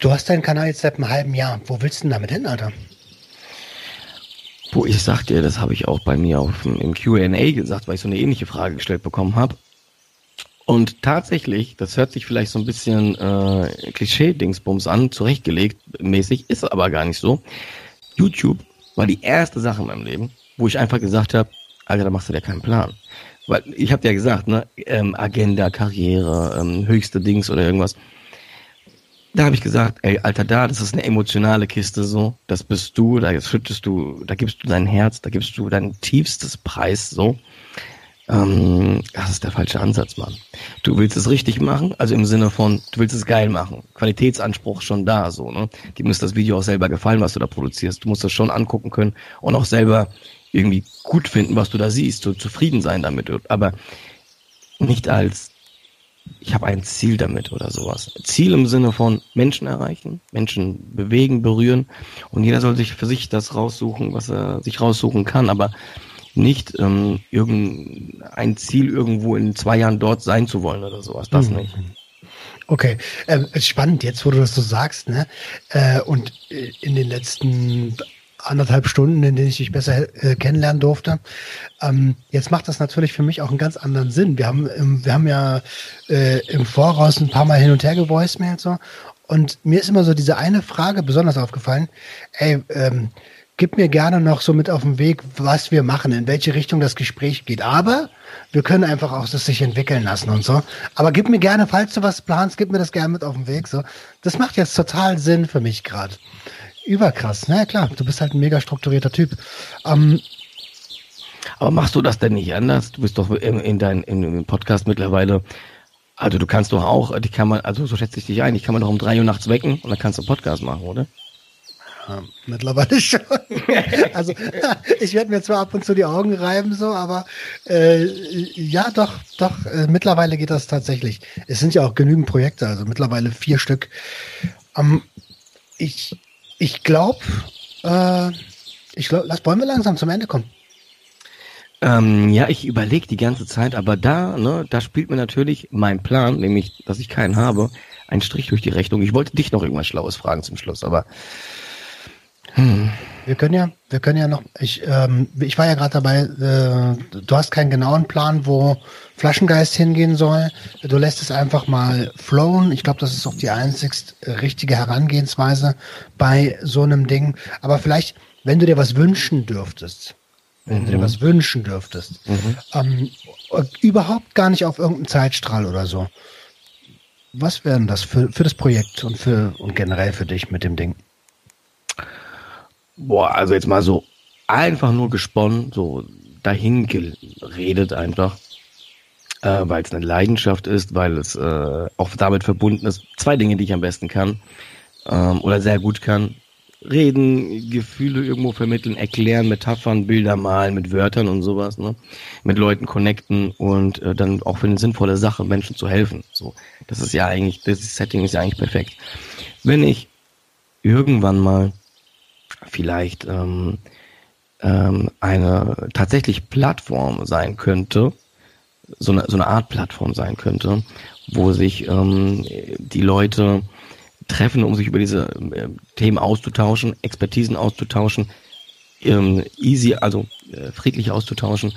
du hast deinen Kanal jetzt seit einem halben Jahr. Wo willst du denn damit hin, Alter? Wo ich dir, das habe ich auch bei mir auf, im Q&A gesagt, weil ich so eine ähnliche Frage gestellt bekommen habe. Und tatsächlich, das hört sich vielleicht so ein bisschen äh, Klischee-Dingsbums an, zurechtgelegt mäßig, ist aber gar nicht so. YouTube war die erste Sache in meinem Leben, wo ich einfach gesagt habe, Alter, da machst du dir keinen Plan. Weil ich habe ja gesagt, ne, ähm, Agenda, Karriere, ähm, höchste Dings oder irgendwas. Da habe ich gesagt, ey, Alter, da, das ist eine emotionale Kiste so. Das bist du, da schüttest du, da gibst du dein Herz, da gibst du dein tiefstes Preis so. Ähm, das ist der falsche Ansatz, Mann. Du willst es richtig machen, also im Sinne von, du willst es geil machen. Qualitätsanspruch schon da, so, ne? Die muss das Video auch selber gefallen, was du da produzierst. Du musst das schon angucken können und auch selber irgendwie gut finden, was du da siehst, so zufrieden sein damit. Aber nicht als ich habe ein Ziel damit oder sowas. Ziel im Sinne von Menschen erreichen, Menschen bewegen, berühren und jeder soll sich für sich das raussuchen, was er sich raussuchen kann, aber nicht ähm, irgendein Ziel irgendwo in zwei Jahren dort sein zu wollen oder sowas. Das mhm. nicht. Okay, ähm, spannend jetzt, wo du das so sagst, ne? Äh, und äh, in den letzten anderthalb Stunden, in denen ich dich besser äh, kennenlernen durfte. Ähm, jetzt macht das natürlich für mich auch einen ganz anderen Sinn. Wir haben, ähm, wir haben ja äh, im Voraus ein paar Mal hin und her gevoicemailt so. Und mir ist immer so diese eine Frage besonders aufgefallen. Ey, ähm, gib mir gerne noch so mit auf den Weg, was wir machen, in welche Richtung das Gespräch geht. Aber wir können einfach auch das sich entwickeln lassen und so. Aber gib mir gerne, falls du was planst, gib mir das gerne mit auf den Weg. So, das macht jetzt total Sinn für mich gerade. Überkrass. Na ja, klar, du bist halt ein mega strukturierter Typ. Ähm, aber machst du das denn nicht anders? Du bist doch in, in deinem Podcast mittlerweile. Also du kannst doch auch, die kann man, also so schätze ich dich ein, ich kann man doch um drei Uhr nachts wecken und dann kannst du einen Podcast machen, oder? Ja, mittlerweile (laughs) schon. also (laughs) ich werde mir zwar ab und zu die Augen reiben, so, aber äh, ja, doch, doch, äh, mittlerweile geht das tatsächlich. Es sind ja auch genügend Projekte, also mittlerweile vier Stück. Ähm, ich ich glaube, äh, ich glaube, wollen wir langsam zum Ende kommen. Ähm, ja, ich überlege die ganze Zeit, aber da, ne, da spielt mir natürlich mein Plan, nämlich, dass ich keinen habe, ein Strich durch die Rechnung. Ich wollte dich noch irgendwas Schlaues fragen zum Schluss, aber hm. Wir können ja, wir können ja noch, ich, ähm, ich war ja gerade dabei, äh, du hast keinen genauen Plan, wo Flaschengeist hingehen soll. Du lässt es einfach mal flowen. Ich glaube, das ist auch die einzigst richtige Herangehensweise bei so einem Ding. Aber vielleicht, wenn du dir was wünschen dürftest, wenn mhm. du dir mhm. was wünschen dürftest, mhm. ähm, überhaupt gar nicht auf irgendeinen Zeitstrahl oder so. Was wären das für, für das Projekt und für und generell für dich mit dem Ding? Boah, also jetzt mal so einfach nur gesponnen, so dahin geredet einfach, äh, weil es eine Leidenschaft ist, weil es äh, auch damit verbunden ist. Zwei Dinge, die ich am besten kann ähm, oder sehr gut kann. Reden, Gefühle irgendwo vermitteln, erklären, Metaphern, Bilder malen mit Wörtern und sowas, ne? Mit Leuten connecten und äh, dann auch für eine sinnvolle Sache Menschen zu helfen. So, das ist ja eigentlich, das Setting ist ja eigentlich perfekt. Wenn ich irgendwann mal vielleicht ähm, ähm, eine tatsächlich Plattform sein könnte, so eine, so eine Art Plattform sein könnte, wo sich ähm, die Leute treffen, um sich über diese äh, Themen auszutauschen, Expertisen auszutauschen, ähm, easy, also äh, friedlich auszutauschen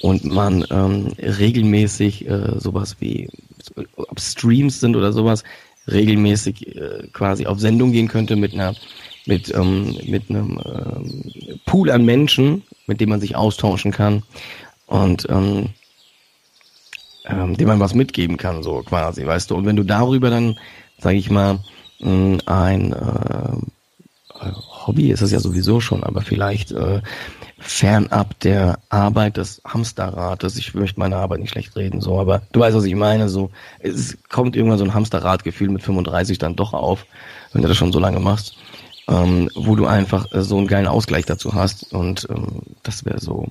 und man ähm, regelmäßig äh, sowas wie, ob Streams sind oder sowas, regelmäßig äh, quasi auf Sendung gehen könnte mit einer mit, ähm, mit einem ähm, Pool an Menschen, mit dem man sich austauschen kann und ähm, ähm, dem man was mitgeben kann, so quasi, weißt du. Und wenn du darüber dann, sage ich mal, ein äh, Hobby ist es ja sowieso schon, aber vielleicht äh, fernab der Arbeit des Hamsterrates. Ich möchte meine Arbeit nicht schlecht reden, so, aber du weißt, was ich meine. So, es kommt irgendwann so ein Hamsterradgefühl mit 35 dann doch auf, wenn du das schon so lange machst ähm, wo du einfach äh, so einen geilen Ausgleich dazu hast. Und ähm, das wäre so.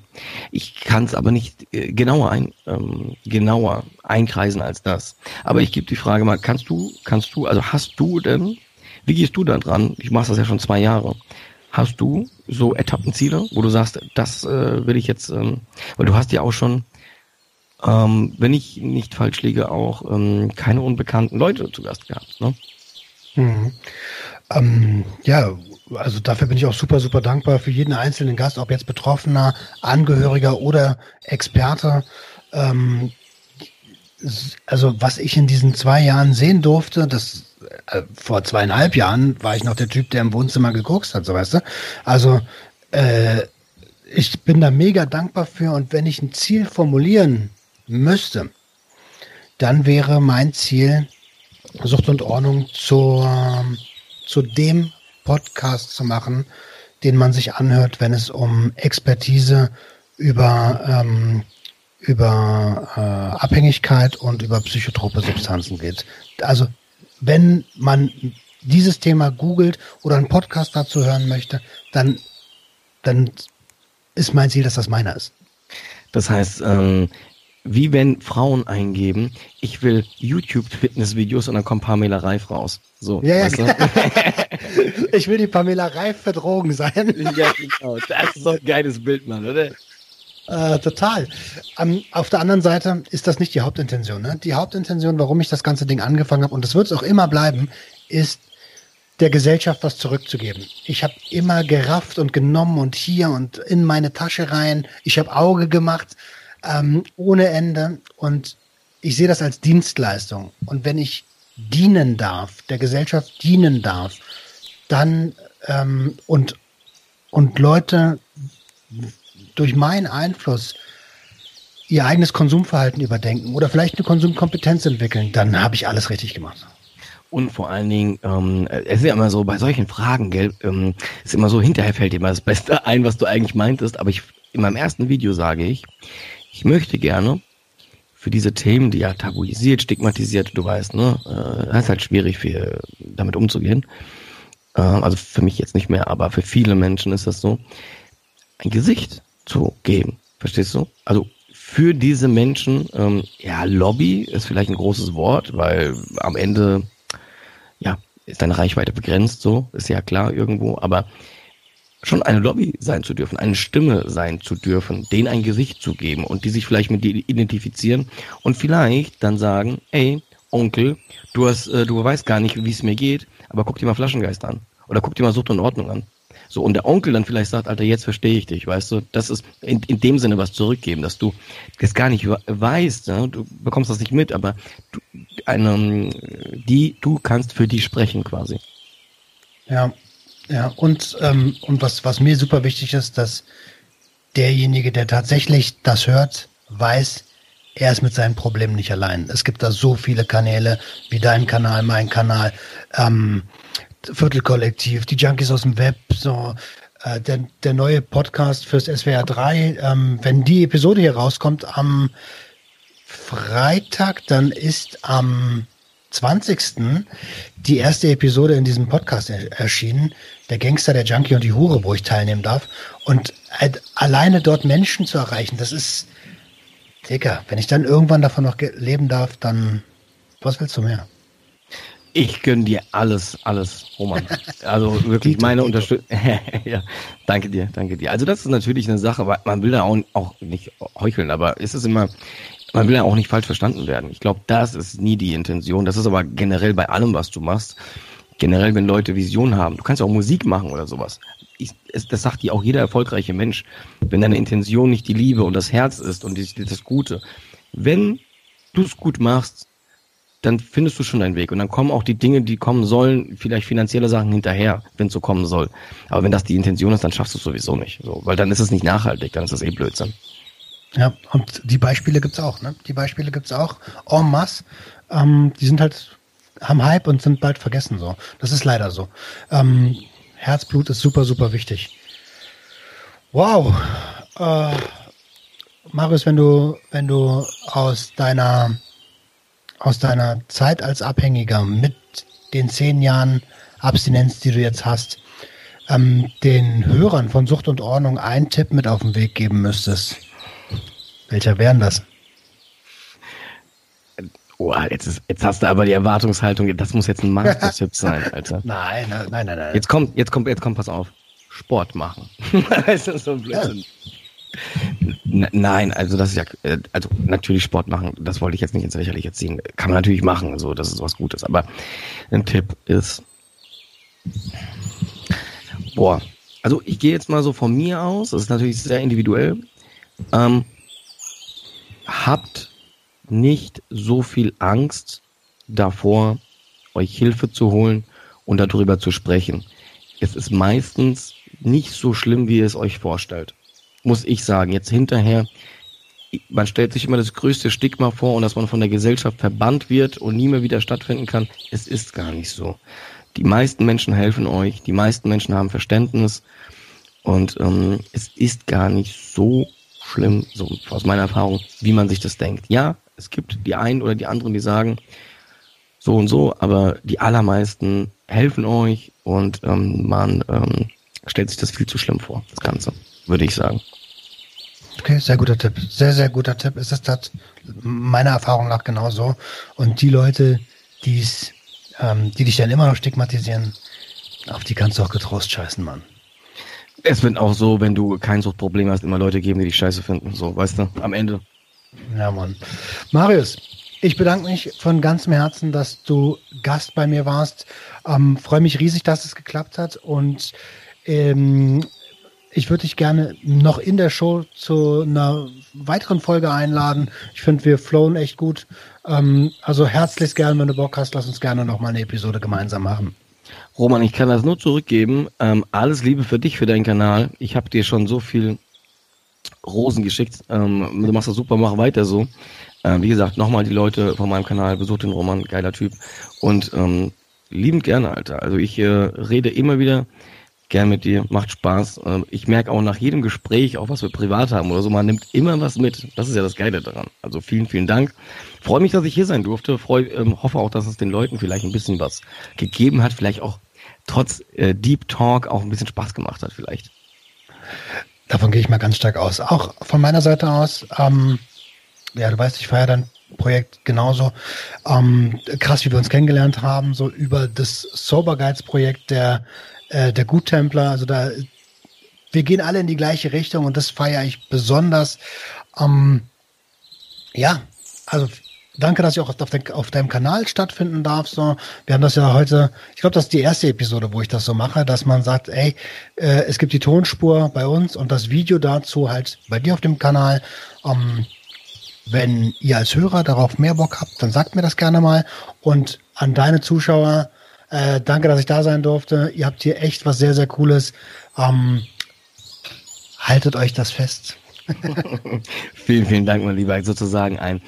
Ich kann es aber nicht äh, genauer ein, ähm, genauer einkreisen als das. Aber ich gebe die Frage mal, kannst du, kannst du, also hast du denn, wie gehst du da dran? Ich mache das ja schon zwei Jahre. Hast du so Etappenziele, wo du sagst, das äh, will ich jetzt, ähm, weil du hast ja auch schon, ähm, wenn ich nicht falsch liege, auch ähm, keine unbekannten Leute zu Gast gehabt. Ne? Mhm. Ähm, ja, also dafür bin ich auch super, super dankbar für jeden einzelnen Gast, ob jetzt Betroffener, Angehöriger oder Experte. Ähm, also was ich in diesen zwei Jahren sehen durfte, das äh, vor zweieinhalb Jahren war ich noch der Typ, der im Wohnzimmer geguckt hat, so weißt du. Also äh, ich bin da mega dankbar für und wenn ich ein Ziel formulieren müsste, dann wäre mein Ziel Sucht und Ordnung zur zu dem Podcast zu machen, den man sich anhört, wenn es um Expertise über, ähm, über äh, Abhängigkeit und über psychotrope Substanzen geht. Also wenn man dieses Thema googelt oder einen Podcast dazu hören möchte, dann, dann ist mein Ziel, dass das meiner ist. Das heißt, ähm, wie wenn Frauen eingeben, ich will YouTube-Fitnessvideos und dann kommt Pamela Reif raus. So, ja, ja. (laughs) Ich will die Pamela Reif für Drogen sein. (laughs) ja, genau. Das ist doch ein geiles Bild, Mann, oder? Äh, total. Ähm, auf der anderen Seite ist das nicht die Hauptintention. Ne? Die Hauptintention, warum ich das ganze Ding angefangen habe, und das wird es auch immer bleiben, ist der Gesellschaft was zurückzugeben. Ich habe immer gerafft und genommen und hier und in meine Tasche rein. Ich habe Auge gemacht ähm, ohne Ende und ich sehe das als Dienstleistung. Und wenn ich dienen darf, der Gesellschaft dienen darf, dann ähm, und und Leute durch meinen Einfluss ihr eigenes Konsumverhalten überdenken oder vielleicht eine Konsumkompetenz entwickeln, dann habe ich alles richtig gemacht. Und vor allen Dingen, ähm, es ist ja immer so, bei solchen Fragen, gell, ähm, ist immer so, hinterher fällt dir immer das Beste (laughs) ein, was du eigentlich meintest. Aber ich, in meinem ersten Video sage ich, ich möchte gerne für diese Themen, die ja tabuisiert, stigmatisiert, du weißt, ne, äh, ist halt schwierig für, damit umzugehen. Äh, also für mich jetzt nicht mehr, aber für viele Menschen ist das so, ein Gesicht zu geben. Verstehst du? Also für diese Menschen, ähm, ja, Lobby ist vielleicht ein großes Wort, weil am Ende, ja, ist deine Reichweite begrenzt, so, ist ja klar irgendwo, aber schon eine Lobby sein zu dürfen, eine Stimme sein zu dürfen, denen ein Gesicht zu geben und die sich vielleicht mit dir identifizieren und vielleicht dann sagen, ey, Onkel, du hast, äh, du weißt gar nicht, wie es mir geht, aber guck dir mal Flaschengeist an. Oder guck dir mal Sucht und Ordnung an. So, und der Onkel dann vielleicht sagt, Alter, jetzt verstehe ich dich, weißt du, das ist in, in dem Sinne was zurückgeben, dass du das gar nicht weißt, ne? du bekommst das nicht mit, aber du, eine, die, du kannst für die sprechen quasi. Ja, ja, und, ähm, und was, was mir super wichtig ist, dass derjenige, der tatsächlich das hört, weiß, er ist mit seinen Problemen nicht allein. Es gibt da so viele Kanäle, wie dein Kanal, mein Kanal, ähm, Viertelkollektiv, die Junkies aus dem Web, so äh, der, der neue Podcast fürs SWR 3. Ähm, wenn die Episode hier rauskommt am Freitag, dann ist am 20. die erste Episode in diesem Podcast er erschienen. Der Gangster, der Junkie und die Hure, wo ich teilnehmen darf. Und halt alleine dort Menschen zu erreichen, das ist, Digga, wenn ich dann irgendwann davon noch leben darf, dann was willst du mehr? Ich gönne dir alles, alles, Roman. (laughs) Also wirklich meine Unterstützung. (laughs) ja, danke dir, danke dir. Also das ist natürlich eine Sache, weil man will da auch, auch nicht heucheln, aber es ist immer, man will ja auch nicht falsch verstanden werden. Ich glaube, das ist nie die Intention. Das ist aber generell bei allem, was du machst. Generell, wenn Leute Vision haben. Du kannst auch Musik machen oder sowas. Ich, es, das sagt dir auch jeder erfolgreiche Mensch. Wenn deine Intention nicht die Liebe und das Herz ist und die, das Gute. Wenn du es gut machst, dann findest du schon deinen Weg. Und dann kommen auch die Dinge, die kommen sollen, vielleicht finanzielle Sachen hinterher, wenn es so kommen soll. Aber wenn das die Intention ist, dann schaffst du es sowieso nicht. So, weil dann ist es nicht nachhaltig, dann ist es eh Blödsinn. Ja, und die Beispiele gibt's auch, ne? Die Beispiele gibt's auch en masse. Ähm, die sind halt, haben Hype und sind bald vergessen so. Das ist leider so. Ähm, Herzblut ist super, super wichtig. Wow. Äh, Marius, wenn du, wenn du aus deiner aus deiner Zeit als Abhängiger mit den zehn Jahren Abstinenz, die du jetzt hast, ähm, den Hörern von Sucht und Ordnung einen Tipp mit auf den Weg geben müsstest, welcher wären das? Oh, jetzt, ist, jetzt hast du aber die Erwartungshaltung, das muss jetzt ein Master-Tipp (laughs) sein, Alter. Nein, nein, nein, nein. Jetzt kommt, jetzt kommt, jetzt kommt, pass auf. Sport machen. (laughs) das ist so ein Blödsinn. Ja. Nein, also das ist ja, äh, also natürlich Sport machen, das wollte ich jetzt nicht ins Lächerliche ziehen. Kann man natürlich machen, so, das ist was Gutes. Aber ein Tipp ist, boah, also ich gehe jetzt mal so von mir aus, das ist natürlich sehr individuell. Ähm, habt nicht so viel Angst davor, euch Hilfe zu holen und darüber zu sprechen. Es ist meistens nicht so schlimm, wie ihr es euch vorstellt muss ich sagen. Jetzt hinterher, man stellt sich immer das größte Stigma vor und dass man von der Gesellschaft verbannt wird und nie mehr wieder stattfinden kann. Es ist gar nicht so. Die meisten Menschen helfen euch, die meisten Menschen haben Verständnis und ähm, es ist gar nicht so schlimm, so aus meiner Erfahrung, wie man sich das denkt. Ja, es gibt die einen oder die anderen, die sagen so und so, aber die allermeisten helfen euch und ähm, man ähm, stellt sich das viel zu schlimm vor, das Ganze würde ich sagen. Okay, sehr guter Tipp. Sehr, sehr guter Tipp. Es ist das meiner Erfahrung nach genauso. Und die Leute, die's, ähm, die dich dann immer noch stigmatisieren, auf die kannst du auch getrost scheißen, Mann. Es wird auch so, wenn du kein Suchtproblem hast, immer Leute geben, die dich scheiße finden. So, weißt du, am Ende. Ja, Mann. Marius, ich bedanke mich von ganzem Herzen, dass du Gast bei mir warst. Ähm, Freue mich riesig, dass es geklappt hat und ähm, ich würde dich gerne noch in der Show zu einer weiteren Folge einladen. Ich finde, wir flowen echt gut. Ähm, also herzlichst gerne, wenn du Bock hast, lass uns gerne noch mal eine Episode gemeinsam machen. Roman, ich kann das nur zurückgeben. Ähm, alles Liebe für dich, für deinen Kanal. Ich habe dir schon so viel Rosen geschickt. Ähm, du machst das super, mach weiter so. Ähm, wie gesagt, nochmal die Leute von meinem Kanal, besucht den Roman, geiler Typ. Und ähm, liebend gerne, Alter. Also ich äh, rede immer wieder gern mit dir, macht Spaß. Ähm, ich merke auch nach jedem Gespräch, auch was wir privat haben oder so, man nimmt immer was mit. Das ist ja das Geile daran. Also vielen, vielen Dank. Freue mich, dass ich hier sein durfte. Freu, ähm, hoffe auch, dass es den Leuten vielleicht ein bisschen was gegeben hat, vielleicht auch trotz äh, Deep Talk auch ein bisschen Spaß gemacht hat, vielleicht. Davon gehe ich mal ganz stark aus. Auch von meiner Seite aus, ähm, ja, du weißt, ich feiere dein Projekt genauso. Ähm, krass, wie wir uns kennengelernt haben, so über das Sober Guides Projekt der äh, der Guttempler. Also da, wir gehen alle in die gleiche Richtung und das feiere ich besonders. Ähm, ja, also danke, dass ich auch auf, de auf, deinem Kanal stattfinden darf. So, wir haben das ja heute, ich glaube, das ist die erste Episode, wo ich das so mache, dass man sagt, ey, äh, es gibt die Tonspur bei uns und das Video dazu halt bei dir auf dem Kanal. Ähm, wenn ihr als Hörer darauf mehr Bock habt, dann sagt mir das gerne mal. Und an deine Zuschauer, äh, danke, dass ich da sein durfte. Ihr habt hier echt was sehr, sehr Cooles. Ähm, haltet euch das fest. (laughs) vielen, vielen Dank, mein Lieber. Sozusagen ein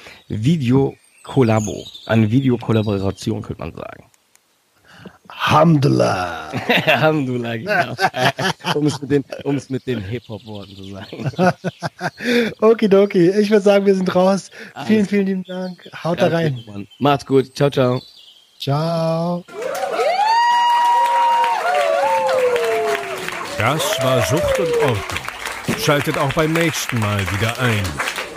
Video-Kollabo, eine Videokollaboration, könnte man sagen. Hamdullah. (laughs) Hamdullah, genau. (laughs) um es mit den, um es mit den Hip-Hop-Worten zu sagen. (laughs) Okidoki. Ich würde sagen, wir sind raus. Alles. Vielen, vielen lieben Dank. Haut ja, da rein. Macht's gut. Ciao, ciao. Ciao. Das war Sucht und Ordnung. Schaltet auch beim nächsten Mal wieder ein.